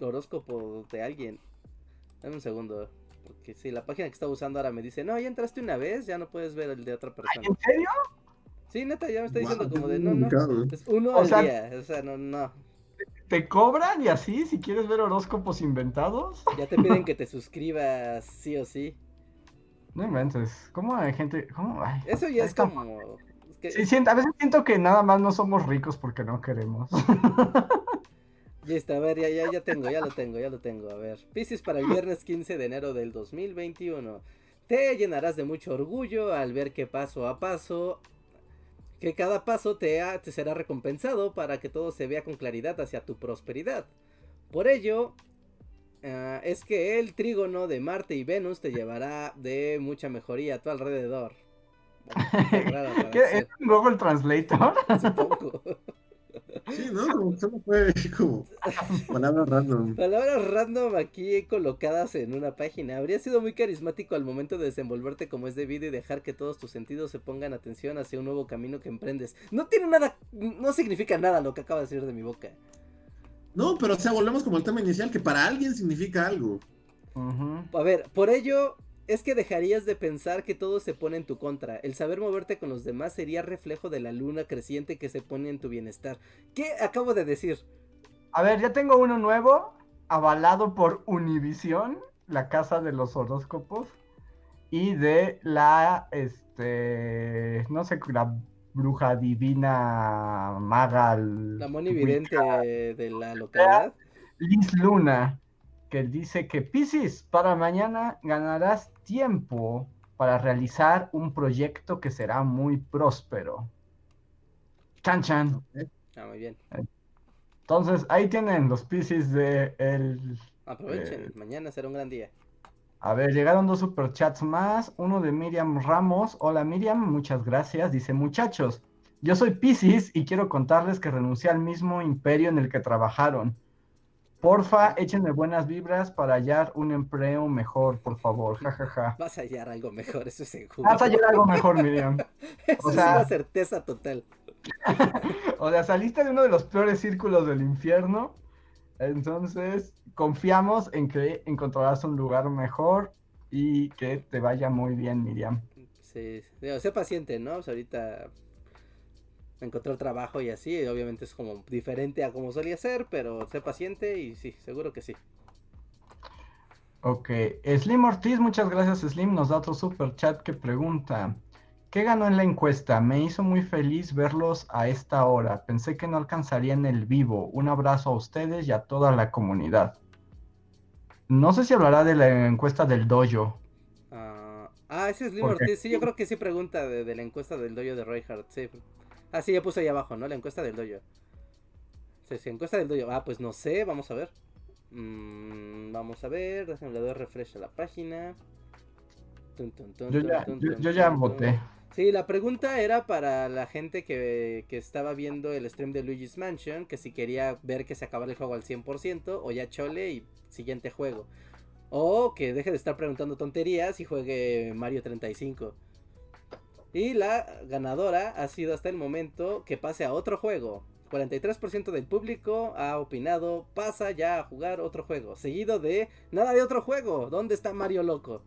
horóscopo de alguien. Dame un segundo. Porque si la página que estaba usando ahora me dice, no, ya entraste una vez, ya no puedes ver el de otra persona. ¿En serio? Sí, neta, ya me está diciendo como de, no, no, es uno al día, o sea, no, no. ¿Te cobran y así si quieres ver horóscopos inventados? Ya te piden que te suscribas sí o sí. No inventes, ¿cómo hay gente? ¿Cómo? Eso ya es como... Sí, a veces siento que nada más no somos ricos porque no queremos. Listo, a ver, ya, ya, ya tengo, ya lo tengo, ya lo tengo. A ver, Pisces para el viernes 15 de enero del 2021. Te llenarás de mucho orgullo al ver que paso a paso, que cada paso te, te será recompensado para que todo se vea con claridad hacia tu prosperidad. Por ello, ah, es que el trígono de Marte y Venus te llevará de mucha mejoría a tu alrededor. ¿Qué, ¿Es un Google Translator? Supongo. Sí, ¿no? Como solo fue como palabras random. Palabras random aquí colocadas en una página. Habría sido muy carismático al momento de desenvolverte como es debido y dejar que todos tus sentidos se pongan atención hacia un nuevo camino que emprendes. No tiene nada, no significa nada lo que acaba de salir de mi boca. No, pero o sea, volvemos como al tema inicial, que para alguien significa algo. A ver, por ello, es que dejarías de pensar que todo se pone en tu contra. El saber moverte con los demás sería reflejo de la luna creciente que se pone en tu bienestar. ¿Qué acabo de decir? A ver, ya tengo uno nuevo, avalado por Univisión, la casa de los horóscopos, y de la, este, no sé, la bruja divina maga. La monividente de la localidad. Liz Luna que dice que Piscis, para mañana ganarás tiempo para realizar un proyecto que será muy próspero. Chan chan. Ah, muy bien. Entonces, ahí tienen los Piscis de el. Aprovechen, eh, mañana será un gran día. A ver, llegaron dos superchats más. Uno de Miriam Ramos. Hola Miriam, muchas gracias. Dice, muchachos, yo soy Piscis y quiero contarles que renuncié al mismo imperio en el que trabajaron. Porfa, échenme buenas vibras para hallar un empleo mejor, por favor. Ja, ja, ja. Vas a hallar algo mejor, eso es seguro. Vas a hallar algo mejor, Miriam. eso es una certeza total. o sea, saliste de uno de los peores círculos del infierno. Entonces, confiamos en que encontrarás un lugar mejor y que te vaya muy bien, Miriam. Sí, sé paciente, ¿no? Sea, ahorita encontrar trabajo y así. Obviamente es como diferente a como solía ser, pero sé paciente y sí, seguro que sí. Ok, Slim Ortiz, muchas gracias Slim, nos da otro super chat que pregunta, ¿qué ganó en la encuesta? Me hizo muy feliz verlos a esta hora, pensé que no alcanzaría en el vivo, un abrazo a ustedes y a toda la comunidad. No sé si hablará de la encuesta del dojo. ah, ah ese es Slim Ortiz, sí, yo creo que sí pregunta de, la encuesta del dojo de Reinhardt, sí, Ah, sí, ya puse ahí abajo, ¿no? La encuesta del dojo. Sí, sí, encuesta del dojo. Ah, pues no sé, vamos a ver. Mm, vamos a ver, déjame le doy refresh a la página. Yo, ya, voté. Sí, la pregunta era para la gente que, que, estaba viendo el stream de Luigi's Mansion, que si quería ver que se acabara el juego al 100% o ya chole y siguiente juego. O que deje de estar preguntando tonterías y juegue Mario 35. Y la ganadora ha sido hasta el momento que pase a otro juego. 43% del público ha opinado, pasa ya a jugar otro juego. Seguido de, nada de otro juego. ¿Dónde está Mario Loco?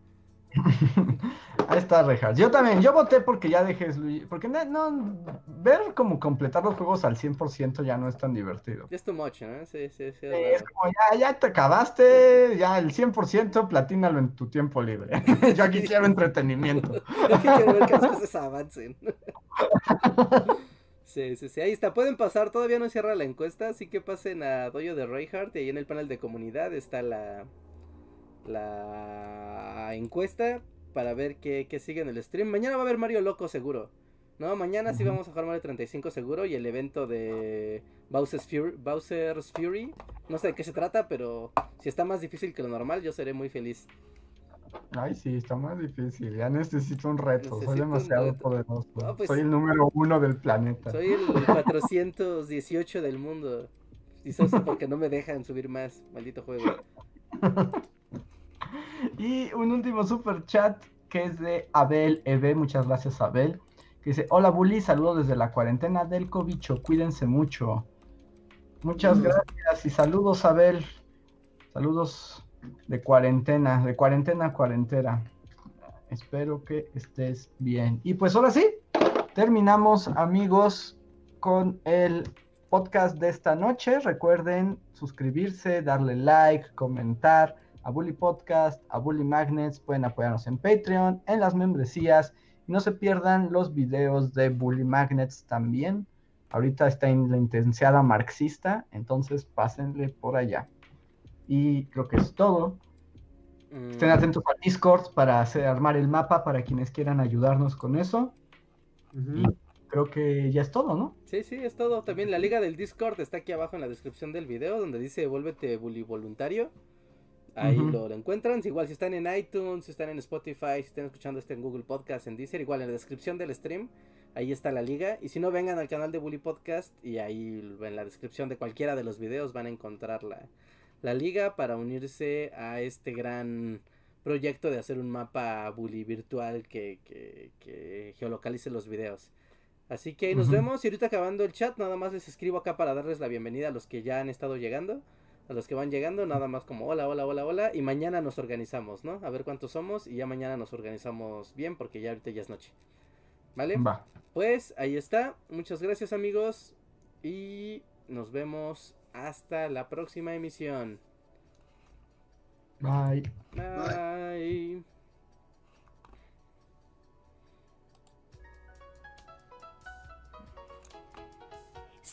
Ahí está, Rejas. Yo también, yo voté porque ya dejes porque no, ver como completar los juegos al 100% ya no es tan divertido. Es too much, ¿no? Sí, sí, sí. Es, como ya, ya te acabaste, ya el 100% platínalo en tu tiempo libre. yo aquí quiero entretenimiento. Yo quiero ver que las cosas avancen. Sí, sí, sí, ahí está. Pueden pasar, todavía no cierra la encuesta, así que pasen a Doyo de Reinhardt y ahí en el panel de comunidad está la, la encuesta para ver qué, sigue en el stream. Mañana va a haber Mario Loco seguro. No, mañana sí vamos a jugar Mario 35 seguro y el evento de Bowser's Fury, Bowser's Fury. No sé de qué se trata, pero si está más difícil que lo normal, yo seré muy feliz. Ay, sí, está más difícil. Ya necesito un reto. soy demasiado poderoso. Pues soy el número uno del planeta. Soy el 418 del mundo. Y eso porque no me dejan subir más. Maldito juego. Y un último super chat que es de Abel EB, muchas gracias Abel, que dice, hola Bully, saludos desde la cuarentena del cobicho, cuídense mucho. Muchas mm. gracias y saludos Abel, saludos de cuarentena, de cuarentena a cuarentena. Espero que estés bien. Y pues ahora sí, terminamos amigos con el podcast de esta noche. Recuerden suscribirse, darle like, comentar a Bully Podcast, a Bully Magnets, pueden apoyarnos en Patreon, en las membresías. Y no se pierdan los videos de Bully Magnets también. Ahorita está en la intensiada marxista, entonces pásenle por allá. Y creo que es todo. Estén mm. atentos al Discord para hacer, armar el mapa para quienes quieran ayudarnos con eso. Y creo que ya es todo, ¿no? Sí, sí, es todo. También la liga del Discord está aquí abajo en la descripción del video, donde dice vuélvete bully voluntario. Ahí lo, encuentran. Igual si están en iTunes, si están en Spotify, si están escuchando este en Google Podcast, en Deezer, igual en la descripción del stream, ahí está la liga. Y si no, vengan al canal de Bully Podcast y ahí en la descripción de cualquiera de los videos van a encontrar la, la liga para unirse a este gran proyecto de hacer un mapa bully virtual que, que, geolocalice los videos. Así que ahí nos vemos y ahorita acabando el chat, nada más les escribo acá para darles la bienvenida a los que ya han estado llegando a los que van llegando, nada más como hola, hola, hola, hola, y mañana nos organizamos, ¿no? A ver cuántos somos y ya mañana nos organizamos bien porque ya ahorita ya es noche. ¿Vale? Va. Pues ahí está. Muchas gracias amigos y nos vemos hasta la próxima emisión. Bye. Bye.